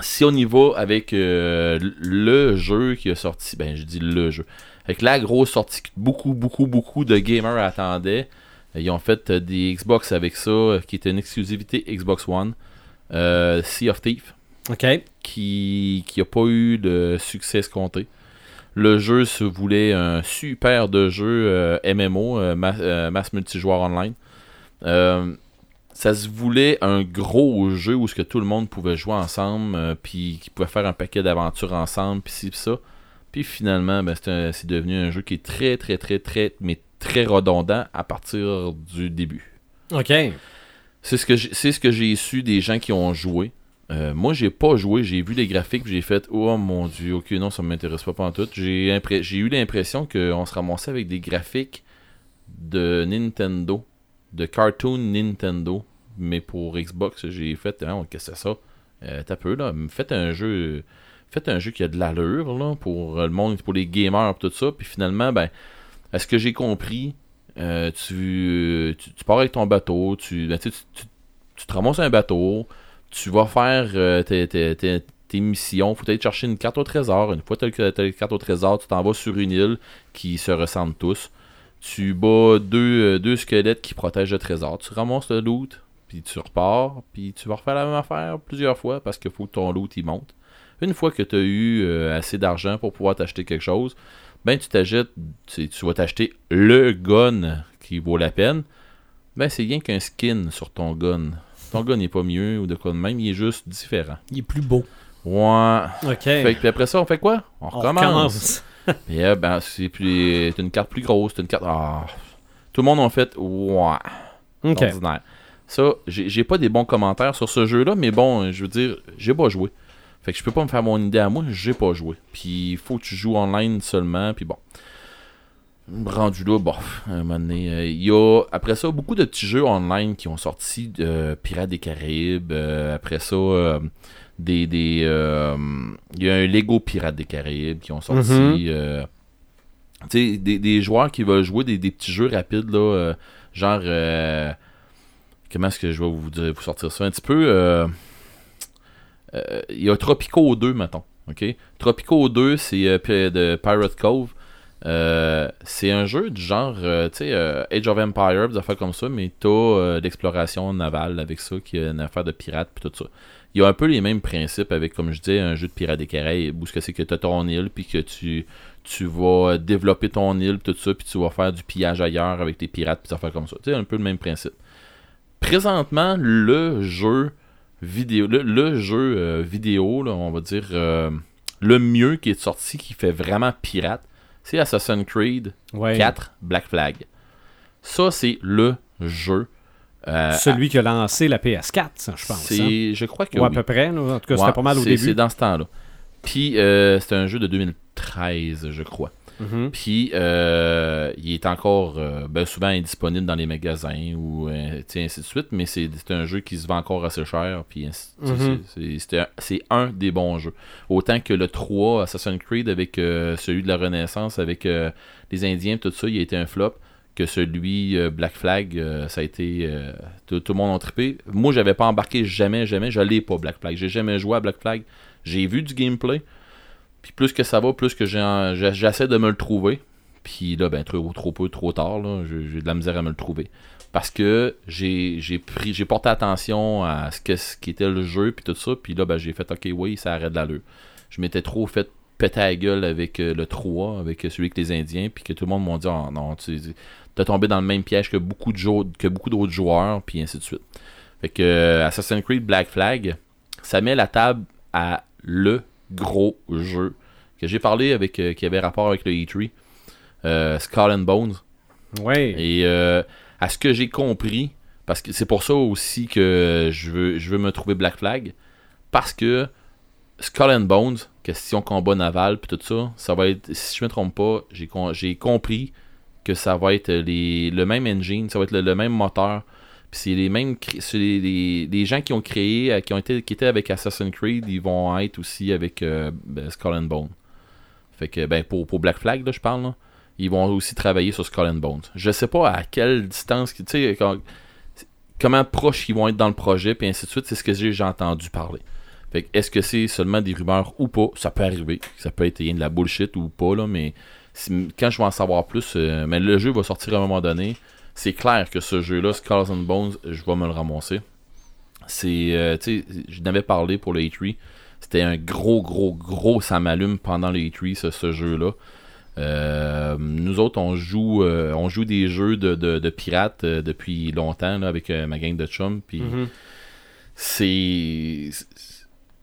Speaker 4: si on y va avec euh, le jeu qui a sorti, ben je dis le jeu, avec la grosse sortie que beaucoup, beaucoup, beaucoup de gamers attendaient, ils ont fait euh, des Xbox avec ça, euh, qui était une exclusivité Xbox One, euh, Sea of Thieves,
Speaker 1: OK.
Speaker 4: qui qui a pas eu de succès escompté. Le jeu se voulait un super de jeu euh, MMO, euh, ma- euh, Mass Multijoueur Online. Ça se voulait un gros jeu où ce que tout le monde pouvait jouer ensemble, euh, puis qui pouvait faire un paquet d'aventures ensemble, puis ci, puis ça. Puis finalement, ben, c'est devenu un jeu qui est très, très, très, très, mais très redondant à partir du début.
Speaker 1: OK.
Speaker 4: C'est ce que j'ai- c'est ce que j'ai su des gens qui ont joué. Euh, moi, j'ai pas joué, j'ai vu les graphiques, puis j'ai fait oh mon dieu, ok non, ça m'intéresse pas en tout. J'ai eu l'impression qu'on se ramassait avec des graphiques de Nintendo, de cartoon Nintendo, mais pour Xbox, j'ai fait qu'est-ce que c'est ça euh, T'as peu là, faites un jeu, faites un jeu qui a de l'allure là pour le monde, pour les gamers, tout ça. Puis finalement, ben, à ce que j'ai compris, euh, tu, tu, pars avec ton bateau, tu, ben, tu, tu, tu- te ramasses un bateau, tu vas faire euh, tes, tes, tes, tes missions, faut aller chercher une carte au trésor. Une fois que tu as la carte au trésor, tu t'en vas sur une île qui se ressemble tous. Tu bats deux, euh, deux squelettes qui protègent le trésor. Tu ramasses le loot, puis tu repars, puis tu vas refaire la même affaire plusieurs fois parce qu'il faut que ton loot il monte. Une fois que tu as eu euh, assez d'argent pour pouvoir t'acheter quelque chose, ben tu t'achètes, tu, tu vas t'acheter le gun qui vaut la peine. Ben c'est rien qu'un skin sur ton gun. Ton gun n'est pas mieux ou de quoi de même, il est juste différent.
Speaker 3: Il est plus beau.
Speaker 4: Ouais.
Speaker 1: OK.
Speaker 4: Fait puis après ça, on fait quoi? On
Speaker 1: On
Speaker 4: recommence. Et euh, ben, c'est plus. Une carte plus grosse, c'est une carte. Ah. Tout le monde en fait. Ouais. Ordinaire. Ça, j'ai pas des bons commentaires sur ce jeu-là, mais bon, je veux dire, j'ai pas joué. Fait que je peux pas me faire mon idée à moi, j'ai pas joué. Puis il faut que tu joues online seulement, puis bon. Rendu là, bon, à un moment donné, euh, il y a, après ça, beaucoup de petits jeux online qui ont sorti de Pirates des Caraïbes. euh, après ça, euh, des. des euh, il y a un Lego Pirates des Caraïbes qui ont sorti.
Speaker 1: Mhm.
Speaker 4: euh, tu sais, des, des joueurs qui veulent jouer des, des petits jeux rapides, là, euh, genre. Comment est-ce que je vais vous, sortir ça? Un petit peu euh, euh, Il y a Tropico 2, mettons. ok? Tropico 2, c'est euh, de Pirate Cove. C'est un jeu du genre, tu sais, Age of Empires, des affaires comme ça, mais t'as l'exploration navale avec ça, qui est une affaire de pirates, puis tout ça. Il y a un peu les mêmes principes avec, comme je disais, un jeu de pirates des Caraïbes, où ce que c'est que t'as ton île, puis que tu, tu vas développer ton île, tout ça, puis tu vas faire du pillage ailleurs avec tes pirates, puis des affaires comme ça. Tu sais, un peu le même principe. Présentement, le jeu vidéo, le, le jeu euh, vidéo, là, on va dire, euh, le mieux qui est sorti, qui fait vraiment pirate, c'est Assassin's Creed
Speaker 1: Ouais.
Speaker 4: 4 Black Flag. Ça, c'est le jeu. euh,
Speaker 1: Celui qui a lancé la PS4, ça, je pense. hein.
Speaker 4: c'est, je crois que
Speaker 1: Ou à
Speaker 4: oui.
Speaker 1: peu près. En tout cas,
Speaker 4: Ouais,
Speaker 1: c'était pas mal au
Speaker 4: c'est-
Speaker 1: début.
Speaker 4: C'est dans ce temps-là. Puis, c'était un jeu de 2013, je crois.
Speaker 1: Mhm.
Speaker 4: Puis, euh, il est encore euh, ben, souvent indisponible dans les magasins ou euh, ainsi de suite, mais c'est un jeu qui se vend encore assez cher. Puis,
Speaker 1: Mhm.
Speaker 4: c'est- un- des bons jeux. Autant que le 3 Assassin's Creed avec celui de la Renaissance, avec les Indiens, tout ça, il a été un flop. Que celui Black Flag, ça a été. tout, tout le monde a trippé. Moi, j'avais pas embarqué jamais, jamais. Je l'ai pas, Black Flag. J'ai jamais joué à Black Flag. J'ai vu du gameplay. Puis plus que ça va, plus que j'essaie de me le trouver. Puis là, ben, trop, trop peu, trop tard, j'ai de la misère à me le trouver. Parce que j'ai pris j'ai porté attention à ce, que, ce qui le jeu, puis tout ça. Puis là, ben, j'ai fait, ok, oui, ça arrête l'allure. Je m'étais trop fait péter la gueule avec euh, le 3, avec celui avec les Indiens, puis que tout le monde m'a dit, oh, non, tu t'as tombé dans le même piège que beaucoup de que beaucoup d'autres joueurs, puis ainsi de suite. Fait que euh, Assassin's Creed Black Flag, ça met la table à le gros jeu que j'ai parlé avec euh, qui avait rapport avec le E3, euh, Skull and Bones.
Speaker 1: Ouais.
Speaker 4: Et euh, à ce que j'ai compris, parce que c'est pour ça aussi que je veux, je veux me trouver Black Flag, parce que Skull and Bones, question combat naval, puis tout ça, ça va être, si je me trompe pas, j'ai j'ai compris que ça va être les, le même engine, ça va être le, le même moteur. Puis c'est les mêmes, c'est les, les- gens qui ont créé, euh, qui ont été, qui étaient avec Assassin's Creed, ils vont être aussi avec euh, ben, Skull and Bones. Fait que ben pour, Black Flag là, je parle là, ils vont aussi travailler sur Skull and Bones. Je sais pas à quelle distance, tu sais, comment proches ils vont être dans le projet, puis ainsi de suite, c'est ce que j'ai entendu parler. Fait que est-ce que c'est seulement des rumeurs ou pas? Ça peut arriver. Ça peut être de la bullshit ou pas, là, mais quand je vais en savoir plus, euh, mais le jeu va sortir à un moment donné. C'est clair que ce jeu-là, Skulls and Bones, je vais me le ramasser. C'est, euh, tu sais, je n'avais parlé pour le E3. c'était un gros, gros, gros ça m'allume pendant les E3, ce, ce jeu-là. Euh, nous autres, on joue, euh, on joue des jeux de, de, de pirates depuis longtemps là, avec ma gang de chums. Puis
Speaker 1: Mhm.
Speaker 4: c'est.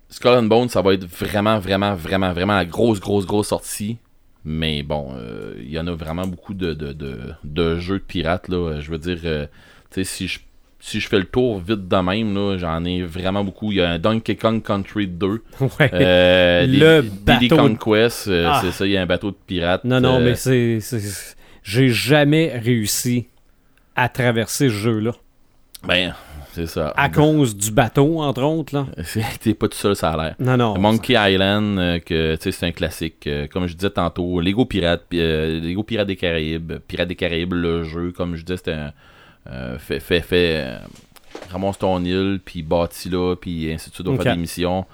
Speaker 4: Skull and Bones, ça va être vraiment, vraiment, vraiment, vraiment la grosse, grosse, grosse sortie. Mais bon, euh, il y en a vraiment beaucoup de, de, de, de jeux de pirates. Là. Je veux dire, euh, tu sais, si je, si je fais le tour vite de même, j'en ai vraiment beaucoup. Il y a un Donkey Kong Country 2.
Speaker 1: Ouais.
Speaker 4: Euh,
Speaker 1: Le
Speaker 4: des-
Speaker 1: bateau
Speaker 4: Diddy Conquest, euh,
Speaker 1: Ah.
Speaker 4: c'est ça, il y a un bateau de pirates.
Speaker 1: Non, non,
Speaker 4: euh,
Speaker 1: mais c'est. c'est- J'ai jamais réussi à traverser ce jeu-là.
Speaker 4: Ben, c'est ça.
Speaker 1: À cause du bateau, entre autres. Là.
Speaker 4: T'es pas tout seul, ça a l'air.
Speaker 1: Non, non.
Speaker 4: Monkey Island, euh, que c'est un classique. euh, comme je disais tantôt, Lego Pirate, pi- euh, Lego Pirates des Caraïbes, Pirates des Caraïbes, le jeu, comme je disais, c'était un. fait, fait, fait. ramasse ton île, puis bâti là, puis ainsi de suite, on
Speaker 1: Ok.
Speaker 4: fait des missions.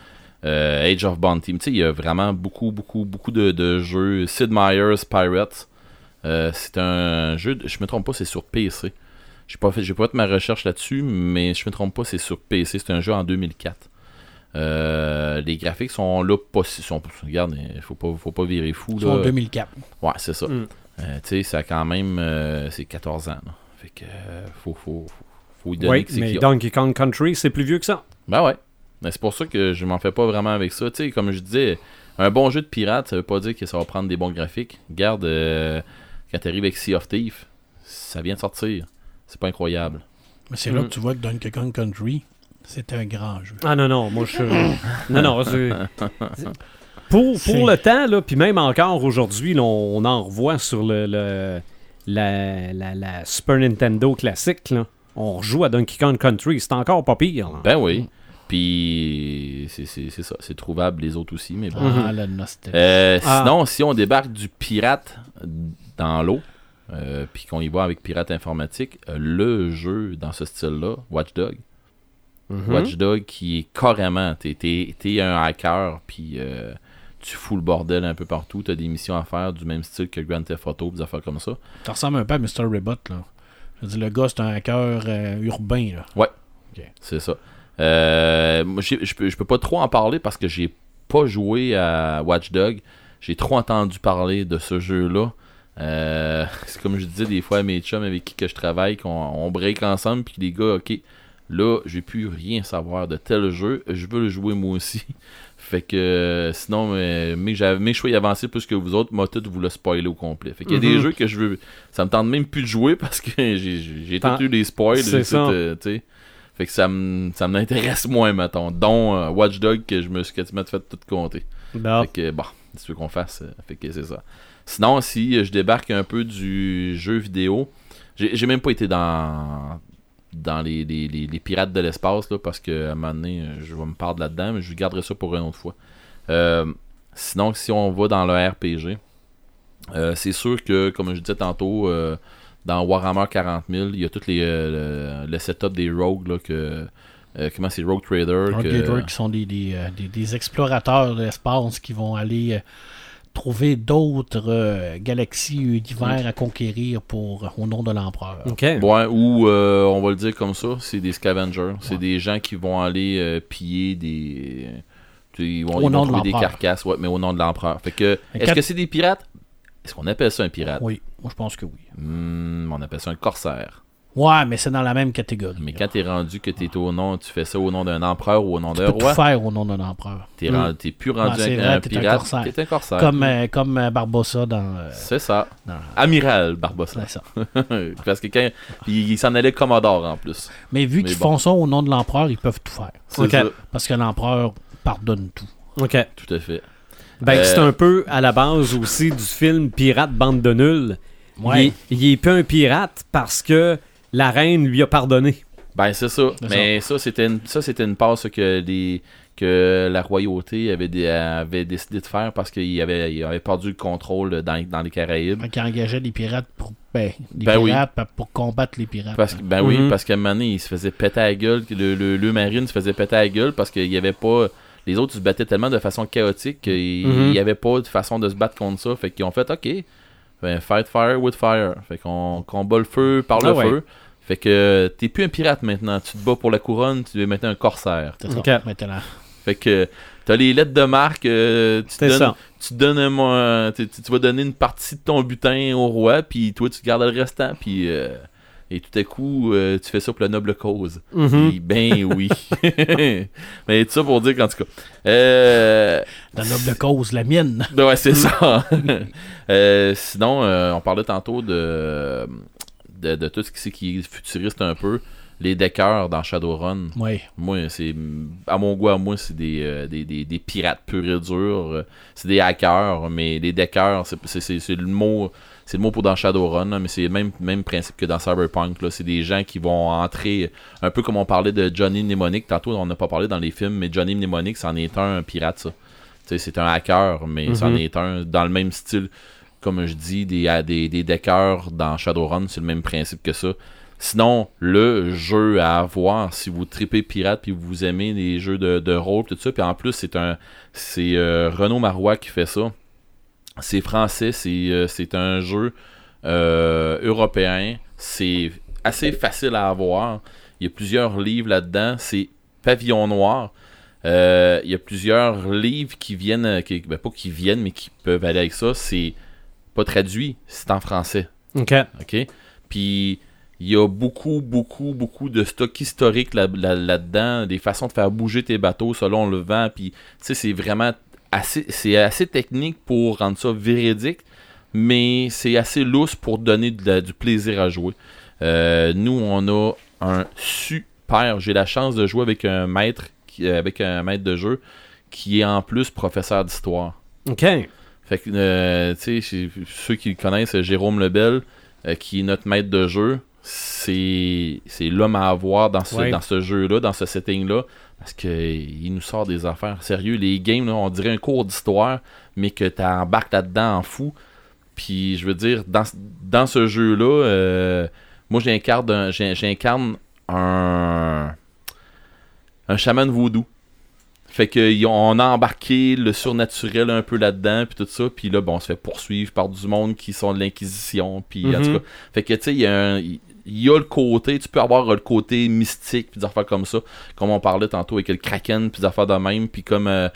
Speaker 4: Age of Bounty. Tu sais, il y a vraiment beaucoup, beaucoup, beaucoup de, de jeux. Sid Meier's Pirates. C'est un jeu, de- je me trompe pas, c'est sur PC. J'ai pas fait, j'ai pas fait ma recherche là-dessus, mais je me trompe pas, c'est sur PC. C'est un jeu en 2004. Euh, les graphiques sont là pas si- sont regarde il faut pas faut pas virer fou
Speaker 3: Ils sont en
Speaker 4: là.
Speaker 3: 2004.
Speaker 4: ouais c'est ça
Speaker 1: Mm.
Speaker 4: Euh, tu sais ça a quand même euh, c'est 14 ans là. fait que euh, faut faut faut, faut y donner
Speaker 1: Oui,
Speaker 4: que c'est
Speaker 1: mais
Speaker 4: qu'il y a.
Speaker 1: Donkey Kong Country, c'est plus vieux que ça.
Speaker 4: ben ouais Mais c'est pour ça que je m'en fais pas vraiment avec ça tu sais comme je disais un bon jeu de pirate ça veut pas dire que ça va prendre des bons graphiques regarde euh, quand t'arrives avec Sea of Thieves ça vient de sortir c'est pas incroyable
Speaker 3: Mais c'est là
Speaker 1: Mm.
Speaker 3: que tu vois que Donkey Kong Country, c'est un grand jeu.
Speaker 1: Ah non, non, moi je. non, non, c'est. Pour, pour le temps, là, puis même encore aujourd'hui, on, on en revoit sur le, le- la, la, la Super Nintendo classique. Là. On rejoue à Donkey Kong Country, c'est encore pas pire. là.
Speaker 4: ben oui puis c'est c'est- c'est ça c'est trouvable les autres aussi mais bon
Speaker 3: Ah, la nostalgie.
Speaker 4: Euh,
Speaker 1: Ah.
Speaker 4: Sinon, si on débarque du pirate dans l'eau, euh, puis qu'on y va avec pirate informatique, euh, le jeu dans ce style-là, Watch Dog,
Speaker 1: Mhm.
Speaker 4: Watch Dog qui est carrément, t'es, un hacker, puis euh, tu fous le bordel un peu partout, t'as des missions à faire du même style que Grand Theft Auto, des affaires comme ça.
Speaker 3: Ça ressemble un peu à Mr. Robot, là. Je veux dire, le gars, c'est un hacker euh, urbain, là.
Speaker 4: C'est ça. Moi, je peux, peux pas trop en parler parce que j'ai pas joué à Watch Dog. J'ai trop entendu parler de ce jeu-là. Euh, c'est comme je disais des fois à mes chums avec qui que je travaille, qu'on on break ensemble, puis les gars, ok, là, j'ai plus rien savoir de tel jeu, je veux le jouer moi aussi. Fait que sinon, mais mes choix y plus que vous autres, moi tout vous le spoiler au complet. Fait qu'il y a des
Speaker 1: Mhm.
Speaker 4: jeux que je veux. Ça me tente même plus de jouer parce que j'ai tout eu des spoils.
Speaker 1: C'est
Speaker 4: tout, euh. Fait que ça me ça m'intéresse moins, mettons. Dont euh, Watch Dog que je me suis quasiment fait tout compter. Fait que bon, tu veux qu'on fasse, euh, fait que c'est ça. Sinon, si je débarque un peu du jeu vidéo, j'ai même pas été dans dans les, les, les- les pirates de l'espace là, parce que à un moment donné, je vais me perdre là-dedans, mais je garderai ça pour une autre fois. Euh, sinon, si on va dans le RPG, euh, c'est sûr que, comme je disais tantôt, euh, dans Warhammer 40 000, il y a tout les, le, le setup des rogues, là, que, euh, comment c'est, Rogue Trader.
Speaker 3: Rogue
Speaker 4: que-
Speaker 3: Trader qui sont des, des, des- des explorateurs de l'espace qui vont aller trouver d'autres euh, galaxies, univers à conquérir pour au nom de l'empereur.
Speaker 1: OK.
Speaker 4: Ouais, ou euh, on va le dire comme ça, c'est des scavengers. C'est des gens qui vont aller euh, piller des. Ils vont,
Speaker 3: Au
Speaker 4: ils vont
Speaker 3: nom de
Speaker 4: trouver des carcasses, ouais, mais au nom de l'empereur. Fait que, est-ce
Speaker 3: quand-
Speaker 4: que c'est des pirates? Est-ce qu'on appelle ça un pirate?
Speaker 3: Oui, moi je pense que oui.
Speaker 4: Hmm, On appelle ça un corsaire.
Speaker 3: Ouais, mais c'est dans la même catégorie.
Speaker 4: Mais quand t'es rendu que t'es au nom, tu fais ça au nom d'un empereur ou au nom
Speaker 3: tu
Speaker 4: d'un
Speaker 3: peux tout
Speaker 4: roi,
Speaker 3: faire au nom d'un empereur.
Speaker 4: t'es
Speaker 1: Mm.
Speaker 4: rendu- t'es plus rendu un,
Speaker 3: vrai,
Speaker 4: un
Speaker 3: t'es un
Speaker 4: pirate,
Speaker 3: corsaire.
Speaker 4: t'es un corsaire.
Speaker 3: Comme, euh, comme euh, Barbossa dans. euh,
Speaker 4: C'est ça.
Speaker 3: dans-
Speaker 4: Amiral Barbossa.
Speaker 3: c'est ça.
Speaker 4: Parce que quand. Puis il s'en allait Commodore en plus.
Speaker 3: Mais vu
Speaker 4: Mais
Speaker 3: qu'ils
Speaker 4: bon.
Speaker 3: font ça au nom de l'empereur, ils peuvent tout faire.
Speaker 4: C'est
Speaker 1: Ok.
Speaker 4: ça.
Speaker 3: Parce que l'empereur pardonne tout.
Speaker 1: OK.
Speaker 4: Tout à fait.
Speaker 1: Ben,
Speaker 4: Euh,
Speaker 1: c'est un peu à la base aussi du film Pirate Bande de Nuls.
Speaker 3: Ouais.
Speaker 1: Il, est- il est plus un pirate parce que la reine lui a pardonné.
Speaker 4: Ben c'est ça. Mais ça c'était une, ça c'était une passe que les que la royauté avait, dé- avait décidé de faire parce qu'il avait, il avait perdu le contrôle dans, dans les Caraïbes.
Speaker 3: Fait qu'ils engageaient des pirates pour. Ben, des
Speaker 4: Ben oui.
Speaker 3: pirates pour combattre les pirates.
Speaker 4: Parce que, ben oui,
Speaker 1: Mhm.
Speaker 4: parce qu'à un moment donné, il se faisait péter à la gueule, que le, le, le marine se faisait péter à la gueule parce qu'il y avait pas. Les autres se battaient tellement de façon chaotique qu'il
Speaker 1: Mhm.
Speaker 4: n'y avait pas de façon de se battre contre ça. Fait qu'ils ont fait OK, ben, fight fire with fire. Fait qu'on combat le feu par le
Speaker 1: Ah ouais.
Speaker 4: feu. Fait que t'es plus un pirate maintenant, tu te bats pour la couronne, tu es maintenant un corsaire.
Speaker 3: C'est ça.
Speaker 1: Ok.
Speaker 3: Maintenant.
Speaker 4: Fait que t'as les lettres de marque, euh, tu, donnes,
Speaker 1: ça.
Speaker 4: tu donnes un mo- un- tu, tu- vas donner une partie de ton butin au roi, puis toi tu gardes le restant, puis euh, et tout à coup euh, tu fais ça pour la noble cause.
Speaker 1: Mhm.
Speaker 4: Puis, ben oui. Mais tout ça pour dire qu'en tout cas. Euh,
Speaker 3: La noble cause, la mienne.
Speaker 4: Ouais, c'est ça. Euh, sinon, euh, on parlait tantôt de, de, de tout ce qui, est futuriste un peu. Les deckers dans Shadowrun.
Speaker 3: Oui.
Speaker 4: Moi, c'est à mon goût, à moi, c'est des, euh, des, des, des pirates purs et durs. C'est des hackers, mais les deckers, c'est- le mot. C'est le mot pour dans Shadowrun, là, mais c'est le même, même principe que dans Cyberpunk. C'est des gens qui vont entrer, un peu comme on parlait de Johnny Mnemonic. Tantôt, on n'a pas parlé dans les films, mais Johnny Mnemonic, c'en est un, un pirate, ça. C'est un hacker, mais c'en
Speaker 1: Mhm.
Speaker 4: est un dans le même style, comme je dis, des, des, des deckers dans Shadowrun, c'est le même principe que ça. Sinon, le jeu à avoir, si vous tripez pirate puis vous aimez les jeux de, de rôle, tout ça, puis en plus, c'est un c'est euh, Renaud Marois qui fait ça. C'est français, c'est euh, un jeu euh, européen. C'est assez facile à avoir. Il y a plusieurs livres là-dedans. C'est Pavillon Noir. Il y a plusieurs livres qui viennent, qui, ben, pas qui viennent, mais qui peuvent aller avec ça. C'est pas traduit, c'est en français.
Speaker 1: OK.
Speaker 4: OK? Puis il y a beaucoup, beaucoup, beaucoup de stock historique là- là- là-dedans, des façons de faire bouger tes bateaux selon le vent. Puis, tu sais, c'est vraiment assez, c'est assez technique pour rendre ça véridique, mais c'est assez lousse pour donner de la- du plaisir à jouer. Euh, nous, on a un super. J'ai la chance de jouer avec un maître, qui- avec un maître de jeu qui est en plus professeur d'histoire.
Speaker 1: OK.
Speaker 4: Fait que, euh, tu sais, chez- ceux qui le connaissent, Jérôme Lebel, euh, qui est notre maître de jeu, c'est l'homme à avoir dans ce,
Speaker 1: Ouais.
Speaker 4: dans ce jeu-là, dans ce setting-là, parce que il nous sort des affaires sérieux. Les games, là, on dirait un cours d'histoire, mais que tu embarques là-dedans en fou. Puis, je veux dire, dans, dans ce jeu-là, euh, moi, j'incarne un- j'ai- j'incarne un, un chaman voodoo. Fait que y- on a embarqué le surnaturel un peu là-dedans, puis tout ça, puis là, bon, on se fait poursuivre par du monde qui sont de l'Inquisition, puis en
Speaker 1: Mhm.
Speaker 4: tout cas, fait que tu sais, il y, a un- il y a le côté, tu peux avoir le côté mystique, puis des affaires comme ça, comme on parlait tantôt avec le Kraken, puis des affaires de même, puis comme, euh,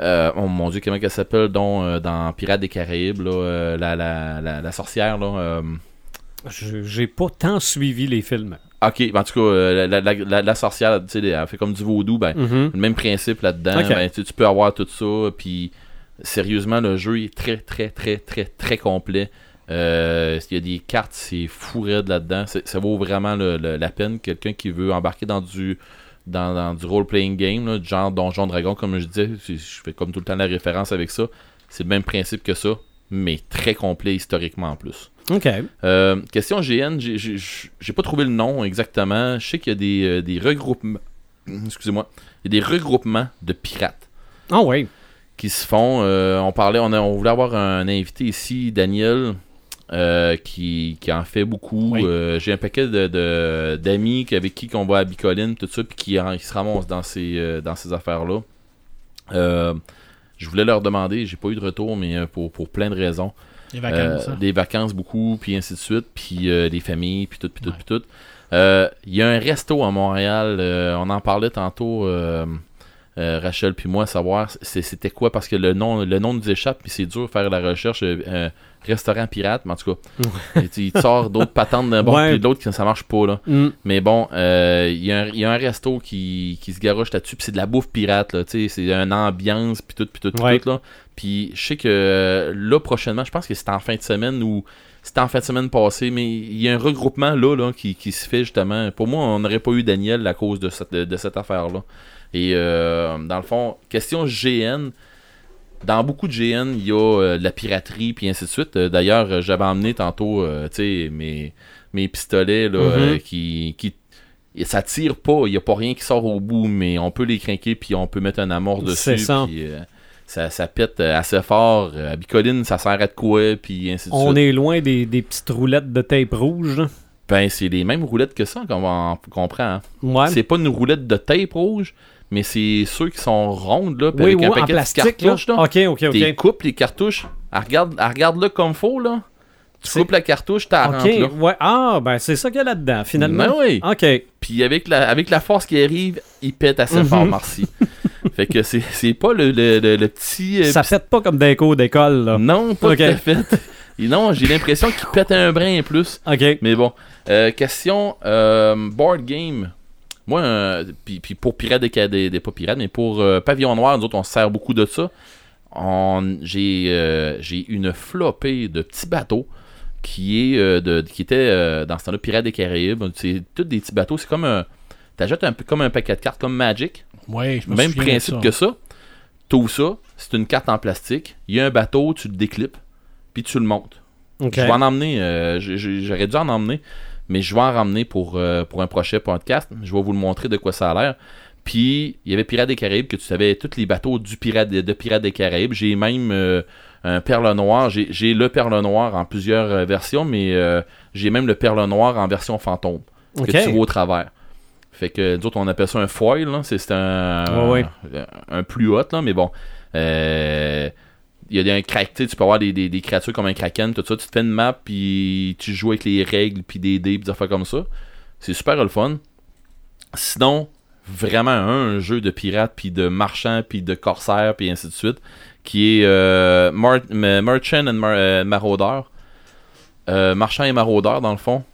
Speaker 4: euh, oh mon dieu, comment elle s'appelle, euh, dans Pirates des Caraïbes, là, euh, la, la, la, la sorcière, là,
Speaker 1: J'ai pas tant suivi les films.
Speaker 4: Ok, ben, en tout cas, euh, la, la, la, la sorcière, tu sais, elle fait comme du vaudou, ben,
Speaker 1: Mhm.
Speaker 4: le même principe là-dedans. Ben, tu, peux avoir tout ça. Puis sérieusement, le jeu est très, très, très, très, très complet. Euh, Il y a des cartes, c'est fou là-dedans. Ça vaut vraiment le- le- la peine. Quelqu'un qui veut embarquer dans du dans, dans du role-playing game, là, genre Donjon Dragon, comme je disais, je fais comme tout le temps la référence avec ça. C'est le même principe que ça, mais très complet historiquement en plus.
Speaker 1: OK.
Speaker 4: Euh, question GN, j'ai- pas trouvé le nom exactement. Je sais qu'il y a des, euh, des regroupements. Excusez-moi. Il y a des regroupements de pirates
Speaker 1: Ah oui.
Speaker 4: qui se font. euh, on parlait, on, a- on voulait avoir un invité ici, Daniel, qui, qui en fait beaucoup.
Speaker 3: Oui.
Speaker 4: J'ai un paquet de- d'amis qui- avec qui on va à Bicoline, tout ça, puis qui, qui se ramassent dans ces, euh, dans ces affaires-là. Je voulais leur demander, j'ai pas eu de retour, mais euh, pour, pour plein de raisons.
Speaker 3: Les vacances.
Speaker 4: Euh,
Speaker 3: hein.
Speaker 4: des vacances beaucoup, puis ainsi de suite, puis euh, des familles, puis tout, puis tout,
Speaker 3: Ouais.
Speaker 4: puis tout. Euh, Il y a un resto à Montréal, on en parlait tantôt, Rachel puis moi, à savoir c'était quoi, parce que le nom, le nom nous échappe, puis c'est dur de faire la recherche. Restaurant pirate, mais en tout cas, il il sort d'autres patentes d'un bord, puis de l'autre, ça marche pas, là.
Speaker 1: Mm.
Speaker 4: Mais bon, euh, il y, a un- il y a un resto qui, qui se garoche là-dessus, puis c'est de la bouffe pirate, là, tu sais, c'est une ambiance, puis tout, puis tout, puis
Speaker 1: Ouais.
Speaker 4: tout, là. Puis je sais que euh, là, prochainement, je pense que c'est en fin de semaine ou c'était en fin de semaine passée, mais il y a un regroupement là, là qui, qui se fait justement. Pour moi, on n'aurait pas eu Daniel à cause de cette, de cette affaire-là. Et euh, dans le fond, question GN. Dans beaucoup de GN, il y a euh, de la piraterie puis ainsi de suite. Euh, D'ailleurs, euh, j'avais emmené tantôt, tu sais, mes, mes pistolets là,
Speaker 1: Mhm.
Speaker 4: qui, qui et ça tire pas, il n'y a pas rien qui sort au bout, mais on peut les craquer puis on peut mettre un amorce dessus.
Speaker 1: Ça.
Speaker 4: puis, euh, ça, ça pète assez fort. À Bicoline, ça sert à de quoi, puis ainsi de
Speaker 1: On
Speaker 4: suite.
Speaker 1: est loin des, des petites roulettes de tape rouge.
Speaker 4: Ben, c'est les mêmes roulettes que ça qu'on va- comprend. hein.
Speaker 1: Ouais.
Speaker 4: C'est pas une roulette de tape rouge, mais c'est ceux qui sont rondes, là,
Speaker 1: Oui,
Speaker 4: avec
Speaker 1: oui,
Speaker 4: un
Speaker 1: en
Speaker 4: paquet de
Speaker 1: plastique. Là.
Speaker 4: cartouches, là.
Speaker 1: Ok, ok, ok.
Speaker 4: coupes les cartouches. Elle regarde, elle regarde-le comme faut, là. Tu coupes la cartouche, t'as
Speaker 1: Ok,
Speaker 4: rentre là.
Speaker 1: ouais. Ah, ben c'est ça qu'il y a là-dedans, finalement.
Speaker 4: Ben oui.
Speaker 1: Ok.
Speaker 4: Puis avec la, avec la force qui arrive, il pète assez
Speaker 1: Mhm.
Speaker 4: fort, merci. fait que c'est pas le, le, le- le petit. euh,
Speaker 1: Ça fait pas comme des cours d'école, là.
Speaker 4: Non, pas
Speaker 1: Ok.
Speaker 4: tout à fait. Et non, j'ai l'impression qu'il pète un brin plus.
Speaker 1: OK.
Speaker 4: Mais bon, euh, question euh, board game. Moi, euh, puis, puis pour Pirates des, des, des- pas Pirates, mais pour euh, Pavillon Noir, nous autres, on se sert beaucoup de ça. J'ai euh, j'ai une flopée de petits bateaux qui est euh, de, qui était euh, dans ce temps-là Pirates des Caraïbes. C'est tous des petits bateaux. C'est comme un. T'achètes un peu comme un paquet de cartes comme Magic.
Speaker 3: Ouais, je me
Speaker 4: Même principe
Speaker 3: ça.
Speaker 4: que ça. Tout ça, c'est une carte en plastique. Il y a un bateau, tu le déclips, puis tu le montes.
Speaker 1: OK.
Speaker 4: Je vais en emmener, euh, j'aurais dû en emmener, mais je vais en ramener pour, euh, pour un prochain podcast. Je vais vous le montrer de quoi ça a l'air. Puis, il y avait Pirates des Caraïbes, que tu savais tous les bateaux du pirate de, Pirates des Caraïbes. J'ai même euh, un perle noir. J'ai le perle noir en plusieurs euh, versions, mais euh, j'ai même le perle noir en version fantôme, que tu vois au travers. Fait que, nous autres, on appelle ça un foil. C'est un,
Speaker 1: Ouais,
Speaker 4: un, un plus haut, là, mais bon. Il y a des tu peux avoir des, des- créatures comme un kraken, tout ça, tu te fais une map, puis tu joues avec les règles, puis des dés, puis des affaires comme ça. C'est super le fun. Sinon, vraiment un jeu de pirate, puis de marchand, puis de corsaire, puis ainsi de suite, qui est euh, Merchant and Mar- euh. Euh, marchand et Maraudeur, dans le fond,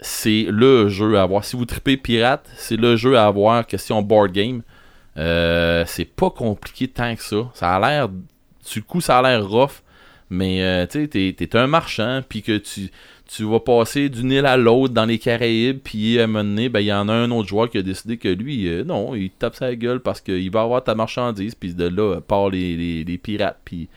Speaker 4: c'est le jeu à avoir. Si vous tripez pirate, c'est le jeu à avoir, question board game. Euh, c'est pas compliqué tant que ça. Ça a l'air. Du coup, ça a l'air rough. Mais euh, tu sais, t'es, un marchand, puis que tu, vas passer d'une île à l'autre dans les Caraïbes, puis à un moment donné, ben, il y en a un autre joueur qui a décidé que lui, euh, non, il tape sa gueule parce qu'il va avoir ta marchandise, puis de là, part les, les, les pirates, puis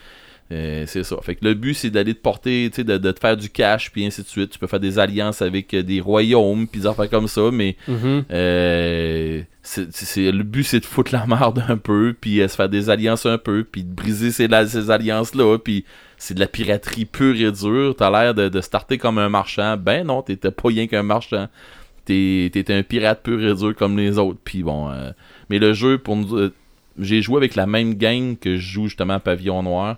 Speaker 4: euh, c'est ça. Fait que le but, c'est d'aller te porter, tu sais, de, de te faire du cash, puis ainsi de suite. Tu peux faire des alliances avec euh, des royaumes, puis des affaires comme ça, mais
Speaker 1: Mhm.
Speaker 4: euh, c'est, le but, c'est de foutre la merde un peu, puis se faire des alliances un peu, puis de briser ces, alliances-là, puis c'est de la piraterie pure et dure. T'as l'air de, de starter comme un marchand. Ben non, t'étais pas rien qu'un marchand. T'étais un pirate pur et dur comme les autres. Puis bon, mais le jeu, pour nous, j'ai joué avec la même gang que je joue justement à Pavillon Noir.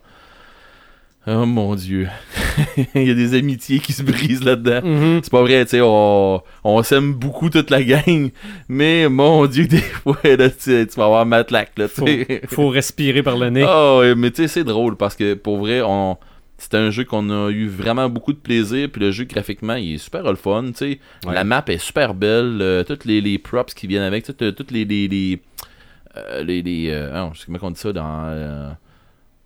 Speaker 4: Oh mon dieu. Il y a des amitiés qui se brisent là-dedans.
Speaker 1: Mhm.
Speaker 4: C'est pas vrai, tu sais, on, on s'aime beaucoup toute la gang, mais mon dieu, des fois, là, tu vas avoir Matlack, là, tu
Speaker 1: Faut,
Speaker 4: sais.
Speaker 1: faut respirer par le nez.
Speaker 4: Oh, mais tu sais, c'est drôle parce que pour vrai, on. C'est un jeu qu'on a eu vraiment beaucoup de plaisir, puis le jeu graphiquement il est super le fun, tu sais.
Speaker 1: Ouais.
Speaker 4: La map est super belle, euh, toutes les, les props qui viennent avec, toutes, toutes les les les, euh, les, euh, ah, je sais comment on dit ça dans euh,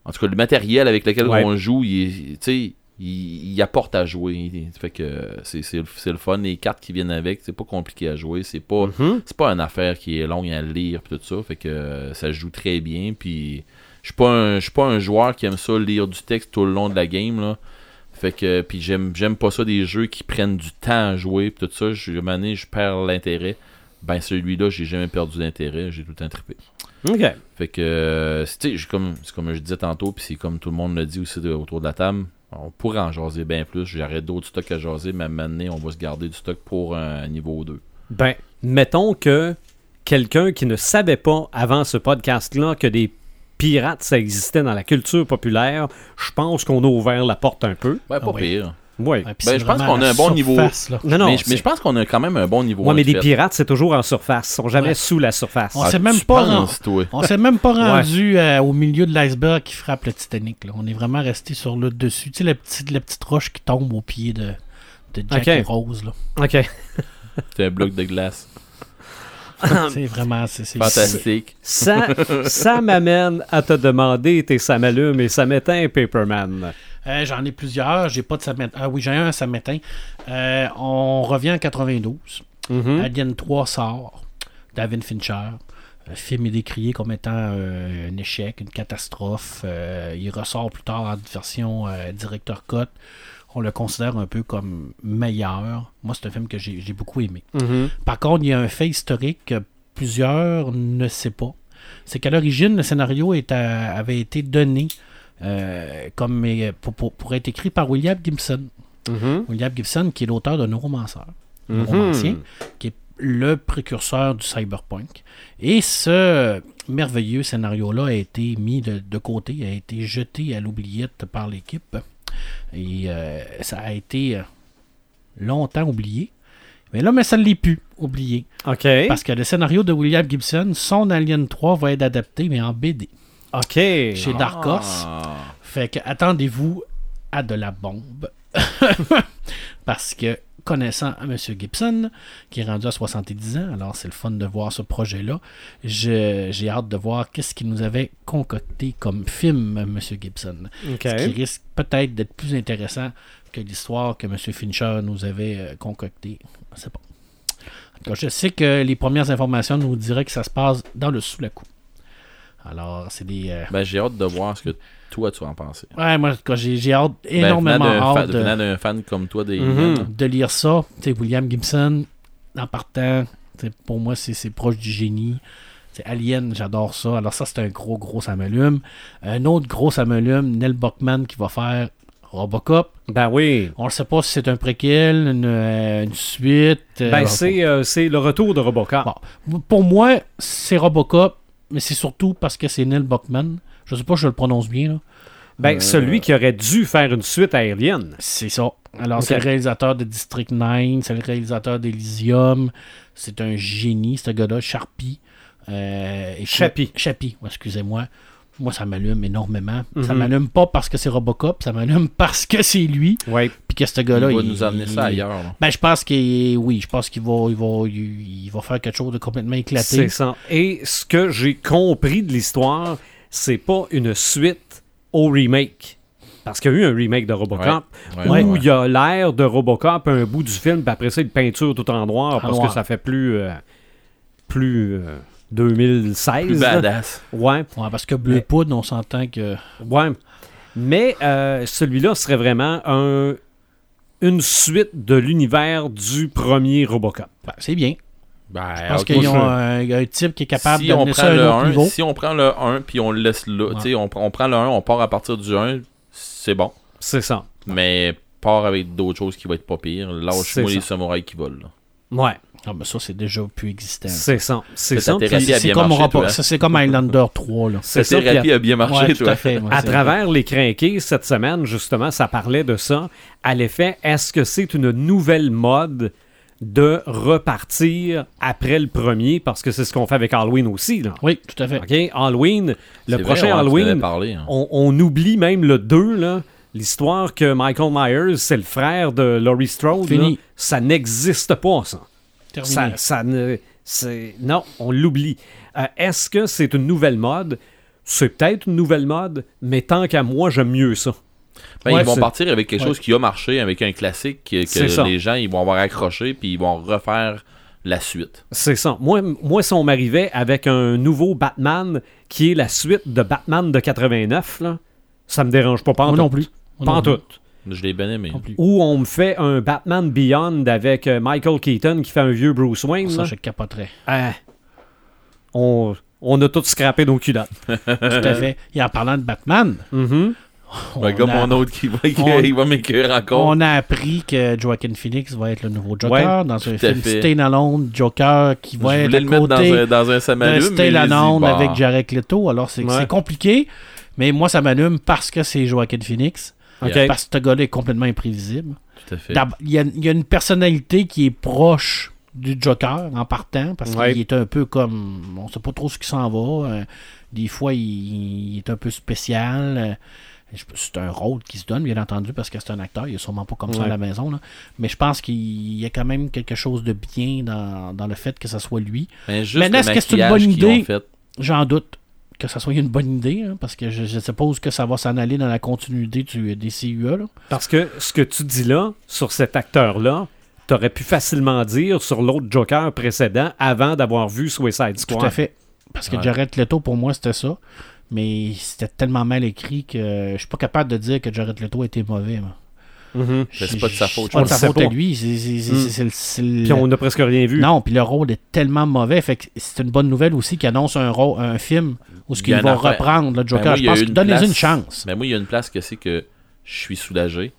Speaker 4: en tout cas le matériel avec lequel
Speaker 1: Ouais.
Speaker 4: on joue, il, il, il apporte à jouer, fait que c'est le- fun, les cartes qui viennent avec, c'est pas compliqué à jouer, c'est pas
Speaker 1: Mhm.
Speaker 4: c'est pas une affaire qui est longue à lire pis tout ça fait que ça joue très bien puis je suis pas un je suis pas un joueur qui aime ça lire du texte tout le long de la game là. Fait que puis j'aime j'aime pas ça des jeux qui prennent du temps à jouer pis tout ça. Je je perds l'intérêt. Ben celui-là j'ai jamais perdu d'intérêt j'ai tout le temps trippé
Speaker 1: OK.
Speaker 4: fait que euh, c'est tu sais, comme je disais tantôt puis c'est comme tout le monde l'a dit aussi de- autour de la table on pourrait en jaser bien plus j'arrête d'autres stocks à jaser mais donné, on va se garder du stock pour un niveau 2
Speaker 1: Ben, mettons que quelqu'un qui ne savait pas avant ce podcast-là que des pirates, ça existait dans la culture populaire, je pense qu'on a ouvert la porte un peu.
Speaker 4: ouais pas
Speaker 3: Ah ouais.
Speaker 4: pire
Speaker 1: Oui.
Speaker 3: Ouais,
Speaker 4: Ben, je pense qu'on a un bon niveau.
Speaker 3: là.
Speaker 1: Non, non.
Speaker 4: mais, je- mais
Speaker 1: c'est-
Speaker 4: je pense qu'on a quand même un bon niveau.
Speaker 1: Ouais,
Speaker 4: en
Speaker 1: mais des
Speaker 4: fait.
Speaker 1: pirates, c'est toujours en surface. Ils sont jamais
Speaker 3: Ouais.
Speaker 1: sous la surface.
Speaker 3: On
Speaker 4: Ah,
Speaker 3: s'est même pas
Speaker 4: penses, toi.
Speaker 3: On s'est même pas rendu euh, au milieu de l'iceberg qui frappe le Titanic. là. On est vraiment resté sur le dessus. Tu sais, la petite, la petite roche qui tombe au pied de, de Jack et Rose. Là.
Speaker 1: OK.
Speaker 4: C'est un bloc de glace.
Speaker 3: c'est vraiment. C'est, c'est-
Speaker 4: Fantastique.
Speaker 1: Ça, ça m'amène à te demander tes ça m'allume et ça m'éteint, Paperman.
Speaker 3: Euh, j'en ai plusieurs. J'ai pas de samétain. Ah oui, j'ai un samétain. Euh, on revient en 92.
Speaker 1: Mhm.
Speaker 3: Alien 3 sort. David Fincher. Le film est décrié comme étant euh, un échec, une catastrophe. Euh, il ressort plus tard en version euh, director cut. On le considère un peu comme meilleur. Moi, c'est un film que j'ai beaucoup aimé.
Speaker 1: Mhm.
Speaker 3: Par contre, il y a un fait historique que plusieurs ne savent pas. C'est qu'à l'origine, le scénario est à- avait été donné euh, comme euh, pour, pour- pour être écrit par William Gibson.
Speaker 1: Mhm.
Speaker 3: William Gibson, qui est l'auteur de Neuromancer,
Speaker 1: Mhm.
Speaker 3: romancier, qui est le précurseur du cyberpunk. Et ce merveilleux scénario-là a été mis de, de côté, a été jeté à l'oubliette par l'équipe. Et euh, ça a été euh, longtemps oublié. Mais là, mais ça ne l'est plus, oublié.
Speaker 1: OK.
Speaker 3: Parce que le scénario de William Gibson, son Alien 3 va être adapté, mais en BD.
Speaker 1: OK.
Speaker 3: Chez Dark Horse.
Speaker 4: Ah.
Speaker 3: Fait que attendez-vous à de la bombe. Parce que connaissant M. Gibson, qui est rendu à 70 ans, alors c'est le fun de voir ce projet-là. Je- J'ai hâte de voir qu'est-ce qu'il nous avait concocté comme film, M. Gibson. Ce qui risque peut-être d'être plus intéressant que l'histoire que M. Fincher nous avait euh, concoctée. Je sais pas. En tout cas, je sais que les premières informations nous diraient que ça se passe dans le sous-la-coup. Alors, c'est des. euh,
Speaker 4: Ben, j'ai hâte de voir ce que toi tu vas en penser.
Speaker 3: Ouais, moi, j'ai j'ai hâte,
Speaker 4: Ben,
Speaker 3: énormément hâte de,
Speaker 4: d'un fan comme toi des
Speaker 1: Mhm.
Speaker 3: De lire ça. Tu sais, William Gibson, en partant, pour moi, c'est c'est proche du génie. C'est Alien, j'adore ça. Alors ça, c'est un gros, gros ça m'allume. Un autre gros ça m'allume, Neil Buckman qui va faire Robocop.
Speaker 1: Ben oui.
Speaker 3: On ne sait pas si c'est un préquel, une, euh, une suite. euh,
Speaker 1: Ben, c'est euh, c'est le retour de Robocop.
Speaker 3: Bon. Pour moi, c'est Robocop, mais c'est surtout parce que c'est Neil Buckman. Je sais pas si je le prononce bien. là.
Speaker 1: Ben,
Speaker 3: Euh,
Speaker 1: celui qui aurait dû faire une suite à Alien.
Speaker 3: C'est ça. Alors, c'est le réalisateur de District 9, c'est le réalisateur d'Elysium. C'est un génie, ce gars-là, Sharpie. Euh, écoute-
Speaker 1: Chappie.
Speaker 3: Chappie, ouais, excusez-moi. Moi, ça m'allume énormément. Ça
Speaker 1: Mhm.
Speaker 3: m'allume pas parce que c'est Robocop, ça m'allume parce que c'est lui.
Speaker 1: Oui.
Speaker 3: Puis que ce
Speaker 4: il
Speaker 3: gars-là.
Speaker 4: va
Speaker 3: il-
Speaker 4: nous amener ça
Speaker 3: il-
Speaker 4: ailleurs.
Speaker 3: Ben, je pense qu'il oui, je pense qu'il va, il va, il va faire quelque chose de complètement éclaté.
Speaker 1: C'est ça. Et ce que j'ai compris de l'histoire, c'est pas une suite au remake. Parce qu'il y a eu un remake de Robocop
Speaker 4: Ouais,
Speaker 1: où
Speaker 4: ouais,
Speaker 1: il
Speaker 4: ouais.
Speaker 1: y a l'air de Robocop un bout du film, puis après ça, il peinture tout en noir
Speaker 3: En
Speaker 1: parce
Speaker 3: noir.
Speaker 1: que ça fait plus. euh, plus. euh, 2016.
Speaker 4: Plus
Speaker 1: là.
Speaker 4: badass.
Speaker 1: Ouais,
Speaker 3: Ouais, parce que Bleu
Speaker 1: Mais-
Speaker 3: Poudre, on s'entend que.
Speaker 1: ouais. Mais euh, celui-là serait vraiment un, une suite de l'univers du premier Robocop.
Speaker 3: ben, c'est bien.
Speaker 4: Ben,
Speaker 3: Je pense qu'il y a un, un type qui est capable
Speaker 4: si on prend
Speaker 3: ça à un
Speaker 4: le
Speaker 3: autre
Speaker 4: 1,
Speaker 3: niveau.
Speaker 4: si on prend le 1 puis on le laisse là,
Speaker 3: Ouais.
Speaker 4: tu sais, on, on prend le 1, on part à partir du 1, c'est bon.
Speaker 1: C'est ça.
Speaker 4: Mais part avec d'autres choses qui vont être pas pires.
Speaker 1: C'est
Speaker 4: Lâche-moi les samouraïs qui volent. là.
Speaker 1: Ouais,
Speaker 3: Ah, ben ça, c'est déjà plus existant.
Speaker 1: c'est ça. C'est ça.
Speaker 3: C'est
Speaker 4: bien
Speaker 3: comme,
Speaker 4: marché,
Speaker 3: ça, c'est comme Highlander 3. Là.
Speaker 1: C'est ça.
Speaker 4: thérapie a bien marché,
Speaker 3: Ouais, tout
Speaker 4: toi.
Speaker 3: à fait. ouais,
Speaker 1: À
Speaker 3: c'est-
Speaker 1: travers les crinqués, cette semaine, justement, ça parlait de ça. À l'effet, est-ce que c'est une nouvelle mode de repartir après le premier? Parce que c'est ce qu'on fait avec Halloween aussi. Là.
Speaker 3: Oui, tout à fait.
Speaker 1: OK? Halloween, le
Speaker 4: vrai,
Speaker 1: prochain
Speaker 4: ouais,
Speaker 1: Halloween,
Speaker 4: hein.
Speaker 1: on, on oublie même le 2, là. L'histoire que Michael Myers, c'est le frère de Laurie Strode.
Speaker 3: Fini.
Speaker 1: là. Ça n'existe pas, ça.
Speaker 3: Terminé.
Speaker 1: Ça, ça ne. c'est- Non, on l'oublie. Euh, Est-ce que c'est une nouvelle mode? C'est peut-être une nouvelle mode, mais tant qu'à moi, j'aime mieux ça.
Speaker 4: Ben,
Speaker 1: Ouais,
Speaker 4: ils vont partir avec quelque
Speaker 3: Ouais.
Speaker 4: chose qui a marché, avec un classique que, les gens ils vont avoir accroché, puis ils vont refaire la suite.
Speaker 1: C'est ça. Moi, moi, si on m'arrivait avec un nouveau Batman qui est la suite de Batman de 89, là, ça me dérange pas, pas en
Speaker 3: Moi
Speaker 1: tout.
Speaker 3: non plus.
Speaker 1: Pas en
Speaker 3: non plus.
Speaker 1: tout.
Speaker 4: Je l'ai bien aimé.
Speaker 1: Ou on me fait un Batman Beyond avec euh, Michael Keaton qui fait un vieux Bruce Wayne.
Speaker 3: Ça,
Speaker 1: là.
Speaker 3: je capoterais.
Speaker 1: Ah, on, on a tous scrappé nos culottes.
Speaker 3: Tout à fait. Et en parlant de Batman,
Speaker 1: Mhm.
Speaker 3: on,
Speaker 4: Ben, comme
Speaker 3: a,
Speaker 4: mon autre qui va,
Speaker 3: on-
Speaker 4: il va m'écrire encore.
Speaker 3: on a appris que Joaquin Phoenix va être le nouveau Joker dans un film
Speaker 4: fait.
Speaker 3: Stay Alone Joker qui
Speaker 4: Je
Speaker 3: va être
Speaker 4: le mettre dans
Speaker 3: côté
Speaker 4: un, dans un samalume, mais
Speaker 3: Stay
Speaker 4: il a dit,
Speaker 3: Alone
Speaker 4: bah,
Speaker 3: avec Jared Leto. Alors, c'est
Speaker 1: Ouais.
Speaker 3: compliqué, mais moi, ça m'allume parce que c'est Joaquin Phoenix. Parce que ce gars-là est complètement imprévisible.
Speaker 4: Tout à fait.
Speaker 3: Il y, a, il y a une personnalité qui est proche du Joker en partant, parce
Speaker 1: Ouais.
Speaker 3: qu'il est un peu comme. On sait pas trop ce qui s'en va. euh, des fois, il, il est un peu spécial. euh, c'est un rôle qui se donne, bien entendu, parce que c'est un acteur. Il est sûrement pas comme ça à la maison. là. Mais je pense qu'il y a quand même quelque chose de bien dans, dans le fait que ce soit lui.
Speaker 4: Mais juste
Speaker 3: Maintenant,
Speaker 4: le
Speaker 3: est-ce que c'est une bonne idée?
Speaker 4: fait.
Speaker 3: J'en doute que ça soit une bonne idée, hein, parce que je, je suppose que ça va s'en aller dans la continuité du, des CUA. là.
Speaker 1: Parce que ce que tu dis là, sur cet acteur-là, t'aurais pu facilement dire sur l'autre Joker précédent avant d'avoir vu Suicide Squad.
Speaker 3: Tout à fait. Parce que
Speaker 4: Ouais.
Speaker 3: Jared Leto, pour moi, c'était ça. Mais c'était tellement mal écrit que je suis pas capable de dire que Jared Leto était mauvais. moi.
Speaker 1: Mhm.
Speaker 4: C'est pas de sa faute,
Speaker 3: C'est pas de sa faute
Speaker 1: pas.
Speaker 3: à lui.
Speaker 1: Mm.
Speaker 3: le-
Speaker 1: Puis on n'a presque rien vu.
Speaker 3: Non, puis le rôle est tellement mauvais. Fait que c'est une bonne nouvelle aussi qu'il annonce un, rôle, un film où ce
Speaker 4: y
Speaker 3: qu'il va
Speaker 4: affaire.
Speaker 3: reprendre le Joker.
Speaker 4: Ben, moi,
Speaker 3: je
Speaker 4: y
Speaker 3: pense
Speaker 4: une
Speaker 3: qu'il donne
Speaker 4: place-
Speaker 3: une chance.
Speaker 4: Mais moi, il y a une place que c'est que je suis soulagé.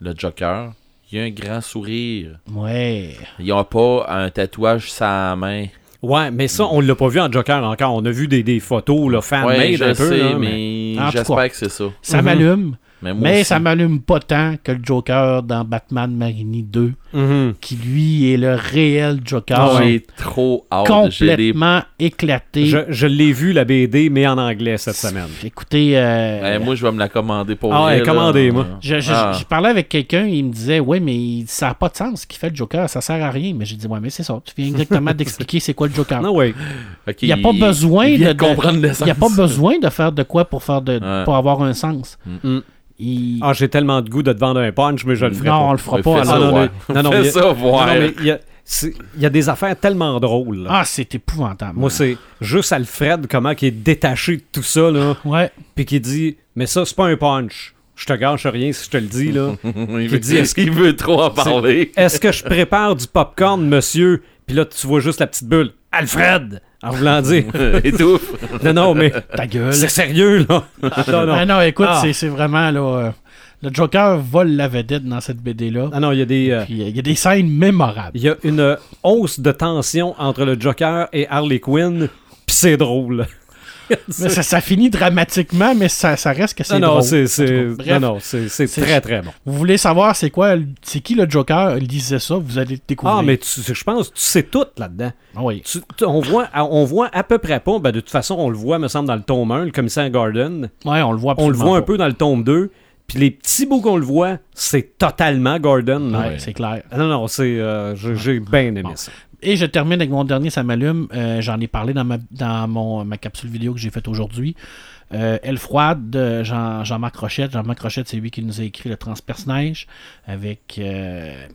Speaker 4: Le Joker, il a un grand sourire.
Speaker 3: Ouais.
Speaker 4: Il a pas un tatouage sur la main.
Speaker 1: Ouais, mais ça, on l'a pas vu en Joker encore. On a vu des, des photos là, fan-made
Speaker 4: Ouais, je
Speaker 1: un peu.
Speaker 4: sais,
Speaker 1: là,
Speaker 4: mais
Speaker 3: tout cas.
Speaker 4: j'espère que c'est ça.
Speaker 3: Ça
Speaker 1: Mhm.
Speaker 3: m'allume.
Speaker 4: Mais,
Speaker 3: Mais ça m'allume pas tant que le Joker dans Batman Marini 2,
Speaker 1: Mhm.
Speaker 3: qui lui est le réel Joker.
Speaker 4: J'ai trop hâte.
Speaker 3: Complètement éclaté.
Speaker 1: Je, je l'ai vu, la BD, mais en anglais cette semaine.
Speaker 3: Écoutez, euh,
Speaker 4: Ouais, moi, je vais me la commander pour
Speaker 1: Ah
Speaker 4: là.
Speaker 1: commandez, moi.
Speaker 3: je, je-
Speaker 4: Ah.
Speaker 3: je parlais avec quelqu'un, il me disait Ouais, mais il- ça n'a pas de sens ce qu'il fait le Joker, ça sert à rien. Mais j'ai dit Ouais, mais c'est ça, tu viens exactement d'expliquer c'est quoi le Joker.
Speaker 1: Non, oui.
Speaker 4: Fait
Speaker 3: Il n'y a pas besoin
Speaker 4: il
Speaker 3: de,
Speaker 4: de comprendre
Speaker 3: Il
Speaker 4: l'essence.
Speaker 3: n'y a pas besoin de faire de quoi pour, faire de,
Speaker 4: Ouais.
Speaker 3: pour avoir un sens.
Speaker 1: Mm.
Speaker 3: Il-
Speaker 1: Ah, j'ai tellement de goût de te vendre un punch, mais je le ferai
Speaker 3: non, on
Speaker 1: pas.
Speaker 3: le fera pas.
Speaker 4: fais
Speaker 3: alors.
Speaker 4: ça,
Speaker 1: non, non, non,
Speaker 4: Fais
Speaker 1: mais-
Speaker 4: ça, voir.
Speaker 1: Non, non, mais il y a, il y a des affaires tellement drôles. là.
Speaker 3: Ah, c'est épouvantable.
Speaker 1: Moi, c'est juste Alfred, comment qui est détaché de tout ça, là,
Speaker 3: Ouais.
Speaker 1: puis qui dit Mais ça, c'est pas un punch. Je te gâche rien si je te le dis, là.
Speaker 4: il,
Speaker 1: Qui
Speaker 4: veut,
Speaker 1: dit, est-ce
Speaker 4: il veut trop en parler?
Speaker 1: Est-ce que je prépare du popcorn, monsieur Puis là, tu vois juste la petite bulle. Alfred En voulant dire.
Speaker 4: Étouffe.
Speaker 1: Non, non, mais
Speaker 3: Ta gueule.
Speaker 1: c'est sérieux, là. Non, non.
Speaker 3: Ah non, écoute,
Speaker 1: Ah.
Speaker 3: c'est- c'est vraiment là. euh, le Joker vole la vedette dans cette BD-là.
Speaker 1: Ah non, il y a des. euh,
Speaker 3: Puis euh, il y a des scènes mémorables.
Speaker 1: Il y a une hausse de tension entre le Joker et Harley Quinn, puis c'est drôle.
Speaker 3: Mais ça, ça finit dramatiquement, mais ça, ça reste que c'est
Speaker 1: non, non,
Speaker 3: drôle.
Speaker 1: c'est, non, très, très bon.
Speaker 3: Vous voulez savoir c'est quoi, c'est qui le Joker? Lisez ça, vous allez le découvrir.
Speaker 1: Ah, mais je pense que tu sais tout là-dedans.
Speaker 3: Ah oui.
Speaker 1: Tu- tu- on, voit, on voit à peu près pas, ben de toute façon, on le voit, me semble, dans le tome 1, le commissaire Gordon.
Speaker 3: Ouais, on le voit
Speaker 1: On le voit un peu dans le tome 2. Puis les petits bouts qu'on le voit, c'est totalement Gordon.
Speaker 3: Ouais, c'est clair.
Speaker 1: Non, non, c'est, euh, j'ai, j'ai bien aimé
Speaker 3: Bon.
Speaker 1: ça.
Speaker 3: Et je termine avec mon dernier, ça m'allume. Euh, J'en ai parlé dans ma, dans mon, ma capsule vidéo que j'ai faite aujourd'hui. Euh, Elle froide de Jean- Jean-Marc Rochette. Jean-Marc Rochette, c'est lui qui nous a écrit le Transperce-Neige avec euh, euh,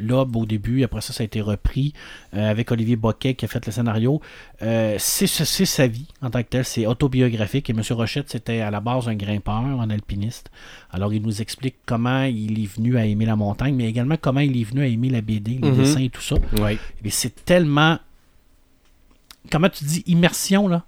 Speaker 3: Lob au début. Après ça, ça a été repris euh, avec Olivier Boquet qui a fait le scénario. Euh, c'est sa vie en tant que tel. C'est autobiographique. Et M. Rochette, c'était à la base un grimpeur, un alpiniste. Alors, il nous explique comment il est venu à aimer la montagne, mais également comment il est venu à aimer la BD, les
Speaker 1: Mhm.
Speaker 3: dessins et tout ça.
Speaker 1: Oui.
Speaker 3: Mais c'est tellement. Comment tu dis immersion, là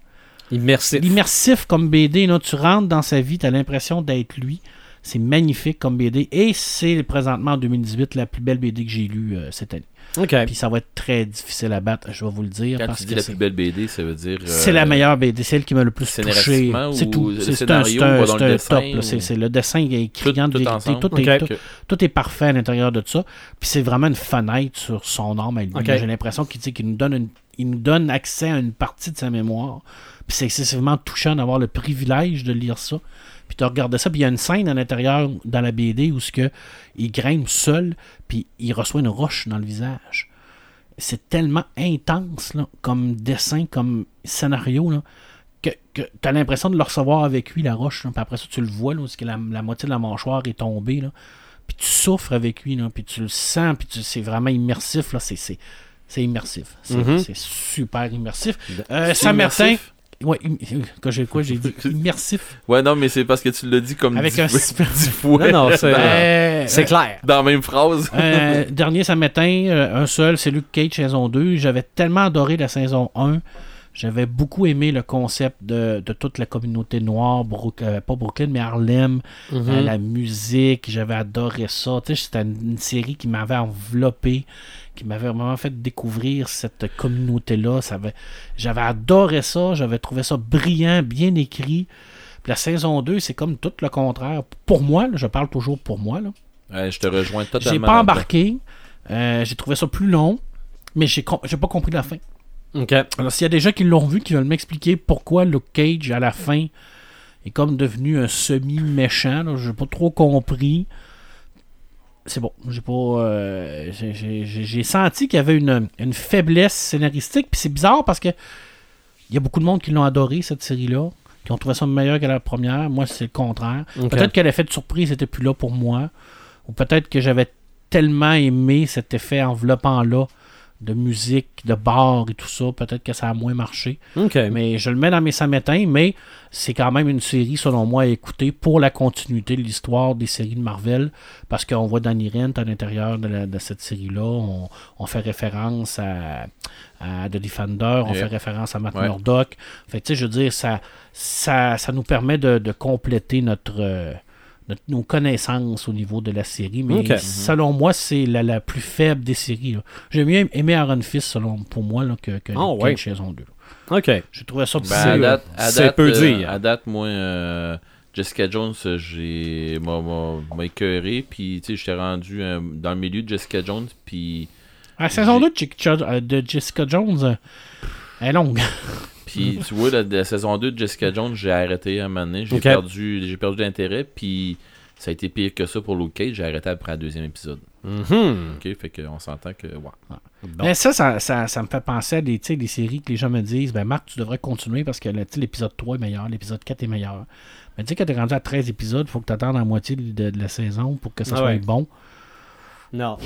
Speaker 1: Immersif.
Speaker 3: L'immersif comme BD, là, tu rentres dans sa vie, tu as l'impression d'être lui. C'est magnifique comme BD. Et c'est présentement en 2018 la plus belle BD que j'ai lue euh, cette année.
Speaker 1: OK.
Speaker 3: Puis ça va être très difficile à battre, je vais vous le dire.
Speaker 4: Quand
Speaker 3: parce
Speaker 4: tu
Speaker 3: que
Speaker 4: dis la
Speaker 3: c'est-
Speaker 4: plus belle BD, ça veut dire. euh,
Speaker 3: c'est la meilleure BD, c'est elle qui m'a le plus touché. C'est
Speaker 4: ou
Speaker 3: tout. C'est un,
Speaker 4: dessin
Speaker 3: top.
Speaker 4: ou-
Speaker 3: C'est le dessin qui est criant de
Speaker 4: tout
Speaker 3: vérité. Tout, est,
Speaker 1: Ok.
Speaker 3: tout, tout est parfait à l'intérieur de ça. Puis c'est vraiment une fenêtre sur son âme à lui.
Speaker 1: Ok.
Speaker 3: J'ai l'impression qu'il dit qu'il nous donne une- il nous donne accès à une partie de sa mémoire. Puis c'est excessivement touchant d'avoir le privilège de lire ça. Puis de regarder ça. Puis il y a une scène à l'intérieur dans la BD où ce que il grimpe seul, puis il reçoit une roche dans le visage. C'est tellement intense là, comme dessin, comme scénario, là, que, tu as l'impression de le recevoir avec lui, la roche. là. Puis après ça, tu le vois, là, où que la, la moitié de la mâchoire est tombée. Là. Puis tu souffres avec lui, là, puis tu le sens, puis tu- c'est vraiment immersif. Là. C'est, c'est, c'est immersif. C'est,
Speaker 1: Mhm.
Speaker 3: c'est super immersif. Euh,
Speaker 4: C'est
Speaker 3: Saint-Martin. Ouais, quoi, j'ai, quoi, j'ai dit immersif.
Speaker 4: Ouais, non, mais c'est parce que tu l'as dit comme
Speaker 3: Avec
Speaker 4: dix,
Speaker 3: un super-
Speaker 4: dix fois.
Speaker 1: Non, non, c'est-
Speaker 4: dans,
Speaker 3: Euh,
Speaker 1: C'est clair.
Speaker 4: dans la même phrase.
Speaker 3: Euh, dernier Saint-Martin, euh, un seul, c'est Luke Cage saison 2. J'avais tellement adoré la saison 1. J'avais beaucoup aimé le concept de, de toute la communauté noire, Brook- euh, pas Brooklyn, mais Harlem,
Speaker 1: Mhm.
Speaker 3: euh, la musique, j'avais adoré ça. Tu sais, C'était une, une série qui m'avait enveloppé, qui m'avait vraiment fait découvrir cette communauté-là. J'avais adoré ça, j'avais trouvé ça brillant, bien écrit. Puis la saison 2, c'est comme tout le contraire. Pour moi, là, je parle toujours pour moi, là.
Speaker 4: Ouais, je te rejoins totalement.
Speaker 3: J'ai pas embarqué. Euh, j'ai trouvé ça plus long, mais j'ai com- pas compris la fin.
Speaker 1: OK.
Speaker 3: Alors, s'il y a des gens qui l'ont vu, qui veulent m'expliquer pourquoi Luke Cage, à la fin, est comme devenu un semi-méchant, là, j'ai pas trop compris. C'est bon. J'ai pas. euh, j'ai- senti qu'il y avait une, une faiblesse scénaristique, puis c'est bizarre parce que il y a beaucoup de monde qui l'ont adoré, cette série-là, qui ont trouvé ça meilleur que la première. Moi, c'est le contraire. Peut-être que l'effet de surprise n'était plus là pour moi. Ou peut-être que j'avais tellement aimé cet effet enveloppant-là de musique, de bar et tout ça. Peut-être que ça a moins marché. Mais je le mets dans mes samétins, mais c'est quand même une série, selon moi, à écouter pour la continuité de l'histoire des séries de Marvel. Parce qu'on voit Danny Rent à l'intérieur de, la- de cette série-là. On, on fait référence à, à The Defender, on
Speaker 4: Yeah.
Speaker 3: fait référence à Matt
Speaker 4: Ouais.
Speaker 3: Murdock. Fait tu sais, je veux dire, ça, ça, ça nous permet de, de compléter notre, euh, notre- nos connaissances au niveau de la série. Mais selon moi, c'est la, la plus faible des séries. J'ai mieux aimé Iron Fist, selon, pour moi, là, que, que
Speaker 1: Ah, ouais.
Speaker 3: Saison 2.
Speaker 1: OK.
Speaker 3: J'ai trouvé ça
Speaker 4: Ben,
Speaker 3: plus,
Speaker 4: à
Speaker 3: euh,
Speaker 4: à
Speaker 1: c'est
Speaker 4: date,
Speaker 1: peu
Speaker 4: euh,
Speaker 1: dire.
Speaker 4: À date, moi, euh, Jessica Jones, euh, j'ai m'a, écœuré, puis tu sais, j'étais rendu euh, dans le milieu de Jessica Jones, puis
Speaker 3: La saison 2 de, Jessica- de Jessica Jones euh, elle est longue.
Speaker 4: Puis tu vois, la, la saison 2 de Jessica Jones, j'ai arrêté à un moment donné. J'ai perdu, j'ai perdu l'intérêt. Puis ça a été pire que ça pour Luke Cage. J'ai arrêté après le deuxième épisode.
Speaker 1: Mhm.
Speaker 4: Ok, fait qu'on s'entend que. Ouais.
Speaker 1: Bon.
Speaker 3: Mais ça, ça, ça, ça me fait penser à des, tu sais, des séries que les gens me disent ben Marc, tu devrais continuer parce que là, tu sais, l'épisode 3 est meilleur, l'épisode 4 est meilleur. Mais tu sais, quand t'es rendu à 13 épisodes, il faut que tu attendes la moitié de, de la saison pour que ça
Speaker 1: Ah
Speaker 3: soit
Speaker 1: ouais.
Speaker 3: bon.
Speaker 1: Non.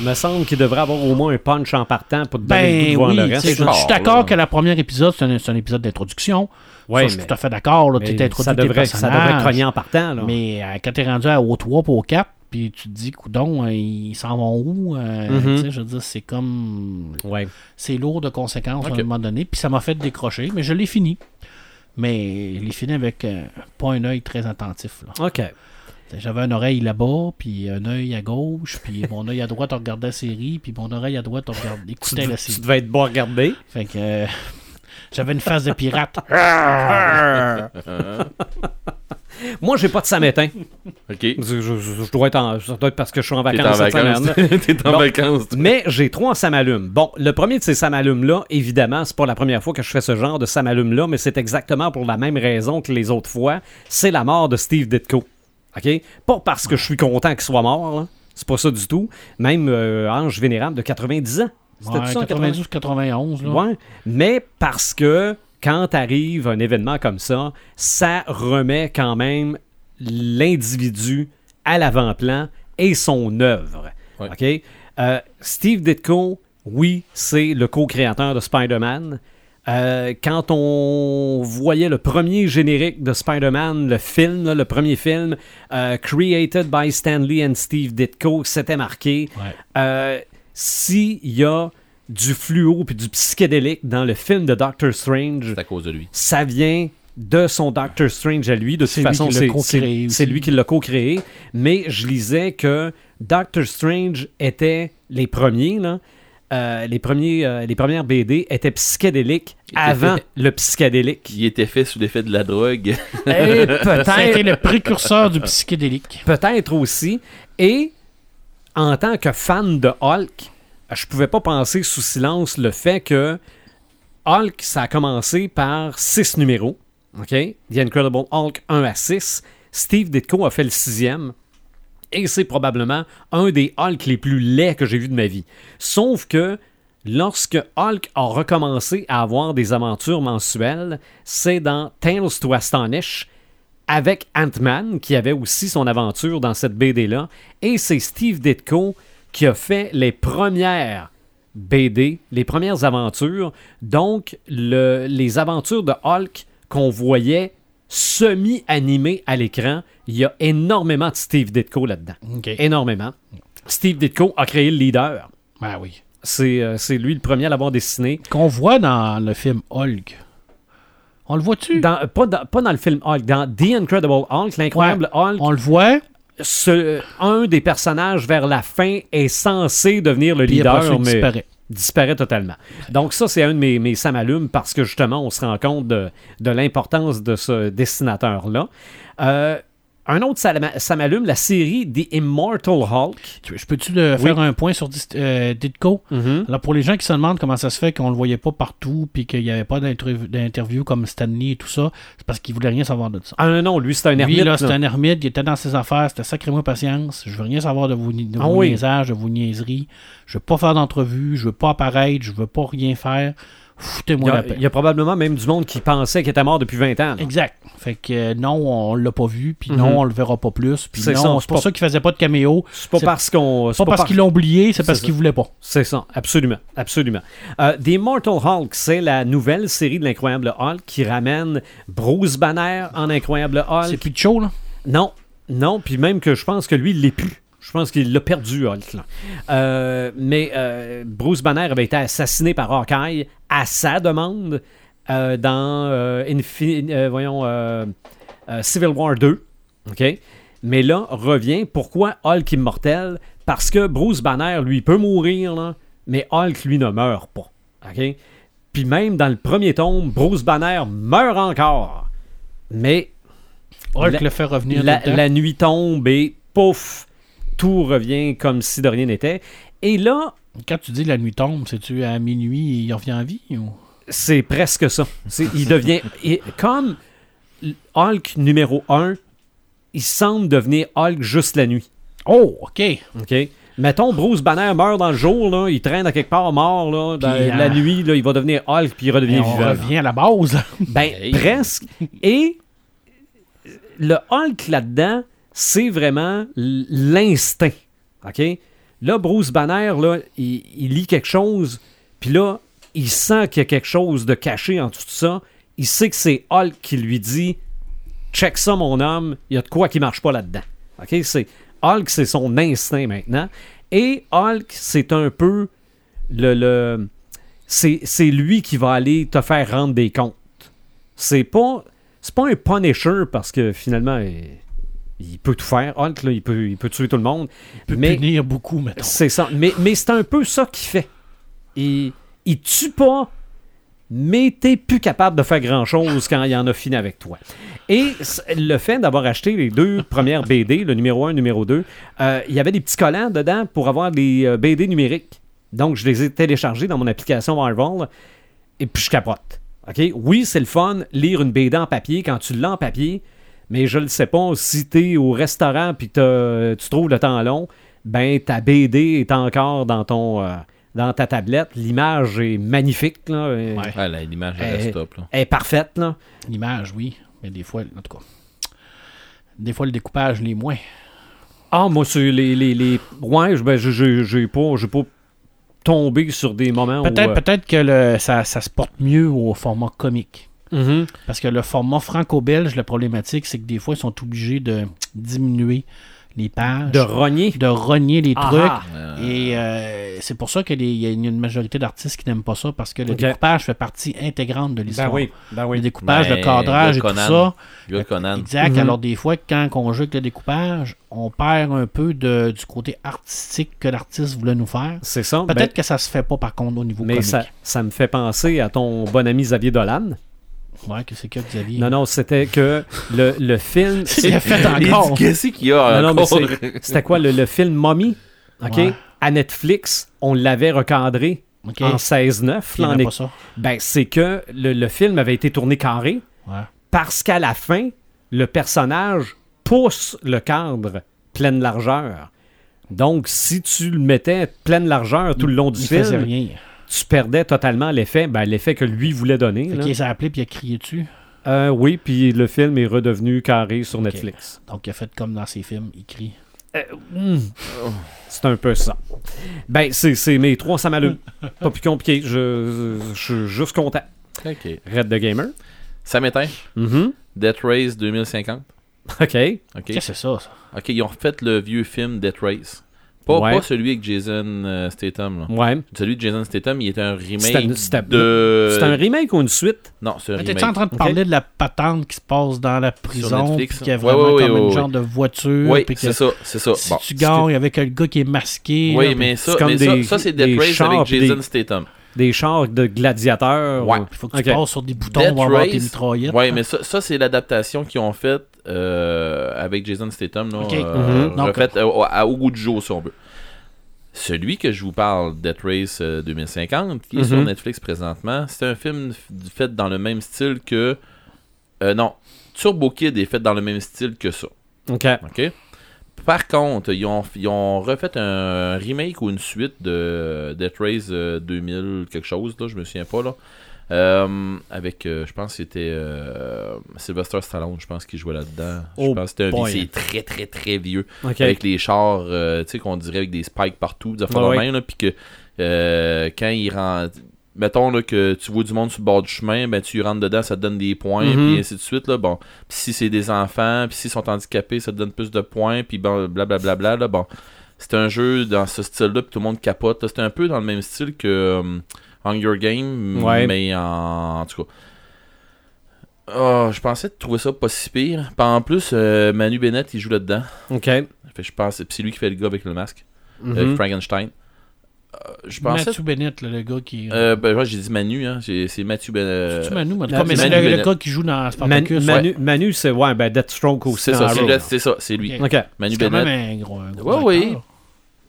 Speaker 1: Il me semble qu'il devrait avoir au moins un punch en partant pour te donner le goût
Speaker 3: Ben
Speaker 1: de
Speaker 3: oui,
Speaker 1: le
Speaker 3: tu
Speaker 1: reste.
Speaker 3: je, je suis d'accord que le premier épisode, c'est un, c'est un épisode d'introduction.
Speaker 1: Ouais,
Speaker 3: ça, je suis tout à fait d'accord. T'es introduit
Speaker 1: ça, devrait, ça devrait cogner en partant. Là.
Speaker 3: Mais euh, quand t'es rendu à au 3 pour au 4, puis tu te dis, coudon, euh, ils s'en vont où Euh,
Speaker 1: Mhm.
Speaker 3: tu sais, Je veux dire, c'est comme.
Speaker 1: Ouais.
Speaker 3: C'est lourd de conséquences à un moment donné. Puis ça m'a fait décrocher, mais je l'ai fini. Mais je l'ai fini avec euh, pas un œil très attentif. là.
Speaker 1: OK.
Speaker 3: J'avais une oreille là-bas, puis un œil à gauche, puis mon œil à droite, on regardait la série, puis mon oreille à droite, on regardait,
Speaker 1: Tu,
Speaker 3: écoutait la
Speaker 1: tu
Speaker 3: série.
Speaker 1: devais être bon à regarder.
Speaker 3: Fait que euh, j'avais une face de pirate.
Speaker 1: Moi, j'ai pas de samétain.
Speaker 4: Ok.
Speaker 1: Je, je- je- je dois être en, ça doit être parce que je suis en
Speaker 4: T'es en
Speaker 1: vacances cette
Speaker 4: vacances.
Speaker 1: semaine.
Speaker 4: T'es en
Speaker 1: Bon.
Speaker 4: vacances. toi.
Speaker 1: Mais j'ai trois samalumes. Bon, le premier de ces samalumes-là, évidemment, c'est pas la première fois que je fais ce genre de samalume-là, mais c'est exactement pour la même raison que les autres fois. C'est la mort de Steve Ditko. OK? Pas parce que je suis content qu'il soit mort, là. C'est pas ça du tout. Même euh, Ange Vénérable de 90 ans. C'était
Speaker 3: Ouais,
Speaker 1: ça,
Speaker 3: 92-91. là.
Speaker 1: Ouais, mais parce que quand arrive un événement comme ça, ça remet quand même l'individu à l'avant-plan et son œuvre.
Speaker 4: Ouais.
Speaker 1: OK? Euh, Steve Ditko, oui, c'est le co-créateur de Spider-Man. Euh, quand on voyait le premier générique de Spider-Man, le film, là, le premier film, euh, created by Stanley and Steve Ditko, c'était marqué.
Speaker 3: Ouais.
Speaker 1: Euh, S'il y a du fluo puis du psychédélique dans le film de Doctor Strange,
Speaker 4: à cause de lui.
Speaker 1: ça vient de son Doctor Strange à lui. De toute façon, c'est lui qui l'a co-créé. Mais je lisais que Doctor Strange était les premiers, là. Euh, les, premiers, euh, les premières BD étaient psychédéliques
Speaker 4: Il était
Speaker 1: avant
Speaker 4: fait-
Speaker 1: le psychédélique.
Speaker 4: Qui était fait sous l'effet de la drogue.
Speaker 1: Et
Speaker 3: été
Speaker 1: peut-être
Speaker 3: le précurseur du psychédélique.
Speaker 1: peut-être aussi. Et en tant que fan de Hulk, je pouvais pas passer sous silence le fait que Hulk, ça a commencé par six numéros. OK? The Incredible Hulk 1 à 6. Steve Ditko a fait le sixième. Et c'est probablement un des Hulk les plus laids que j'ai vu de ma vie. Sauf que lorsque Hulk a recommencé à avoir des aventures mensuelles, c'est dans Tales to Astonish avec Ant-Man, qui avait aussi son aventure dans cette BD-là. Et c'est Steve Ditko qui a fait les premières BD, les premières aventures. Donc, le- les aventures de Hulk qu'on voyait semi-animées à l'écran, il y a énormément de Steve Ditko là-dedans. Énormément. Steve Ditko a créé le leader.
Speaker 3: Ah oui.
Speaker 1: C'est euh, c'est lui le premier à l'avoir dessiné.
Speaker 3: Qu'on voit dans le film Hulk. On le voit-tu?
Speaker 1: Dans, pas, dans, pas dans le film Hulk, dans The Incredible Hulk, l'incroyable Hulk,
Speaker 3: On le voit,
Speaker 1: ce- un des personnages vers la fin est censé devenir le
Speaker 3: puis
Speaker 1: leader,
Speaker 3: il
Speaker 1: mais
Speaker 3: disparaît.
Speaker 1: totalement. Donc ça, c'est un de mes, mes samalumes parce que justement, on se rend compte de, de l'importance de ce dessinateur-là. Euh, un autre salama- samalume, la série The Immortal Hulk.
Speaker 3: Je peux-tu faire un point sur euh, Ditko?
Speaker 1: Mhm.
Speaker 3: Alors, pour les gens qui se demandent comment ça se fait qu'on le voyait pas partout, puis qu'il n'y avait pas d'interv- d'interview comme Stanley et tout ça, c'est parce qu'il voulait rien savoir de ça.
Speaker 1: Ah non, non, lui, c'est un
Speaker 3: Lui,
Speaker 1: ermite.
Speaker 3: là, c'est un ermite, il était dans ses affaires, c'était sacrément patience. Je veux rien savoir de vos, de
Speaker 1: Ah
Speaker 3: vos
Speaker 1: oui.
Speaker 3: niaisages, de vos niaiseries. Je veux pas faire d'entrevue, je veux pas apparaître, je veux pas rien faire.
Speaker 1: Il
Speaker 3: Foutez-moi
Speaker 1: y,
Speaker 3: la
Speaker 1: a,
Speaker 3: paix.
Speaker 1: il y a probablement même du monde qui pensait qu'il était mort depuis 20 ans. là.
Speaker 3: Exact. Fait que euh, non, on l'a pas vu, puis non, on le verra pas plus, puis
Speaker 1: C'est
Speaker 3: non, c'est
Speaker 1: c'est
Speaker 3: pour
Speaker 1: pas-
Speaker 3: ça qu'il faisait pas de caméo.
Speaker 1: C'est pas
Speaker 3: C'est
Speaker 1: parce qu'on. c'est
Speaker 3: Pas parce
Speaker 1: par-
Speaker 3: qu'ils l'ont oublié, c'est parce
Speaker 1: C'est
Speaker 3: qu'ils voulaient pas.
Speaker 1: C'est ça, absolument, absolument. Euh, The Immortal Hulk, c'est la nouvelle série de l'incroyable Hulk qui ramène Bruce Banner en incroyable
Speaker 3: C'est
Speaker 1: Hulk.
Speaker 3: plus de show, là?
Speaker 1: Non, non, puis même que je pense que lui, il l'est plus. Je pense qu'il l'a perdu, Hulk. là. Euh, mais euh, Bruce Banner avait été assassiné par Hawkeye à sa demande euh, dans Infin- voyons, Civil War 2. OK? Mais là, revient. Pourquoi Hulk immortel? Parce que Bruce Banner, lui, peut mourir, là, mais Hulk, lui, ne meurt pas. OK? Puis même dans le premier tome, Bruce Banner meurt encore. Mais
Speaker 3: Hulk
Speaker 1: La-
Speaker 3: le fait revenir
Speaker 1: la nuit tombe et pouf, tout revient comme si de rien n'était. Et là,
Speaker 3: Quand tu dis la nuit tombe, c'est-tu à minuit il revient en vie ou...
Speaker 1: c'est presque ça. Il devient comme Hulk numéro 1, il semble devenir Hulk juste la nuit.
Speaker 3: Oh, ok.
Speaker 1: OK? Mettons, Bruce Banner meurt dans le jour, là, il traîne à quelque part mort, là, dans
Speaker 3: Puis,
Speaker 1: la
Speaker 3: euh,
Speaker 1: nuit, là, il va devenir Hulk, puis il redevient
Speaker 3: on
Speaker 1: vivant.
Speaker 3: revient à la base.
Speaker 1: Ben, presque. Et le Hulk là-dedans, c'est vraiment l'instinct. OK? Là, Bruce Banner, là, il, lit quelque chose, puis là, il sent qu'il y a quelque chose de caché en tout ça. Il sait que c'est Hulk qui lui dit Check ça, mon homme, il y a de quoi qui marche pas là-dedans. OK? C'est, Hulk, c'est son instinct maintenant. Et Hulk, c'est un peu le. le c'est, c'est lui qui va aller te faire rendre des comptes. C'est pas. C'est pas un Punisher parce que finalement, il, il peut tout faire. Hulk, là, il, peut, il peut tuer tout le monde.
Speaker 3: Il peut
Speaker 1: Mais-
Speaker 3: punir beaucoup, mettons.
Speaker 1: C'est ça. Mais, mais c'est un peu ça qu'il fait. Il, il tue pas, mais t'es plus capable de faire grand-chose quand il en a fini avec toi. Et le fait d'avoir acheté les deux premières BD, le numéro 1 et le numéro 2, euh, il y avait des petits collants dedans pour avoir des euh, BD numériques. Donc, je les ai téléchargés dans mon application Marvel et puis je capote. OK? Oui, c'est le fun, lire une BD en papier quand tu l'as en papier, mais je ne sais pas si tu es au restaurant puis que tu trouves le temps long, ben ta BD est encore dans ton euh, dans ta tablette. L'image est magnifique, là. Elle-
Speaker 3: Ouais.
Speaker 4: L'image top. Là.
Speaker 1: Elle est parfaite, là.
Speaker 3: L'image, oui. Mais des fois, en tout cas. Des fois, le découpage, les moins.
Speaker 1: Ah, moi, c'est les, les, les... Ouais, je- ben, je- je- j'ai pas, j'ai pas tombé sur des moments
Speaker 3: Peut-être
Speaker 1: où... euh,
Speaker 3: peut-être que le, ça, ça se porte mieux au format comique.
Speaker 1: Mhm.
Speaker 3: Parce que le format franco-belge, la problématique, c'est que des fois, ils sont obligés de diminuer les pages,
Speaker 1: De rogner.
Speaker 3: de rogner les
Speaker 1: Ah,
Speaker 3: trucs.
Speaker 1: ah.
Speaker 4: Euh,
Speaker 3: Et euh, c'est pour ça qu'il y a une majorité d'artistes qui n'aiment pas ça, parce que le découpage fait partie intégrante de l'histoire.
Speaker 1: Ben oui, ben oui.
Speaker 3: Le découpage,
Speaker 4: Ben,
Speaker 3: le cadrage
Speaker 4: le
Speaker 3: et tout ça.
Speaker 4: Conan.
Speaker 3: Exact.
Speaker 1: Mhm.
Speaker 3: Alors, des fois, quand on joue avec le découpage, on perd un peu de, du côté artistique que l'artiste voulait nous faire.
Speaker 1: C'est ça.
Speaker 3: Peut-être
Speaker 1: Ben,
Speaker 3: que ça se fait pas, par contre, au niveau
Speaker 1: mais
Speaker 3: comique.
Speaker 1: ça, ça me fait penser à ton bon ami Xavier Dolan.
Speaker 3: Ouais, que c'est que Xavier.
Speaker 1: Non, non, c'était que le, le film...
Speaker 3: C'est fait encore.
Speaker 4: Qu'est-ce qu'il y a
Speaker 1: Non, c'était quoi le, le film Mommy? OK?
Speaker 3: Ouais.
Speaker 1: À Netflix, on l'avait recadré en 16-9.
Speaker 3: Il
Speaker 1: là, en
Speaker 3: aimait
Speaker 1: é-
Speaker 3: pas ça.
Speaker 1: Ben, c'est que le, le film avait été tourné carré
Speaker 3: Ouais.
Speaker 1: parce qu'à la fin, le personnage pousse le cadre pleine largeur. Donc, si tu le mettais pleine largeur tout le long du
Speaker 3: Il faisait
Speaker 1: film,
Speaker 3: rien.
Speaker 1: Tu perdais totalement l'effet, ben, l'effet que lui voulait donner.
Speaker 3: Fait
Speaker 1: là.
Speaker 3: qu'il s'est appelé puis il a crié dessus?
Speaker 1: Euh, oui, puis le film est redevenu carré sur. Netflix.
Speaker 3: Donc il a fait comme dans ses films, il crie.
Speaker 1: Hmm. C'est un peu ça. Ben, c'est c'est mes trois, ça m'a Pas plus compliqué. Je, je, je suis juste content.
Speaker 4: Ok.
Speaker 1: Red the Gamer.
Speaker 4: Ça m'éteint.
Speaker 1: Mhm.
Speaker 4: Death Race 2050.
Speaker 1: OK.
Speaker 4: Ok.
Speaker 3: Qu'est-ce que c'est ça, ça?
Speaker 4: Ok, ils ont refait le vieux film Death Race. Pas,
Speaker 1: Ouais.
Speaker 4: pas celui avec Jason euh, Statham. Là.
Speaker 1: Ouais.
Speaker 4: Celui de Jason Statham, il était un remake
Speaker 1: c'était-
Speaker 4: de.
Speaker 1: C'est un remake ou une suite?
Speaker 4: Non, c'est un
Speaker 3: Mais
Speaker 4: remake.
Speaker 3: T'es-tu en train de parler de la patente qui se passe dans la prison,
Speaker 4: Netflix,
Speaker 3: puis qu'il y a
Speaker 4: ouais,
Speaker 3: vraiment
Speaker 4: ouais,
Speaker 3: comme
Speaker 4: ouais,
Speaker 3: une
Speaker 4: ouais,
Speaker 3: genre de voiture,
Speaker 4: Oui, c'est ça, c'est ça.
Speaker 3: si
Speaker 4: Bon.
Speaker 3: tu gagnes avec le gars qui est masqué,
Speaker 4: Oui,
Speaker 3: là,
Speaker 4: mais
Speaker 1: c'est
Speaker 4: ça,
Speaker 1: comme
Speaker 4: mais ça,
Speaker 1: des-
Speaker 4: ça, c'est
Speaker 1: des
Speaker 4: Death Race avec Jason
Speaker 1: des-
Speaker 4: Statham.
Speaker 1: Des chars de gladiateurs?
Speaker 4: Ouais.
Speaker 1: ou-
Speaker 3: il faut que tu passes sur des boutons
Speaker 4: Death
Speaker 3: pour avoir tes
Speaker 4: Race,
Speaker 3: mitraillettes.
Speaker 4: Ouais, mais ça, ça c'est l'adaptation qu'ils ont faite euh, avec Jason Statham, là,
Speaker 3: Ok.
Speaker 4: euh,
Speaker 1: Mhm.
Speaker 4: Euh, au, à- au goût du jour, si on veut. Celui que je vous parle, Death Race euh, 2050, qui est
Speaker 1: Mhm.
Speaker 4: sur Netflix présentement, c'est un film fait dans le même style que... euh, non, Turbo Kid est fait dans le même style que ça.
Speaker 1: OK.
Speaker 4: OK? Par contre, ils ont, ils ont refait un remake ou une suite de Death Race euh, 2000 quelque chose, là, je me souviens pas, là. Euh, avec, euh, je pense que c'était euh, Sylvester Stallone, je pense qu'il jouait là-dedans. je
Speaker 1: Oh
Speaker 4: pense que c'était un c'est très très très vieux. Avec les chars, euh, tu sais, qu'on dirait avec des spikes partout, des affaires
Speaker 1: Ouais,
Speaker 4: de
Speaker 1: ouais.
Speaker 4: même, là, puis que euh, quand il rentre... Mettons là, que tu vois du monde sur le bord du chemin, ben tu rentres dedans, ça te donne des points,
Speaker 1: Mhm.
Speaker 4: puis ainsi de suite. Là, bon. Puis si c'est des enfants, puis s'ils sont handicapés, ça te donne plus de points, puis bon, blablabla. Là, bon. C'est un jeu dans ce style-là, puis tout le monde capote. C'est un peu dans le même style que euh, Hunger Game,
Speaker 1: Ouais.
Speaker 4: mais en, en tout cas. Ah, je pensais trouver ça pas si pire. Puis en plus, euh, Manu Bennett, il joue là-dedans.
Speaker 1: OK.
Speaker 4: Fait je pense, puis c'est lui qui fait le gars avec le masque, avec Frankenstein. Je pensais.
Speaker 3: Matthew Bennett, là, le gars qui.
Speaker 4: Euh, ben, ouais, j'ai dit Manu, hein. C'est Matthew Bennett.
Speaker 3: C'est-tu Manu, moi,
Speaker 1: euh,
Speaker 4: c'est
Speaker 3: c'est
Speaker 4: Manu
Speaker 3: le, le
Speaker 4: Bennett.
Speaker 3: gars qui joue dans Spartacus.
Speaker 1: Manu, Manu, c'est ouais, ben Deathstroke aussi.
Speaker 4: C'est ça, c'est c'est ça, c'est lui.
Speaker 3: Ok.
Speaker 1: Ok.
Speaker 4: Manu
Speaker 3: C'est quand
Speaker 4: Bennett.
Speaker 3: même un gros, un gros
Speaker 4: Ouais, oui.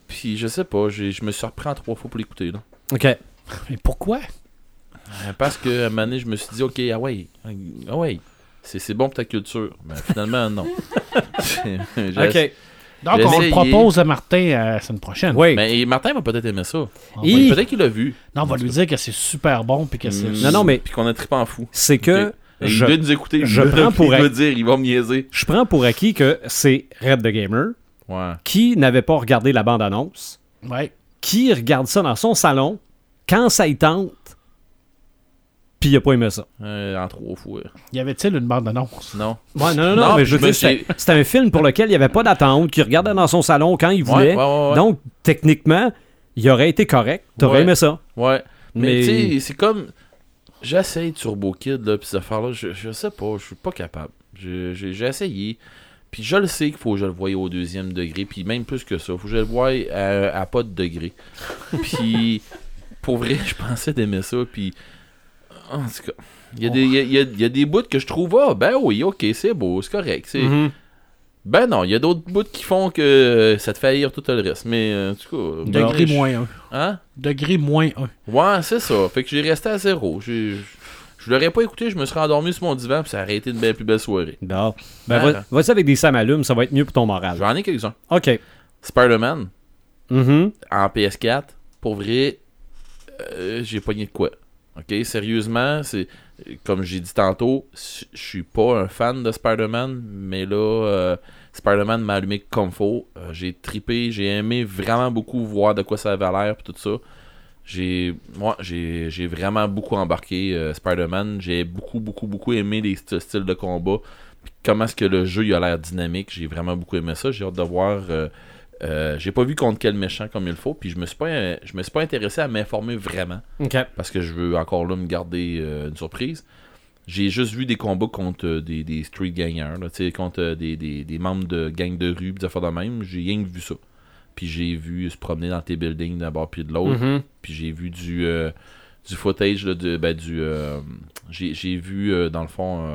Speaker 4: Puis je sais pas, j'ai- je me suis repris en trois fois pour l'écouter. là.
Speaker 1: Ok.
Speaker 3: Mais pourquoi?
Speaker 4: Euh, Parce que à un moment donné, je me suis dit, ok, ah ouais, ah ouais, c'est c'est bon pour ta culture. Mais finalement, non.
Speaker 1: Ok.
Speaker 3: Donc, on le propose à Martin euh, la semaine prochaine.
Speaker 1: Oui.
Speaker 4: Mais Martin va peut-être aimer ça.
Speaker 1: Il-
Speaker 4: Peut-être qu'il l'a vu.
Speaker 3: Non, on va lui dire que c'est super bon. Puis que c'est.
Speaker 4: Mm.
Speaker 1: Non, non, mais-
Speaker 4: Puis qu'on a trippé en fou.
Speaker 1: C'est que je,
Speaker 4: Il doit nous écouter.
Speaker 1: je prends pour acquis-
Speaker 4: dire, il va me niaiser.
Speaker 1: je prends pour acquis que c'est Red the Gamer
Speaker 4: Ouais.
Speaker 1: qui n'avait pas regardé la bande-annonce,
Speaker 3: Ouais.
Speaker 1: qui regarde ça dans son salon quand ça y tente, puis il a pas aimé ça.
Speaker 4: Euh, en trois fois.
Speaker 3: Y avait-il une bande-annonce?
Speaker 4: Non.
Speaker 1: Ouais, non, non, non,
Speaker 4: Non,
Speaker 1: mais je veux dire, c'était un film pour lequel il n'y avait pas d'attente, qu'il regardait dans son salon quand il voulait.
Speaker 4: ouais, ouais, ouais.
Speaker 1: Donc, techniquement, il aurait été correct. T'aurais
Speaker 4: Ouais.
Speaker 1: aimé ça.
Speaker 4: Ouais. Mais,
Speaker 1: Mais-
Speaker 4: tu sais, c'est comme. J'essaye Turbo Kid, là, pis cette affaire-là, je, je sais pas, je suis pas capable. J'ai essayé. Puis je le sais qu'il faut que je le voie au deuxième degré, puis même plus que ça. Faut que je le voie à, à pas de degré. puis pour vrai, je pensais d'aimer ça, puis. En tout cas, il y, a des- il y a- il y a- il y a des bouts que je trouve, ah, ben oui, ok, c'est beau, c'est correct. c'est
Speaker 1: Mhm.
Speaker 4: Ben non, il y a d'autres bouts qui font que ça te fait haïr tout le reste. Mais euh, en tout cas. ben,
Speaker 3: Degré
Speaker 4: je-
Speaker 3: moins 1.
Speaker 4: Hein?
Speaker 3: Degré moins 1.
Speaker 4: Ouais, c'est ça. Fait que j'ai resté à zéro. Je l'aurais pas écouté, je me serais endormi sur mon divan, puis ça aurait été une belle, plus belle soirée.
Speaker 1: Bon. Ben,
Speaker 4: Ah.
Speaker 1: va- vas-y avec des samalumes, ça va être mieux pour ton moral.
Speaker 4: J'en ai quelques-uns.
Speaker 1: OK.
Speaker 4: Spider-Man,
Speaker 1: Mhm.
Speaker 4: en PS4, pour vrai, euh, j'ai pogné de quoi? Ok, sérieusement, c'est comme j'ai dit tantôt, je suis pas un fan de Spider-Man, mais là, euh, Spider-Man m'a allumé comme faut. Euh, j'ai tripé, j'ai aimé vraiment beaucoup voir de quoi ça avait l'air, puis tout ça. J'ai, moi, j'ai, vraiment beaucoup embarqué euh, Spider-Man. J'ai beaucoup, beaucoup, beaucoup aimé les st- styles de combat. Comment est-ce que le jeu il a l'air dynamique. J'ai vraiment beaucoup aimé ça. J'ai hâte de voir. Euh, j'ai pas vu contre quel méchant comme il faut. Puis je me suis pas, je me suis pas intéressé à m'informer vraiment parce que je veux encore là me garder euh, une surprise. J'ai juste vu des combats contre euh, des, des street gangers, là, tu sais, contre des, des, des membres de gangs de rue, des affaires de même. J'ai rien que vu ça. Puis j'ai vu se promener dans tes buildings d'un bord puis de l'autre.
Speaker 1: Mhm.
Speaker 4: Puis j'ai vu du, du footage, là, de, ben, du. j'ai j'ai vu, dans le fond,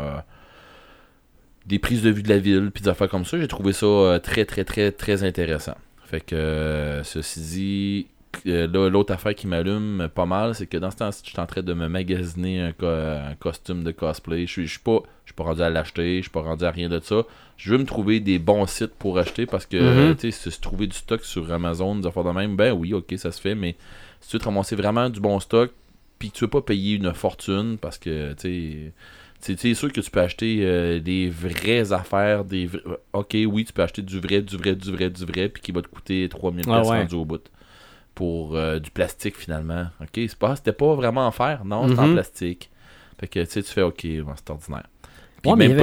Speaker 4: des prises de vue de la ville, puis des affaires comme ça. J'ai trouvé ça euh, très, très, très, très intéressant. Fait que, euh, ceci dit, euh, là, l'autre affaire qui m'allume pas mal, c'est que dans ce temps-ci, je suis en train de me magasiner un, co- un costume de cosplay. Je suis je suis pas, je suis pas rendu à l'acheter, je suis pas rendu à rien de ça. Je veux me trouver des bons sites pour acheter parce que,
Speaker 1: Mhm.
Speaker 4: tu sais, se- trouver du stock sur Amazon, des affaires de même, ben oui, ok, ça se fait, mais si tu veux te ramasser vraiment du bon stock, puis que tu veux pas payer une fortune parce que, tu sais, c'est c'est sûr que tu peux acheter euh, des vraies affaires, des vra- Ok, oui, tu peux acheter du vrai, du vrai, du vrai, du vrai, puis qui va te coûter 3000
Speaker 1: Ah ouais.
Speaker 4: rendu au bout. Pour euh, du plastique finalement. Ok, c'est pas, c'était pas vraiment en fer, non, c'était en
Speaker 1: Mhm.
Speaker 4: plastique. Fait que, tu sais, tu fais ok, c'est ordinaire. Puis
Speaker 1: Ouais, mais
Speaker 4: même
Speaker 1: il avait-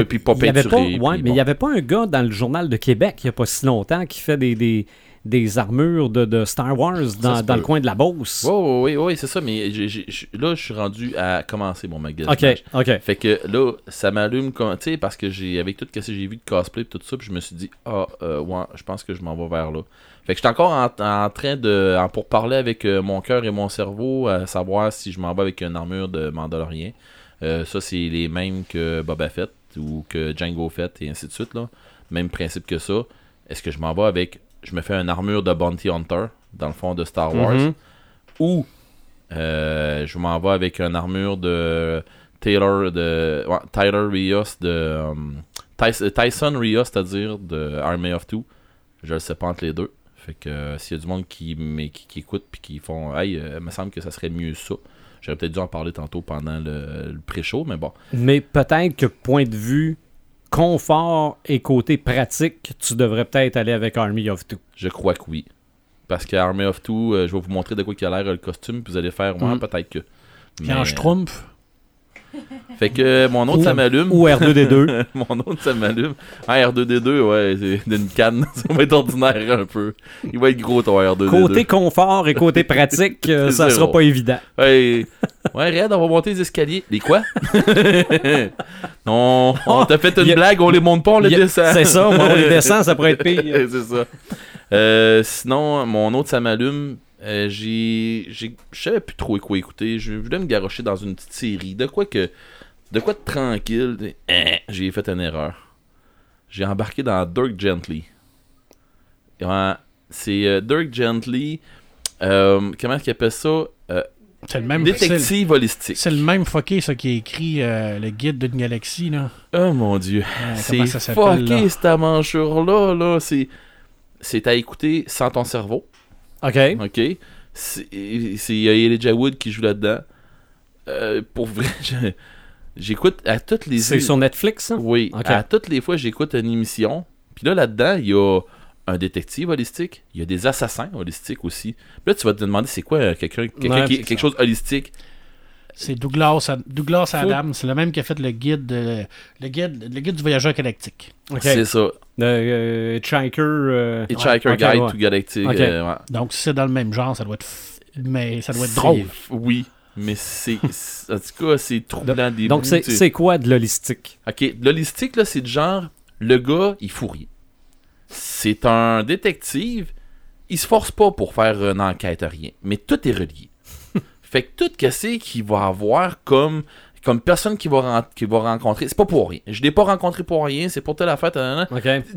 Speaker 1: avait ouais, mais il
Speaker 4: bon.
Speaker 1: n'y avait pas un gars dans le journal de Québec il n'y a pas si longtemps qui fait des, des, des armures de, de Star Wars dans, dans le coin de la Beauce.
Speaker 4: Oui, oui, oui, c'est ça, mais là, je suis rendu à commencer mon magasin.
Speaker 1: OK, OK.
Speaker 4: Fait que là, ça m'allume, comme- tu sais, parce que j'ai avec tout ce que j'ai vu de cosplay et tout ça, puis je me suis dit, ah, euh, ouais, je pense que je m'en vais vers là. Fait que j'étais encore en, en train de, en, pour parler avec euh, mon cœur et mon cerveau, à savoir si je m'en vais avec une armure de Mandalorien. Euh, ça, c'est les mêmes que Boba Fett ou que Django Fett et ainsi de suite, là. Même principe que ça. Est-ce que je m'en vais avec, je me fais une armure de Bounty Hunter, dans le fond de Star Wars,
Speaker 1: Mhm.
Speaker 4: ou euh, je m'en vais avec une armure de Taylor de ouais, Tyler Rios de um, Tys- Tyson Rios c'est-à-dire de Army of Two. Je le sais pas entre les deux. Fait que euh, s'il y a du monde qui, mais, qui, qui écoute puis qui font hey euh, il me semble que ça serait mieux ça j'aurais peut-être dû en parler tantôt pendant le, le pré-show mais bon.
Speaker 1: Mais peut-être que point de vue confort et côté pratique, tu devrais peut-être aller avec Army of Two.
Speaker 4: je crois que oui parce que Army of Two euh, je vais vous montrer de quoi il a l'air le costume puis vous allez faire ouais
Speaker 1: Mhm.
Speaker 4: peut-être que
Speaker 3: Puis en
Speaker 4: Mais-
Speaker 3: Schtroumpf.
Speaker 4: fait que mon autre
Speaker 1: Ou-
Speaker 4: ça m'allume
Speaker 1: Ou R2D2.
Speaker 4: Mon autre, ça m'allume. Ah, R2D2, ouais, c'est d'une canne. ça va être ordinaire un peu. Il va être gros ton R2D2.
Speaker 1: côté confort et côté pratique, euh, ça
Speaker 4: zéro.
Speaker 1: sera pas évident.
Speaker 4: Ouais, ouais, Red, on va monter les escaliers. Les quoi? non, on t'a fait une
Speaker 1: a-
Speaker 4: blague, on les monte pas, on les
Speaker 1: a-
Speaker 4: descend.
Speaker 1: C'est ça, moi, on les descend, ça pourrait être pire.
Speaker 4: c'est ça. Euh, sinon, mon autre, ça m'allume. Euh, j'ai. j'ai- Je savais plus trop quoi écouter. Je voulais me garocher dans une petite série. De quoi que. De quoi de tranquille. Eh, J'ai fait une erreur. J'ai embarqué dans Dirk Gently. Ouais, c'est euh, Dirk Gently. euh, comment est-ce qu'il appelle ça?
Speaker 3: C'est le même
Speaker 4: Détective holistique.
Speaker 3: C'est le même fucké, ça, qui a écrit le guide d'une galaxie, là.
Speaker 4: Oh mon dieu. C'est
Speaker 3: ça là?
Speaker 4: fucké cette manchure-là. Là. C'est, c'est à écouter sans ton cerveau.
Speaker 1: OK.
Speaker 4: OK? C'est, c'est il y a Elijah Wood qui joue là-dedans. Euh, pour vrai, j'écoute à toutes les
Speaker 1: C'est sur Netflix, ça?
Speaker 4: Oui,
Speaker 1: Ok.
Speaker 4: à toutes les fois j'écoute une émission. Puis là là-dedans, il y a un détective holistique, il y a des assassins holistiques aussi. Puis là tu vas te demander c'est quoi euh, quelqu'un quelqu'un
Speaker 1: Ouais,
Speaker 4: qui quelque chose holistique?
Speaker 3: C'est Douglas, Douglas Adams. C'est le même qui a fait le guide, de- le guide, le guide du voyageur galactique.
Speaker 4: C'est ça.
Speaker 1: Euh, euh, Hitchhiker. euh,
Speaker 4: Hitchhiker
Speaker 1: ok,
Speaker 4: Guide
Speaker 1: ouais.
Speaker 4: to Galactic. Euh, ouais.
Speaker 3: Donc, si c'est dans le même genre, ça doit être, f- mais ça doit être drôle.
Speaker 4: Oui, mais c'est. En tout cas, c'est troublant des
Speaker 1: Donc, c'est quoi de l'holistique?
Speaker 4: Ok, l'holistique, là, c'est du genre, le gars, il fout rien. C'est un détective, il se force pas pour faire une enquête, rien. Mais tout est relié. Fait que tout ce qu'il va avoir comme, comme personne qu'il va, qu'il va rencontrer, c'est pas pour rien. Je l'ai pas rencontré pour rien, c'est pour telle affaire,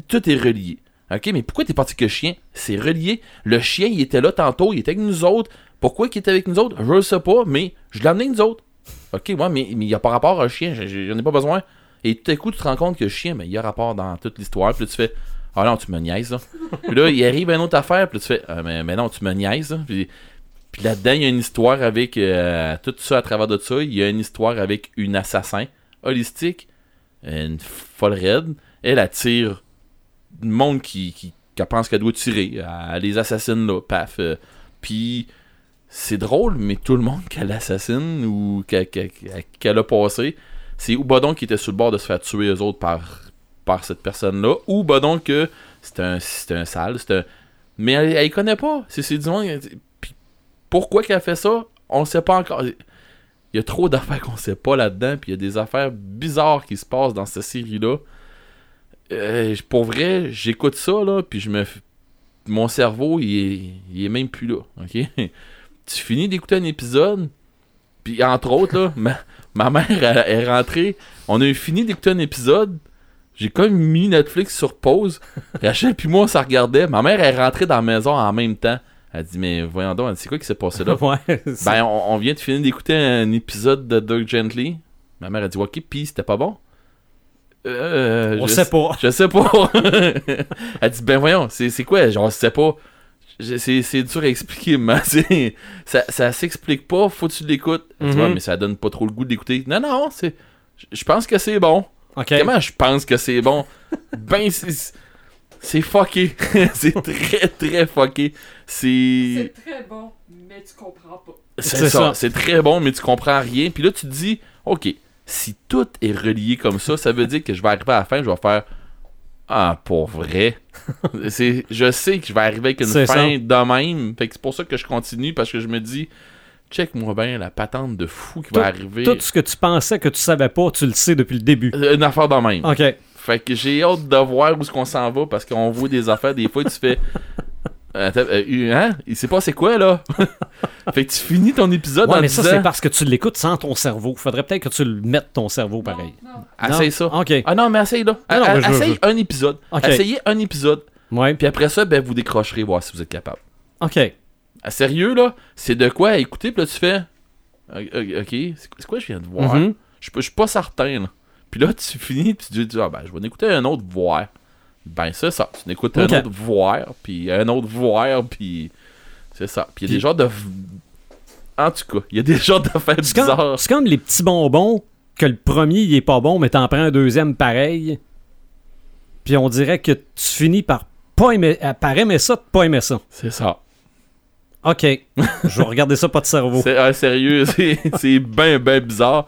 Speaker 4: tout est relié. Ok, mais pourquoi t'es parti que chien? C'est relié. Le chien, il était là tantôt, il était avec nous autres. Pourquoi il était avec nous autres? Je le sais pas, mais je l'ai amené avec nous autres. Ok, ouais, mais il n'y a pas rapport à un chien, je- je- j'en ai pas besoin. Et tout à coup, tu te rends compte que le chien, mais il y a rapport dans toute l'histoire. Puis là, tu fais Ah non, tu me niaises, là. Puis là, il arrive une autre affaire, puis là, tu fais Ah, mais, mais non, tu me niaises, là. Puis, puis là-dedans, il y a une histoire avec euh, tout ça à travers de ça. Il y a une histoire avec une assassin holistique, une folle raide. Elle attire du monde qui, qui, qui pense qu'elle doit tirer. Elle les assassine là, paf. euh, Puis c'est drôle, mais tout le monde qu'elle assassine ou qu'elle qu'elle a passé, c'est ou Bodon qui était sur le bord de se faire tuer eux autres par, par cette personne-là, ou Bodon que c'est un, un sale, c'est un... Mais elle, elle connaît pas. C'est du monde. Pourquoi qu'elle fait ça, on sait pas encore. Il y a trop d'affaires qu'on sait pas là-dedans, puis il y a des affaires bizarres qui se passent dans cette série-là. Euh, pour vrai, j'écoute ça, là, puis je me. Mon cerveau, il est, est même plus là, ok? tu finis d'écouter un épisode, puis entre autres, là, ma, mère est rentrée, on a fini d'écouter un épisode, j'ai comme mis Netflix sur pause, Rachel puis moi, on s'en regardait, ma mère est rentrée dans la maison en même temps. Elle dit, mais voyons donc, elle dit, c'est quoi qui s'est passé là?
Speaker 1: ouais.
Speaker 4: Ben, on, on vient de finir d'écouter un épisode de Doug Gently. Ma mère a dit, ok, pis c'était pas bon? Euh,
Speaker 1: on
Speaker 4: je
Speaker 1: sait pas.
Speaker 4: Je sais pas. Elle dit, ben voyons, c'est quoi? Genre, je sais pas. C'est dur à expliquer, mais c'est- ça, ça s'explique pas, faut que tu l'écoutes. Elle dit,
Speaker 1: Mhm.
Speaker 4: ouais, mais ça donne pas trop le goût d'écouter. Non, non, c'est. je- pense que c'est bon.
Speaker 1: OK.
Speaker 4: Comment je pense que c'est bon? ben, c'est. C'est fucké. c'est très, très fucké. C'est.
Speaker 5: C'est très bon, mais tu comprends pas.
Speaker 4: C'est
Speaker 1: C'est
Speaker 4: ça.
Speaker 1: ça.
Speaker 4: C'est très bon, mais tu comprends rien. Puis là, tu te dis, OK, si tout est relié comme ça, ça veut dire que je vais arriver à la fin, je vais faire Ah, pour vrai? c'est, je sais que je vais arriver avec une
Speaker 1: C'est
Speaker 4: fin de même. Fait que c'est pour ça que je continue, parce que je me dis, check-moi bien la patente de fou qui va arriver.
Speaker 1: Tout ce que tu pensais que tu savais pas, tu le sais depuis le début.
Speaker 4: Euh, Une affaire de même.
Speaker 1: OK.
Speaker 4: Fait que j'ai hâte de voir où est-ce qu'on s'en va parce qu'on voit des affaires, des fois tu fais. Attends, euh, hein? Il sait pas c'est quoi là? fait que tu finis ton épisode
Speaker 1: Ouais,
Speaker 4: en
Speaker 1: mais ça,
Speaker 4: disant.
Speaker 1: c'est parce que tu l'écoutes sans ton cerveau. Faudrait peut-être que tu le mettes ton cerveau pareil.
Speaker 5: Non, non?
Speaker 4: Essaye
Speaker 1: Non?
Speaker 4: ça.
Speaker 1: OK.
Speaker 4: Ah non, mais essaye là.
Speaker 1: Non, non,
Speaker 4: A-
Speaker 1: mais je-
Speaker 4: essaye
Speaker 1: je-
Speaker 4: un épisode.
Speaker 1: Ok.
Speaker 4: Essayez un épisode.
Speaker 1: Ouais.
Speaker 4: Puis après ça, ben, vous décrocherez voir si vous êtes capable.
Speaker 1: OK.
Speaker 4: À sérieux, là, c'est de quoi? Écouter, puis là, tu fais. euh, Ok, c'est c'est quoi je viens de voir? Je suis pas- je suis pas certain, là. Puis là, tu finis, puis tu dis, ah ben, je vais en écouter un autre voir. Ben, c'est ça. Tu écoutes
Speaker 1: Ok.
Speaker 4: un autre voir, puis un autre voir, puis. C'est ça. Puis il y a des genres de. En tout cas, il y a des genres d'affaires bizarres.
Speaker 1: c'est comme les petits bonbons que le premier il est pas bon, mais t'en prends un deuxième pareil. Puis on dirait que tu finis par pas aimer, par aimer ça, de pas aimer ça.
Speaker 4: C'est ça.
Speaker 1: OK. Je vais regarder ça, pas de cerveau.
Speaker 4: C'est ah, sérieux, c'est ben ben bizarre.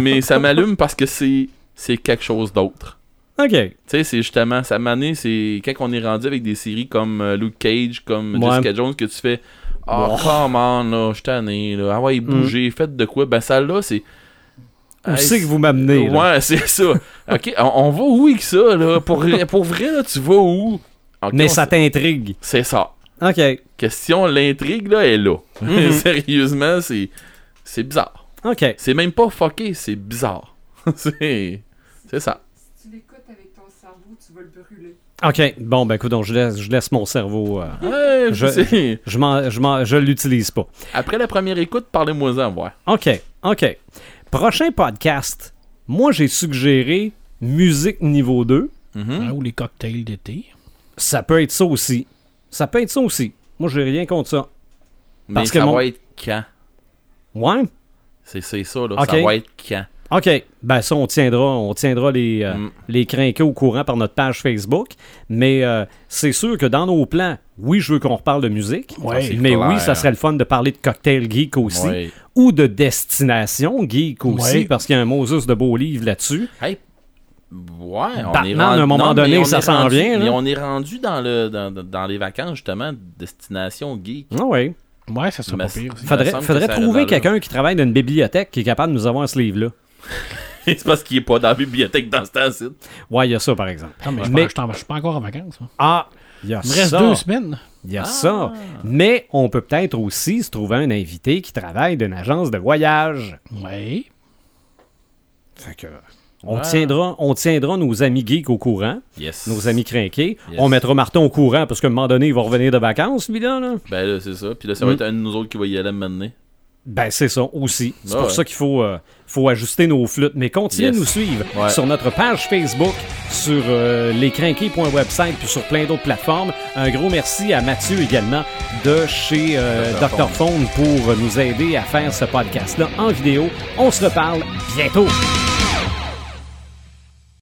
Speaker 4: Mais ça m'allume parce que c'est c'est quelque chose d'autre.
Speaker 1: OK.
Speaker 4: Tu sais, c'est justement, ça m'a amené, c'est quand on est rendu avec des séries comme euh, Luke Cage, comme
Speaker 1: Ouais.
Speaker 4: Jessica Jones, que tu fais Ah, come on, là, je tanné, là. Ah ouais,
Speaker 1: Mm.
Speaker 4: bougez, faites de quoi. Ben, ça là, c'est.
Speaker 1: Où
Speaker 4: Hey,
Speaker 1: c'est que vous m'amenez? là?
Speaker 4: Ouais, c'est ça. ok, on, on va où avec ça, là? Pour, pour vrai, là, tu vas où?
Speaker 1: Mais
Speaker 4: on
Speaker 1: ça t'intrigue.
Speaker 4: C'est ça.
Speaker 1: OK.
Speaker 4: Question, l'intrigue, là, est là.
Speaker 1: Mhm.
Speaker 4: Sérieusement, c'est c'est bizarre.
Speaker 1: OK.
Speaker 4: C'est même pas fucké, c'est bizarre. c'est c'est ça.
Speaker 5: Si tu l'écoutes avec ton cerveau, tu vas le brûler.
Speaker 1: OK. Bon, ben écoute, donc, je laisse, je laisse mon cerveau. euh,
Speaker 4: Ouais,
Speaker 1: Je-
Speaker 4: c'est-
Speaker 1: je je je l'utilise pas.
Speaker 4: Après la première écoute, parlez-moi-en, voir.
Speaker 1: OK. OK. Prochain podcast. Moi, j'ai suggéré musique niveau 2.
Speaker 4: Mhm.
Speaker 3: Hein, ou les cocktails d'été.
Speaker 1: Ça peut être ça aussi. Ça peut être ça aussi. Moi, j'ai rien contre ça.
Speaker 4: Mais
Speaker 1: Parce que
Speaker 4: ça
Speaker 1: mon-
Speaker 4: va être quand?
Speaker 1: Ouais?
Speaker 4: C'est c'est ça, là.
Speaker 1: Ok.
Speaker 4: Ça va être quand?
Speaker 1: OK. Ben ça, on tiendra, on tiendra les, euh,
Speaker 4: Mm.
Speaker 1: les crinqués au courant par notre page Facebook. Mais euh, c'est sûr que dans nos plans, oui, je veux qu'on reparle de musique.
Speaker 3: Ouais.
Speaker 1: mais
Speaker 4: clair.
Speaker 1: oui, ça serait le fun de parler de cocktail geek aussi.
Speaker 4: Ouais.
Speaker 1: Ou de destination geek aussi,
Speaker 3: Ouais.
Speaker 1: parce qu'il y a un Moses de beaux livres là-dessus.
Speaker 4: Hey, ouais, on
Speaker 1: Batman,
Speaker 4: est
Speaker 1: à un
Speaker 4: rendu-
Speaker 1: moment
Speaker 4: non,
Speaker 1: donné, ça s'en
Speaker 4: rendu-
Speaker 1: vient, là.
Speaker 4: Mais on est rendu dans, le, dans, dans les vacances, justement, destination geek.
Speaker 1: Ah oui.
Speaker 3: Ouais, ça serait
Speaker 4: Mais
Speaker 3: pas pire. aussi.
Speaker 1: Faudrait,
Speaker 4: que
Speaker 1: faudrait
Speaker 4: ça
Speaker 1: trouver quelqu'un qui travaille dans une bibliothèque qui est capable de nous avoir ce livre-là.
Speaker 4: c'est parce qu'il est pas dans la bibliothèque dans ce temps-ci.
Speaker 1: Ouais, il y a ça, par exemple.
Speaker 3: Ah, mais je
Speaker 1: Mais-
Speaker 3: je suis pas encore en vacances. moi.
Speaker 1: Ah, il y a
Speaker 3: Il me reste
Speaker 1: ça.
Speaker 3: deux semaines.
Speaker 1: Il y a ça. Mais on peut peut-être aussi se trouver un invité qui travaille d'une agence de voyage.
Speaker 3: Oui.
Speaker 1: Fait que on, tiendra, on tiendra nos amis geeks au courant,
Speaker 4: Yes.
Speaker 1: nos amis crinqués.
Speaker 4: Yes.
Speaker 1: On mettra Martin au courant parce qu'à un moment donné, il va revenir de vacances, lui, là. là.
Speaker 4: Ben là, c'est ça. Puis là, ça va
Speaker 1: Mm.
Speaker 4: être un de nous autres qui va y aller maintenant.
Speaker 1: Ben, c'est ça aussi. C'est
Speaker 4: Ah
Speaker 1: pour
Speaker 4: ouais.
Speaker 1: ça qu'il faut, euh, faut ajuster nos flûtes. Mais continuez
Speaker 4: Yes.
Speaker 1: de nous suivre
Speaker 4: Ouais.
Speaker 1: sur notre page Facebook, sur euh, lescrinqués.website, puis sur plein d'autres plateformes. Un gros merci à Mathieu également de chez euh,
Speaker 4: Dr.
Speaker 1: Dr. Phone pour nous aider à faire ce podcast-là en vidéo. On se reparle bientôt.